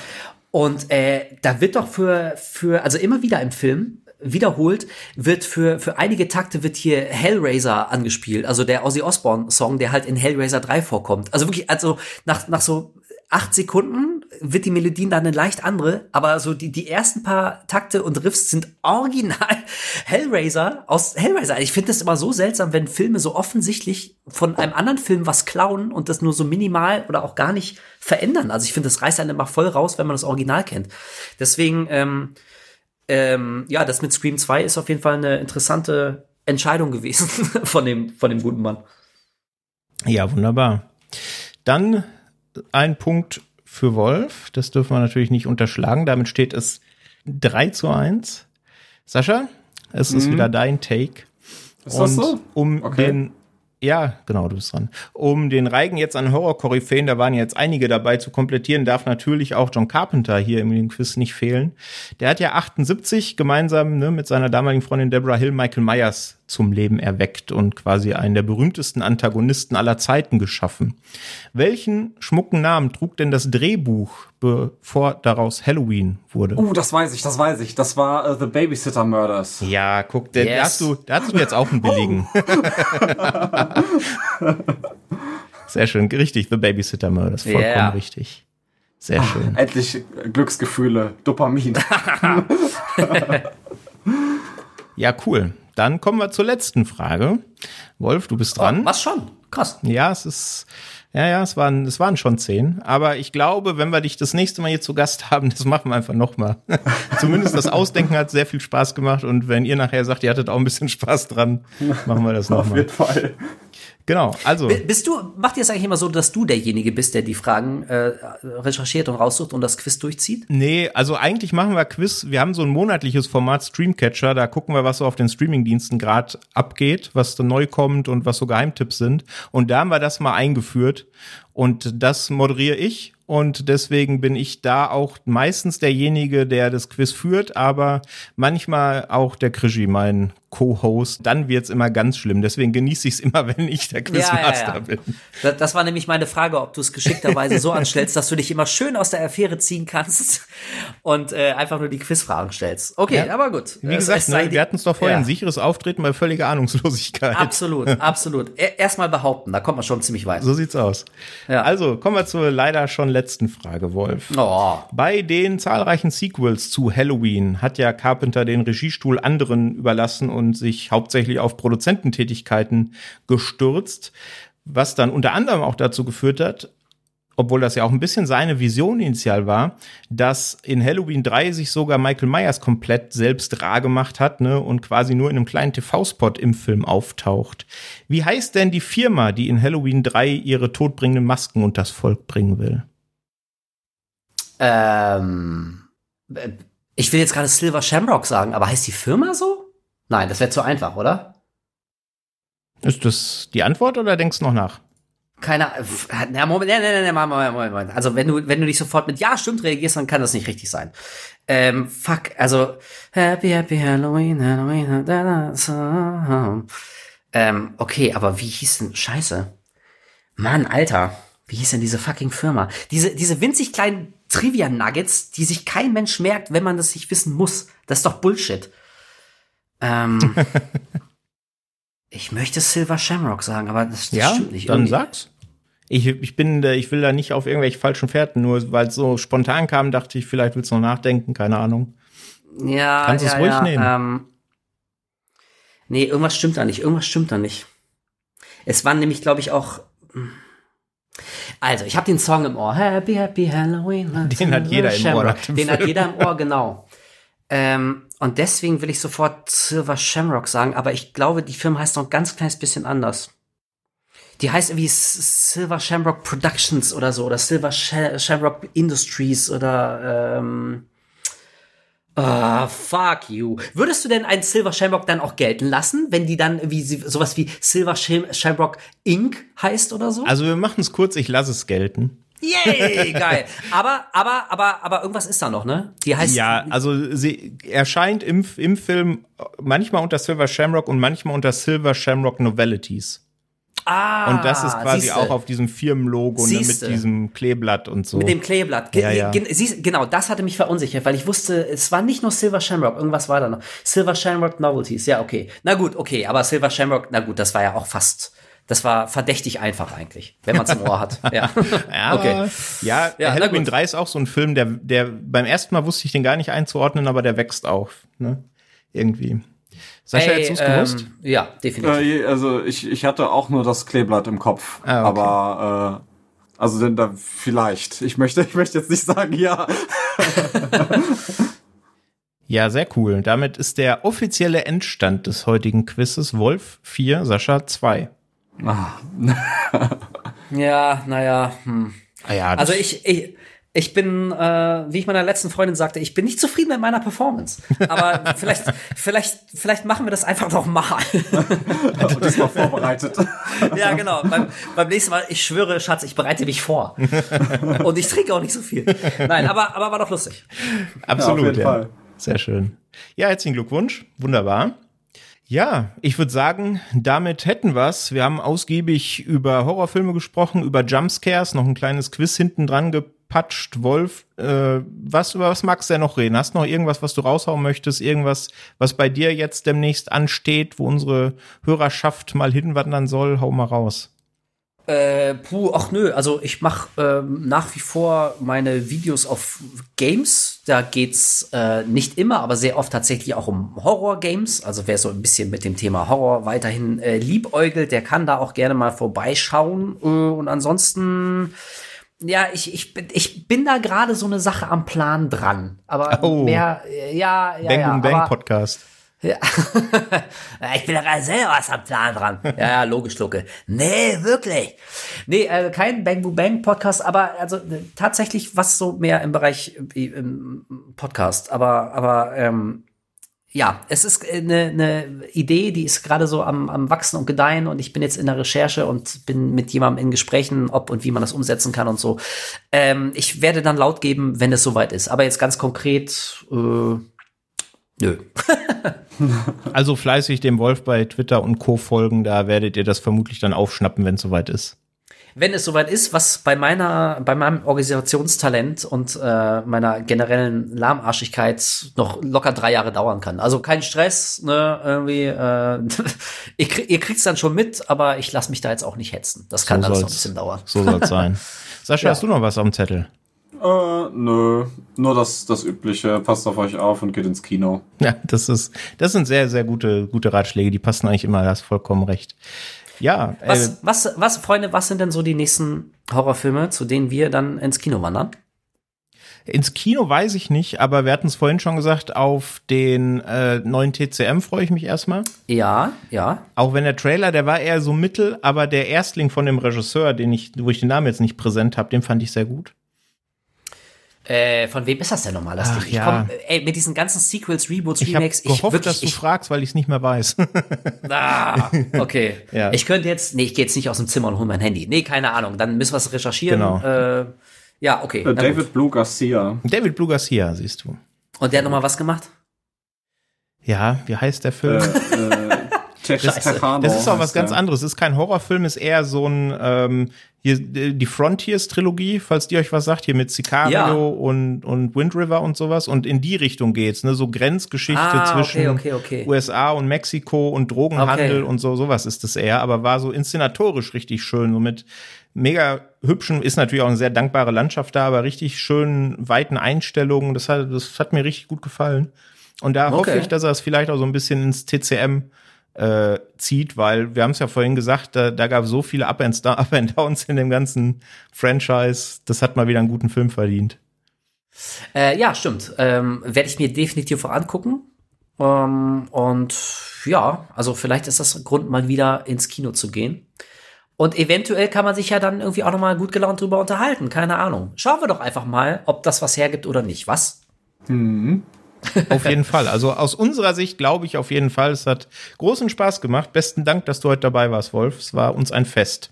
Und äh, da wird doch für, für, also immer wieder im Film wiederholt, wird für, für einige Takte wird hier Hellraiser angespielt, also der Ozzy Osbourne Song, der halt in Hellraiser 3 vorkommt. Also wirklich, also nach, nach so acht Sekunden wird die Melodie dann eine leicht andere, aber so die, die ersten paar Takte und Riffs sind original [LAUGHS] Hellraiser aus Hellraiser. Ich finde das immer so seltsam, wenn Filme so offensichtlich von einem anderen Film was klauen und das nur so minimal oder auch gar nicht verändern. Also ich finde, das reißt einen immer voll raus, wenn man das Original kennt. Deswegen, ähm, ähm, ja, das mit Scream 2 ist auf jeden Fall eine interessante Entscheidung gewesen [LAUGHS] von dem, von dem guten Mann. Ja, wunderbar. Dann ein Punkt für Wolf. Das dürfen wir natürlich nicht unterschlagen. Damit steht es 3 zu 1. Sascha, es mhm. ist wieder dein Take. Ist Und das so? um okay. den ja, genau, du bist dran. Um den Reigen jetzt an Horror-Koryphäen, da waren jetzt einige dabei zu komplettieren, darf natürlich auch John Carpenter hier im Quiz nicht fehlen. Der hat ja 78 gemeinsam ne, mit seiner damaligen Freundin Deborah Hill Michael Myers zum Leben erweckt und quasi einen der berühmtesten Antagonisten aller Zeiten geschaffen. Welchen schmucken Namen trug denn das Drehbuch, bevor daraus Halloween wurde? Uh, das weiß ich, das weiß ich. Das war uh, The Babysitter Murders. Ja, guck, yes. da, hast du, da hast du jetzt auch einen billigen. [LAUGHS] Sehr schön, richtig, The Babysitter Murders, vollkommen yeah. richtig. Sehr schön. Ach, endlich Glücksgefühle, Dopamin. [LAUGHS] [LAUGHS] ja, cool. Dann kommen wir zur letzten Frage. Wolf, du bist dran. Oh, was schon? Krass. Ja, es ist, ja, ja, es waren, es waren schon zehn. Aber ich glaube, wenn wir dich das nächste Mal hier zu Gast haben, [LAUGHS] das machen wir einfach nochmal. [LAUGHS] Zumindest das Ausdenken hat sehr viel Spaß gemacht. Und wenn ihr nachher sagt, ihr hattet auch ein bisschen Spaß dran, machen wir das nochmal. Auf jeden Fall. Genau, also. Bist du, macht ihr es eigentlich immer so, dass du derjenige bist, der die Fragen äh, recherchiert und raussucht und das Quiz durchzieht? Nee, also eigentlich machen wir Quiz, wir haben so ein monatliches Format Streamcatcher, da gucken wir, was so auf den Streamingdiensten gerade abgeht, was da neu kommt und was so Geheimtipps sind. Und da haben wir das mal eingeführt. Und das moderiere ich und deswegen bin ich da auch meistens derjenige, der das Quiz führt, aber manchmal auch der Krischi, mein Co-Host. Dann wird's immer ganz schlimm. Deswegen genieße ich es immer, [LAUGHS] wenn ich der Quizmaster ja, ja, ja. bin. Das war nämlich meine Frage, ob du es geschickterweise so anstellst, dass du dich immer schön aus der Affäre ziehen kannst und äh, einfach nur die Quizfragen stellst. Okay, aber gut. Wie gesagt, ne, wir hatten es doch vorhin, ein sicheres Auftreten bei völliger Ahnungslosigkeit. Absolut, absolut. Erstmal behaupten, da kommt man schon ziemlich weit. So sieht's aus. Also, kommen wir zur leider schon letzten letzten Frage, Wolf. Oh. Bei den zahlreichen Sequels zu Halloween hat ja Carpenter den Regiestuhl anderen überlassen und sich hauptsächlich auf Produzententätigkeiten gestürzt, was dann unter anderem auch dazu geführt hat, obwohl das ja auch ein bisschen seine Vision initial war, dass in Halloween 3 sich sogar Michael Myers komplett selbst rar gemacht hat ne, und quasi nur in einem kleinen TV-Spot im Film auftaucht. Wie heißt denn die Firma, die in Halloween 3 ihre todbringenden Masken unters Volk bringen will? Ähm, ich will jetzt gerade Silver Shamrock sagen, aber heißt die Firma so? Nein, das wäre zu einfach, oder? Ist das die Antwort oder denkst du noch nach? Keine na, Moment, nee, nee, nee, Moment, Moment, Moment. Also wenn du, wenn du nicht sofort mit Ja, stimmt reagierst, dann kann das nicht richtig sein. Ähm, fuck, also Happy, Happy Halloween, Halloween, da, da, ähm, okay, aber wie hieß denn, scheiße. Mann, Alter, wie hieß denn diese fucking Firma? Diese, diese winzig kleinen Trivia-Nuggets, die sich kein Mensch merkt, wenn man das nicht wissen muss. Das ist doch Bullshit. Ähm, [LAUGHS] ich möchte Silver Shamrock sagen, aber das, das ja, stimmt nicht. Dann irgendwie. sag's. Ich, ich bin, ich will da nicht auf irgendwelche falschen Fährten, nur weil es so spontan kam, dachte ich, vielleicht willst du noch nachdenken, keine Ahnung. Ja, Kannst ja, es ruhig ja, nehmen. Ähm, nee, irgendwas stimmt da nicht. Irgendwas stimmt da nicht. Es waren nämlich, glaube ich, auch. Also, ich habe den Song im Ohr. Happy, happy Halloween. Den hat jeder im Ohr. Den hat jeder im Ohr, genau. Ähm, und deswegen will ich sofort Silver Shamrock sagen, aber ich glaube, die Firma heißt noch ein ganz kleines bisschen anders. Die heißt irgendwie Silver Shamrock Productions oder so, oder Silver Shamrock Industries oder ähm, Ah, fuck you. Würdest du denn einen Silver Shamrock dann auch gelten lassen, wenn die dann wie sowas wie Silver Shamrock Inc. heißt oder so? Also wir machen es kurz, ich lasse es gelten. Yay, geil. Aber, aber, aber, aber irgendwas ist da noch, ne? Die heißt. Ja, also sie erscheint im, im Film manchmal unter Silver Shamrock und manchmal unter Silver Shamrock Novelties. Ah, und das ist quasi siehste. auch auf diesem Firmenlogo ne, mit diesem Kleeblatt und so. Mit dem Kleeblatt. Ge Ja, ja. gen- siehst- genau, das hatte mich verunsichert, weil ich wusste, es war nicht nur Silver Shamrock, irgendwas war da noch. Silver Shamrock Novelties, ja, okay. Na gut, okay, aber Silver Shamrock, na gut, das war ja auch fast, das war verdächtig einfach eigentlich, wenn man es im Ohr hat. [LAUGHS] Ja, Ja, okay. ja, Ja, Halloween gut. 3 ist auch so ein Film, der, der beim ersten Mal wusste ich den gar nicht einzuordnen, aber der wächst auch. Ne? Irgendwie. Sascha, Ey, hättest du es gewusst? ähm, ja, definitiv. Äh, also ich, ich hatte auch nur das Kleeblatt im Kopf. Ah, okay. Aber äh, also denn da vielleicht. Ich möchte, [LAUGHS] ich möchte jetzt nicht sagen, ja. [LAUGHS] Ja, sehr cool. Damit ist der offizielle Endstand des heutigen Quizzes Wolf 4, Sascha 2. [LAUGHS] ja, naja, hm. Ah ja, das- Also ich, ich, ich bin, äh, wie ich meiner letzten Freundin sagte, ich bin nicht zufrieden mit meiner Performance. Aber [LAUGHS] vielleicht, vielleicht, vielleicht machen wir das einfach noch mal. [LAUGHS] Und diesmal vorbereitet. ja, genau. Beim, beim nächsten Mal, ich schwöre, Schatz, ich bereite mich vor. Und ich trinke auch nicht so viel. Nein, aber, aber war doch lustig. Absolut, Ja, auf jeden ja. Fall. Sehr schön. Ja, herzlichen Glückwunsch. Wunderbar. Ja, ich würde sagen, damit hätten wir's. Wir haben ausgiebig über Horrorfilme gesprochen, über Jumpscares, noch ein kleines Quiz hinten dran gepatscht. Wolf, äh, was, über was magst du denn noch reden? Hast noch irgendwas, was du raushauen möchtest? Irgendwas, was bei dir jetzt demnächst ansteht, wo unsere Hörerschaft mal hinwandern soll? Hau mal raus. Äh, puh, ach nö, also ich mache ähm, nach wie vor meine Videos auf Games. Da geht's äh, nicht immer, aber sehr oft tatsächlich auch um Horror-Games. Also wer so ein bisschen mit dem Thema Horror weiterhin äh, liebäugelt, der kann da auch gerne mal vorbeischauen. Äh, und ansonsten, ja, ich, ich, bin- ich bin da gerade so eine Sache am Plan dran. Aber Oh. mehr, äh, ja, ja, Bang ja. Bang aber- Podcast. [LAUGHS] ja. ich bin da selber was am Plan dran. Ja, ja, logisch, Lucke. Nee, wirklich. Nee, äh, kein Bang Boo Bang Podcast, aber also äh, tatsächlich was so mehr im Bereich äh, ähm, Podcast. Aber, aber ähm, ja, es ist eine, eine Idee, die ist gerade so am, am Wachsen und Gedeihen und ich bin jetzt in der Recherche und bin mit jemandem in Gesprächen, ob und wie man das umsetzen kann und so. Ähm, ich werde dann laut geben, wenn es soweit ist. Aber jetzt ganz konkret, äh, nö. [LAUGHS] Also fleißig dem Wolf bei Twitter und Co. folgen, da werdet ihr das vermutlich dann aufschnappen, wenn es soweit ist. wenn es soweit ist, was bei meiner, bei meinem Organisationstalent und äh, meiner generellen Lahmarschigkeit noch locker drei Jahre dauern kann. Also kein Stress, ne, irgendwie. Äh, [LAUGHS] ihr, krieg, ihr kriegt's dann schon mit, aber ich lasse mich da jetzt auch nicht hetzen. Das kann So alles noch ein bisschen dauern. So soll's sein. [LAUGHS] Sascha, Ja. hast du noch was am Zettel? Äh, nö. Nur das, das Übliche. Passt auf euch auf und geht ins Kino. Ja, das ist, das sind sehr, sehr gute, gute Ratschläge. Die passen eigentlich immer, da hast vollkommen recht. Ja, äh, Was, was, was, Freunde, was sind denn so die nächsten Horrorfilme, zu denen wir dann ins Kino wandern? ins Kino weiß ich nicht, aber wir hatten es vorhin schon gesagt, auf den äh, neuen TCM freue ich mich erstmal. Ja, ja. Auch wenn der Trailer, der war eher so mittel, aber der Erstling von dem Regisseur, den ich, wo ich den Namen jetzt nicht präsent habe, den fand ich sehr gut. Äh, von wem ist das denn nochmal, das Ach, Ding? Ich ja. komm, ey, mit diesen ganzen Sequels, Reboots, Ich habe Remakes, gehofft, wirklich, dass du ich, fragst, weil ich es nicht mehr weiß. [LAUGHS] Ah, okay. [LAUGHS] Ja. Ich könnte jetzt, nee, ich gehe jetzt nicht aus dem Zimmer und hole mein Handy. Nee, keine Ahnung. Dann müssen wir es recherchieren. Genau. Äh, ja, okay. Äh, gut. David Blue Garcia. David Blue Garcia, siehst du. Und der hat nochmal was gemacht? Ja, wie heißt der Film? Äh, äh. [LAUGHS] Tejano Das ist auch was ganz der. anderes. Es ist kein Horrorfilm, ist eher so ein ähm, hier äh, die Frontiers-Trilogie, falls die euch was sagt, hier mit Sicario Ja. und und Wind River und sowas. Und in die Richtung geht's, ne? So Grenzgeschichte Ah, okay, zwischen okay, okay. USA und Mexiko und Drogenhandel Okay. und so sowas ist es eher, aber war so inszenatorisch richtig schön, so mit mega hübschen, ist natürlich auch eine sehr dankbare Landschaft da, aber richtig schönen weiten Einstellungen. Das hat das hat mir richtig gut gefallen. Und da hoffe Okay. ich, dass er es vielleicht auch so ein bisschen ins TCM äh, zieht, weil wir haben es ja vorhin gesagt, da, da gab es so viele Up and, [LAUGHS] Up and Downs in dem ganzen Franchise. Das hat mal wieder einen guten Film verdient. Äh, ja, stimmt. Ähm, Werde ich mir definitiv angucken. Ähm, und ja, also vielleicht ist das ein Grund, mal wieder ins Kino zu gehen. Und eventuell kann man sich ja dann irgendwie auch noch mal gut gelaunt drüber unterhalten. Keine Ahnung. Schauen wir doch einfach mal, ob das was hergibt oder nicht. Was? Auf jeden Fall. Also aus unserer Sicht glaube ich auf jeden Fall, es hat großen Spaß gemacht. Besten Dank, dass du heute dabei warst, Wolf. Es war uns ein Fest.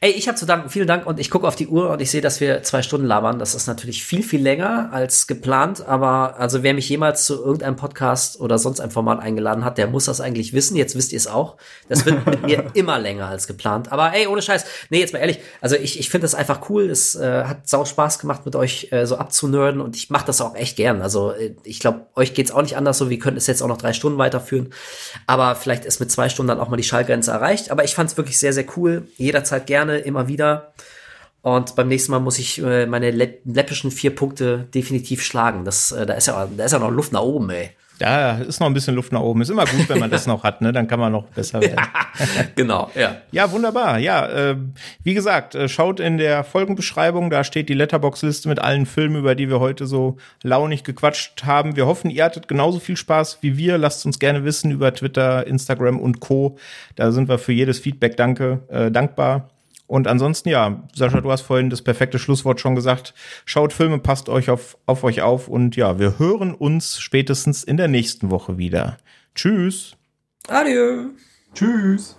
Ey, ich habe zu danken, vielen Dank und ich gucke auf die Uhr und ich sehe, dass wir zwei Stunden labern. Das ist natürlich viel, viel länger als geplant, aber also wer mich jemals zu irgendeinem Podcast oder sonst einem Format eingeladen hat, der muss das eigentlich wissen. Jetzt wisst ihr es auch. Das wird mit mir [LAUGHS] immer länger als geplant. Aber ey, ohne Scheiß. Nee, jetzt mal ehrlich, also ich, ich finde das einfach cool. Es äh, hat sau Spaß gemacht, mit euch äh, so abzunörden und ich mache das auch echt gern. Also äh, ich glaube, euch geht's auch nicht anders so. Wir könnten es jetzt auch noch drei Stunden weiterführen. Aber vielleicht ist mit zwei Stunden dann auch mal die Schallgrenze erreicht. Aber ich fand es wirklich sehr, sehr cool. Jederzeit gerne, immer wieder. Und beim nächsten Mal muss ich äh, meine läppischen vier Punkte definitiv schlagen. Das, äh, da, ist ja, da ist ja noch Luft nach oben, ey. Da ist noch ein bisschen Luft nach oben. Ist immer gut, wenn man das noch hat, ne? Dann kann man noch besser werden. ja, [LAUGHS] genau, ja. Ja, wunderbar. Ja, äh, wie gesagt, äh, schaut in der Folgenbeschreibung, da steht die Letterbox-Liste mit allen Filmen, über die wir heute so launig gequatscht haben. Wir hoffen, ihr hattet genauso viel Spaß wie wir. Lasst uns gerne wissen über Twitter, Instagram und Co. Da sind wir für jedes Feedback danke, äh, dankbar. Und ansonsten, ja, Sascha, du hast vorhin das perfekte Schlusswort schon gesagt. Schaut Filme, passt euch auf, auf euch auf und ja, wir hören uns spätestens in der nächsten Woche wieder. Tschüss. Adieu. Tschüss.